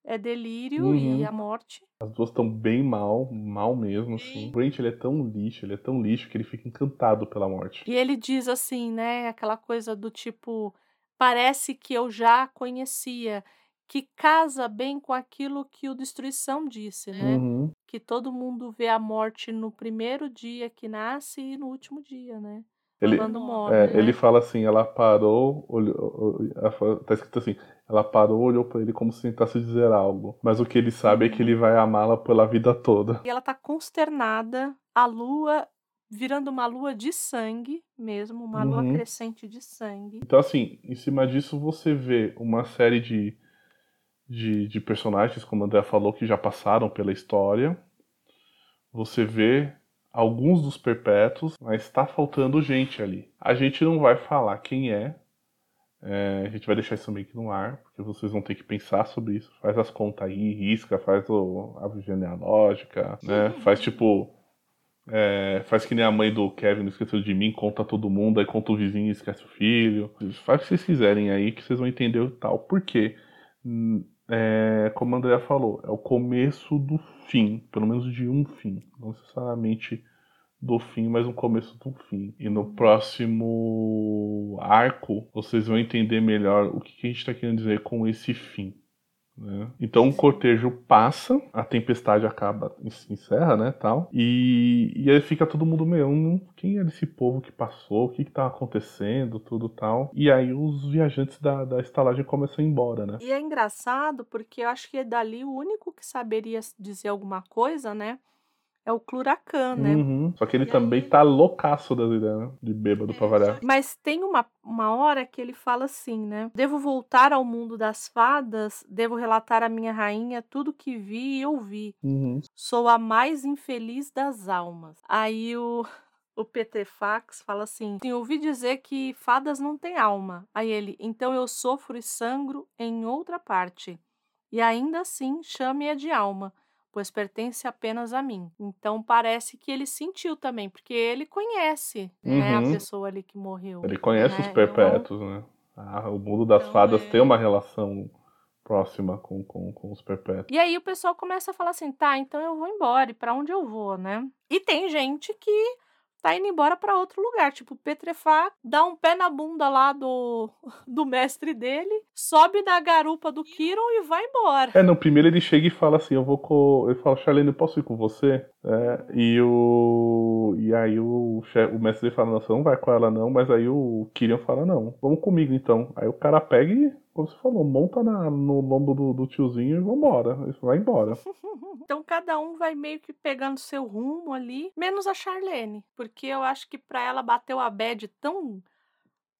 S1: é Delírio e
S2: Uhum.
S1: a Morte.
S2: As duas estão bem mal, mal mesmo, assim. O Brent, ele é tão lixo, ele é tão lixo que ele fica encantado pela morte.
S1: E ele diz assim, né? Aquela coisa do tipo: parece que eu já conhecia. Que casa bem com aquilo que o Destruição disse, né?
S2: Uhum.
S1: Que todo mundo vê a morte no primeiro dia que nasce e no último dia, né?
S2: Ele,
S1: morre.
S2: é,
S1: né?
S2: ele fala assim, ela parou, olhou, tá escrito assim, ela parou, olhou pra ele como se tentasse dizer algo. Mas o que ele sabe é que ele vai amá-la pela vida toda.
S1: E ela tá consternada, a lua virando uma lua de sangue mesmo, uma lua
S2: Uhum.
S1: crescente de sangue.
S2: Então, assim, em cima disso você vê uma série de, de, de personagens, como o André falou, que já passaram pela história. Você vê alguns dos perpétuos, mas tá faltando gente ali. A gente não vai falar quem é. é, a gente vai deixar isso meio que no ar, porque vocês vão ter que pensar sobre isso. Faz as contas aí, risca, faz o, a genealógica, né? Faz tipo. é, faz que nem a mãe do Kevin não esqueceu de mim, conta todo mundo, aí conta o vizinho e esquece o filho. Faz o que vocês quiserem aí, que vocês vão entender o tal. Por quê? É, como a Andrea falou, é o começo do fim, pelo menos de um fim, não necessariamente do fim, mas um começo do fim. E no próximo arco, vocês vão entender melhor o que a gente está querendo dizer com esse fim. Né? Então o cortejo passa, a tempestade acaba, encerra, né, tal, e, e aí fica todo mundo meio, "Hum, quem era esse povo que passou, o que tá acontecendo, tudo tal, e aí os viajantes da, da estalagem começam a ir embora, né.
S1: E é engraçado porque eu acho que dali o único que saberia dizer alguma coisa, né? É o Cluracan, né?
S2: Uhum. Só que ele
S1: E
S2: também
S1: aí-
S2: tá loucaço das ideias, né? De bêbado pra variar.
S1: Mas tem uma, uma hora que ele fala assim, né? Devo voltar ao mundo das fadas, devo relatar à minha rainha tudo que vi e ouvi.
S2: Uhum.
S1: Sou a mais infeliz das almas. Aí o, o Petefax fala assim: "Sim, ouvi dizer que fadas não têm alma. Aí ele, então eu sofro e sangro em outra parte. E ainda assim chame-a de alma, pois pertence apenas a mim. Então parece que ele sentiu também, porque ele conhece né, a
S2: Uhum.
S1: pessoa ali que morreu.
S2: Ele conhece
S1: né?
S2: os
S1: Então,
S2: perpétuos, né? Ah, o mundo das
S1: Então,
S2: fadas
S1: é-
S2: tem uma relação próxima com, com, com os perpétuos.
S1: E aí o pessoal começa a falar assim, tá, então eu vou embora, e pra onde eu vou, né? E tem gente que tá indo embora pra outro lugar, tipo, Petrefá dá um pé na bunda lá do, do mestre dele, sobe na garupa do Kiron e vai embora.
S2: É, no primeiro ele chega e fala assim, eu vou com... Ele fala, Charlene, eu posso ir com você? É, e o... E aí o, che- o mestre fala, não, você não vai com ela não, mas aí o Kyrian fala, não, vamos comigo então. Aí o cara pega e, como você falou, monta na- no lombo do, do tiozinho e vambora. Ele vai embora.
S1: Então cada um vai meio que pegando seu rumo ali, menos a Charlene, porque eu acho que pra ela bateu a bad tão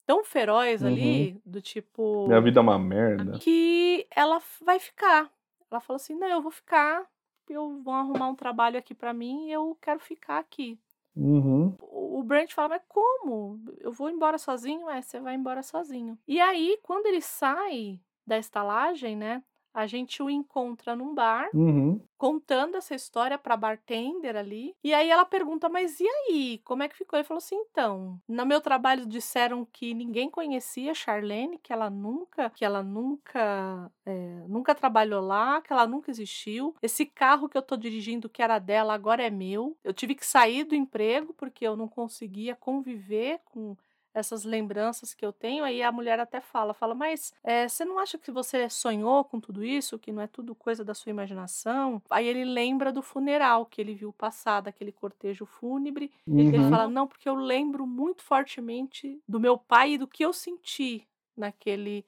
S1: tão feroz ali, do tipo
S2: Minha vida é uma merda.
S1: que ela vai ficar. Ela falou assim: "Não, eu vou ficar. Eu vou arrumar um trabalho aqui pra mim e eu quero ficar aqui".
S2: Uhum.
S1: O o Brent fala: "Mas como? Eu vou embora sozinho?" É, você vai embora sozinho. E aí, quando ele sai da estalagem, né, a gente o encontra num bar
S2: Uhum.
S1: contando essa história pra bartender ali. E aí ela pergunta: "Mas e aí? Como é que ficou?" Ele falou assim: "Então, no meu trabalho disseram que ninguém conhecia Charlene, que ela nunca, que ela nunca, eh, nunca trabalhou lá, que ela nunca existiu. Esse carro que eu tô dirigindo que era dela agora é meu. Eu tive que sair do emprego porque eu não conseguia conviver com essas lembranças que eu tenho, aí a mulher até fala, fala, mas eh, você não acha que você sonhou com tudo isso, que não é tudo coisa da sua imaginação? Aí ele lembra do funeral que ele viu passar, daquele cortejo fúnebre, e ele
S2: Uhum.
S1: fala, não, porque eu lembro muito fortemente do meu pai e do que eu senti naquele,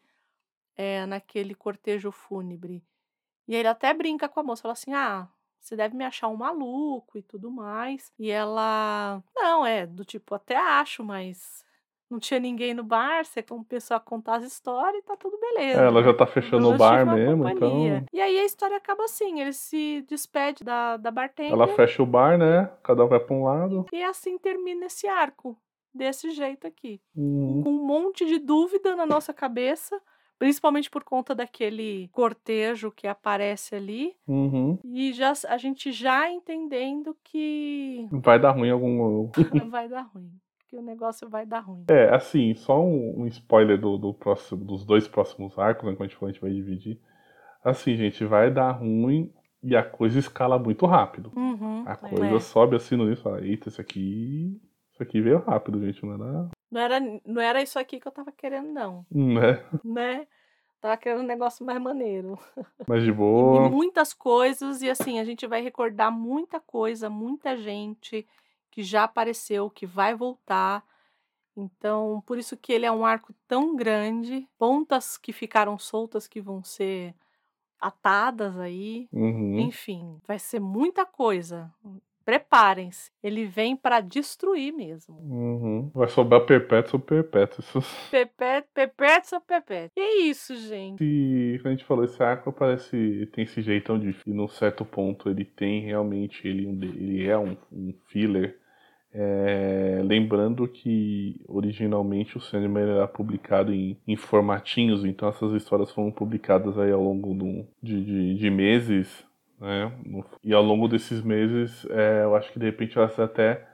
S1: eh, naquele cortejo fúnebre. E ele até brinca com a moça, fala assim, ah, você deve me achar um maluco e tudo mais. E ela, não, é, do tipo, até acho, mas não tinha ninguém no bar, você começou a contar as histórias e tá tudo beleza.
S2: É, ela
S1: né?
S2: já tá fechando o bar mesmo,
S1: companhia.
S2: então.
S1: E aí a história acaba assim, ele se despede da, da bartender
S2: Ela fecha o bar, né? Cada um vai pra um lado.
S1: e assim termina esse arco, desse jeito aqui.
S2: Uhum.
S1: Com um monte de dúvida na nossa cabeça, principalmente por conta daquele cortejo que aparece ali,
S2: Uhum.
S1: e já, a gente já entendendo que
S2: Vai dar ruim algum.
S1: vai dar ruim. Que o negócio vai dar ruim.
S2: É, assim, só um, um spoiler do, do próximo, dos dois próximos arcos, né? Como a gente falou, a gente vai dividir. Assim, gente, vai dar ruim e a coisa escala muito rápido.
S1: Uhum,
S2: A coisa
S1: é.
S2: sobe assim no livro e fala, eita, isso aqui. Isso aqui veio rápido, gente, não era.
S1: Não era, não era isso aqui que eu tava querendo, não.
S2: Né?
S1: Né? Tava querendo um negócio mais maneiro.
S2: Mas de
S1: E
S2: boa.
S1: muitas coisas, e assim, a gente vai recordar muita coisa, muita gente que já apareceu, que vai voltar. Então, por isso que ele é um arco tão grande, pontas que ficaram soltas que vão ser atadas aí.
S2: Uhum.
S1: Enfim, vai ser muita coisa. Preparem-se. Ele vem para destruir mesmo.
S2: Uhum. Vai sobrar perpétuo ou perpétuo. Isso
S1: Pepete, pepete, pepete. E é isso, gente.
S2: E quando a gente falou, esse arco parece tem esse jeitão de e num certo ponto ele tem realmente ele, de- ele é um, um filler. É, lembrando que originalmente o Sandman era publicado em, em formatinhos, então essas histórias foram publicadas aí ao longo do- de, de, de meses, né? E ao longo desses meses, é, eu acho que de repente elas até,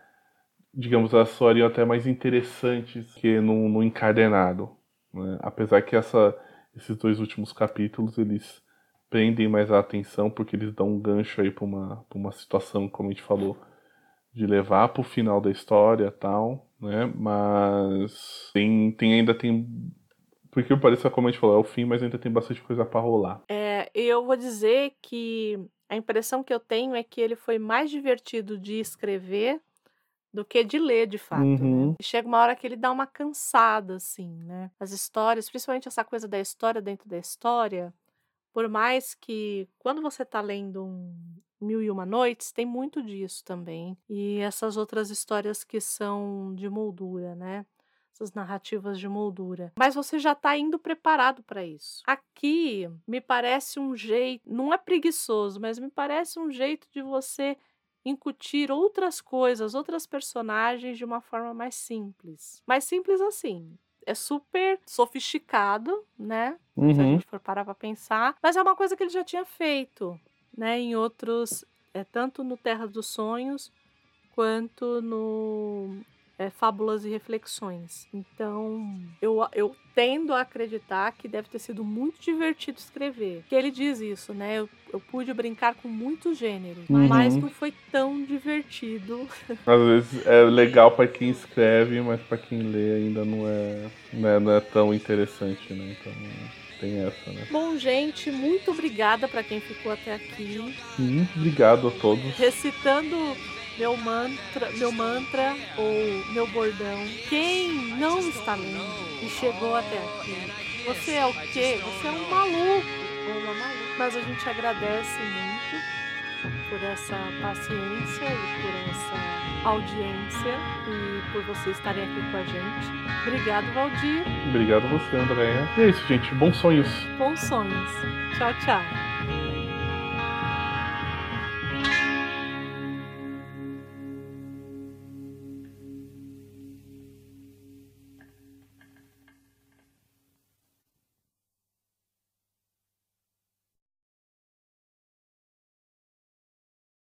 S2: digamos, elas soariam até mais interessantes que no, no encadernado né? Apesar que essa, esses dois últimos capítulos eles prendem mais a atenção porque eles dão um gancho aí para uma, uma situação, como a gente falou, de levar pro final da história tal, né? Mas tem, tem ainda tem. Porque parece como a gente falou, é o fim, mas ainda tem bastante coisa pra rolar.
S1: É, eu vou dizer que a impressão que eu tenho é que ele foi mais divertido de escrever do que de ler, de fato.
S2: Uhum.
S1: Né? E chega uma hora que ele dá uma cansada, assim, né? As histórias, principalmente essa coisa da história dentro da história, por mais que quando você tá lendo um Mil e Uma Noites, tem muito disso também. E essas outras histórias que são de moldura, né? Essas narrativas de moldura. Mas você já tá indo preparado para isso. Aqui me parece um jeito, não é preguiçoso, mas me parece um jeito de você incutir outras coisas, outras personagens de uma forma mais simples. Mais simples assim. É super sofisticado, né? Se a
S2: Uhum.
S1: gente for parar pra pensar. Mas é uma coisa que ele já tinha feito, né? Em outros. É, tanto no Terra dos Sonhos quanto no é, Fábulas e Reflexões. Então, eu, eu tendo a acreditar que deve ter sido muito divertido escrever. Que ele diz isso, né? Eu, eu pude brincar com muitos gêneros,
S2: Uhum.
S1: mas não foi tão divertido.
S2: Às vezes é legal pra quem escreve, mas pra quem lê ainda não é, não é, não é tão interessante, né? Então tem essa, né?
S1: Bom, gente, muito obrigada para quem ficou até aqui.
S2: Sim, obrigado a todos.
S1: recitando meu mantra, meu mantra ou meu bordão. Quem não está lendo e chegou até aqui, você é o quê? Você é um maluco ou uma maluca. Mas a gente agradece muito por essa paciência e por essa audiência e por vocês estarem aqui com a gente. Obrigado, Valdir.
S2: Obrigado a você, Andréia. E é isso, gente. Bons sonhos.
S1: Bons sonhos. Tchau, tchau.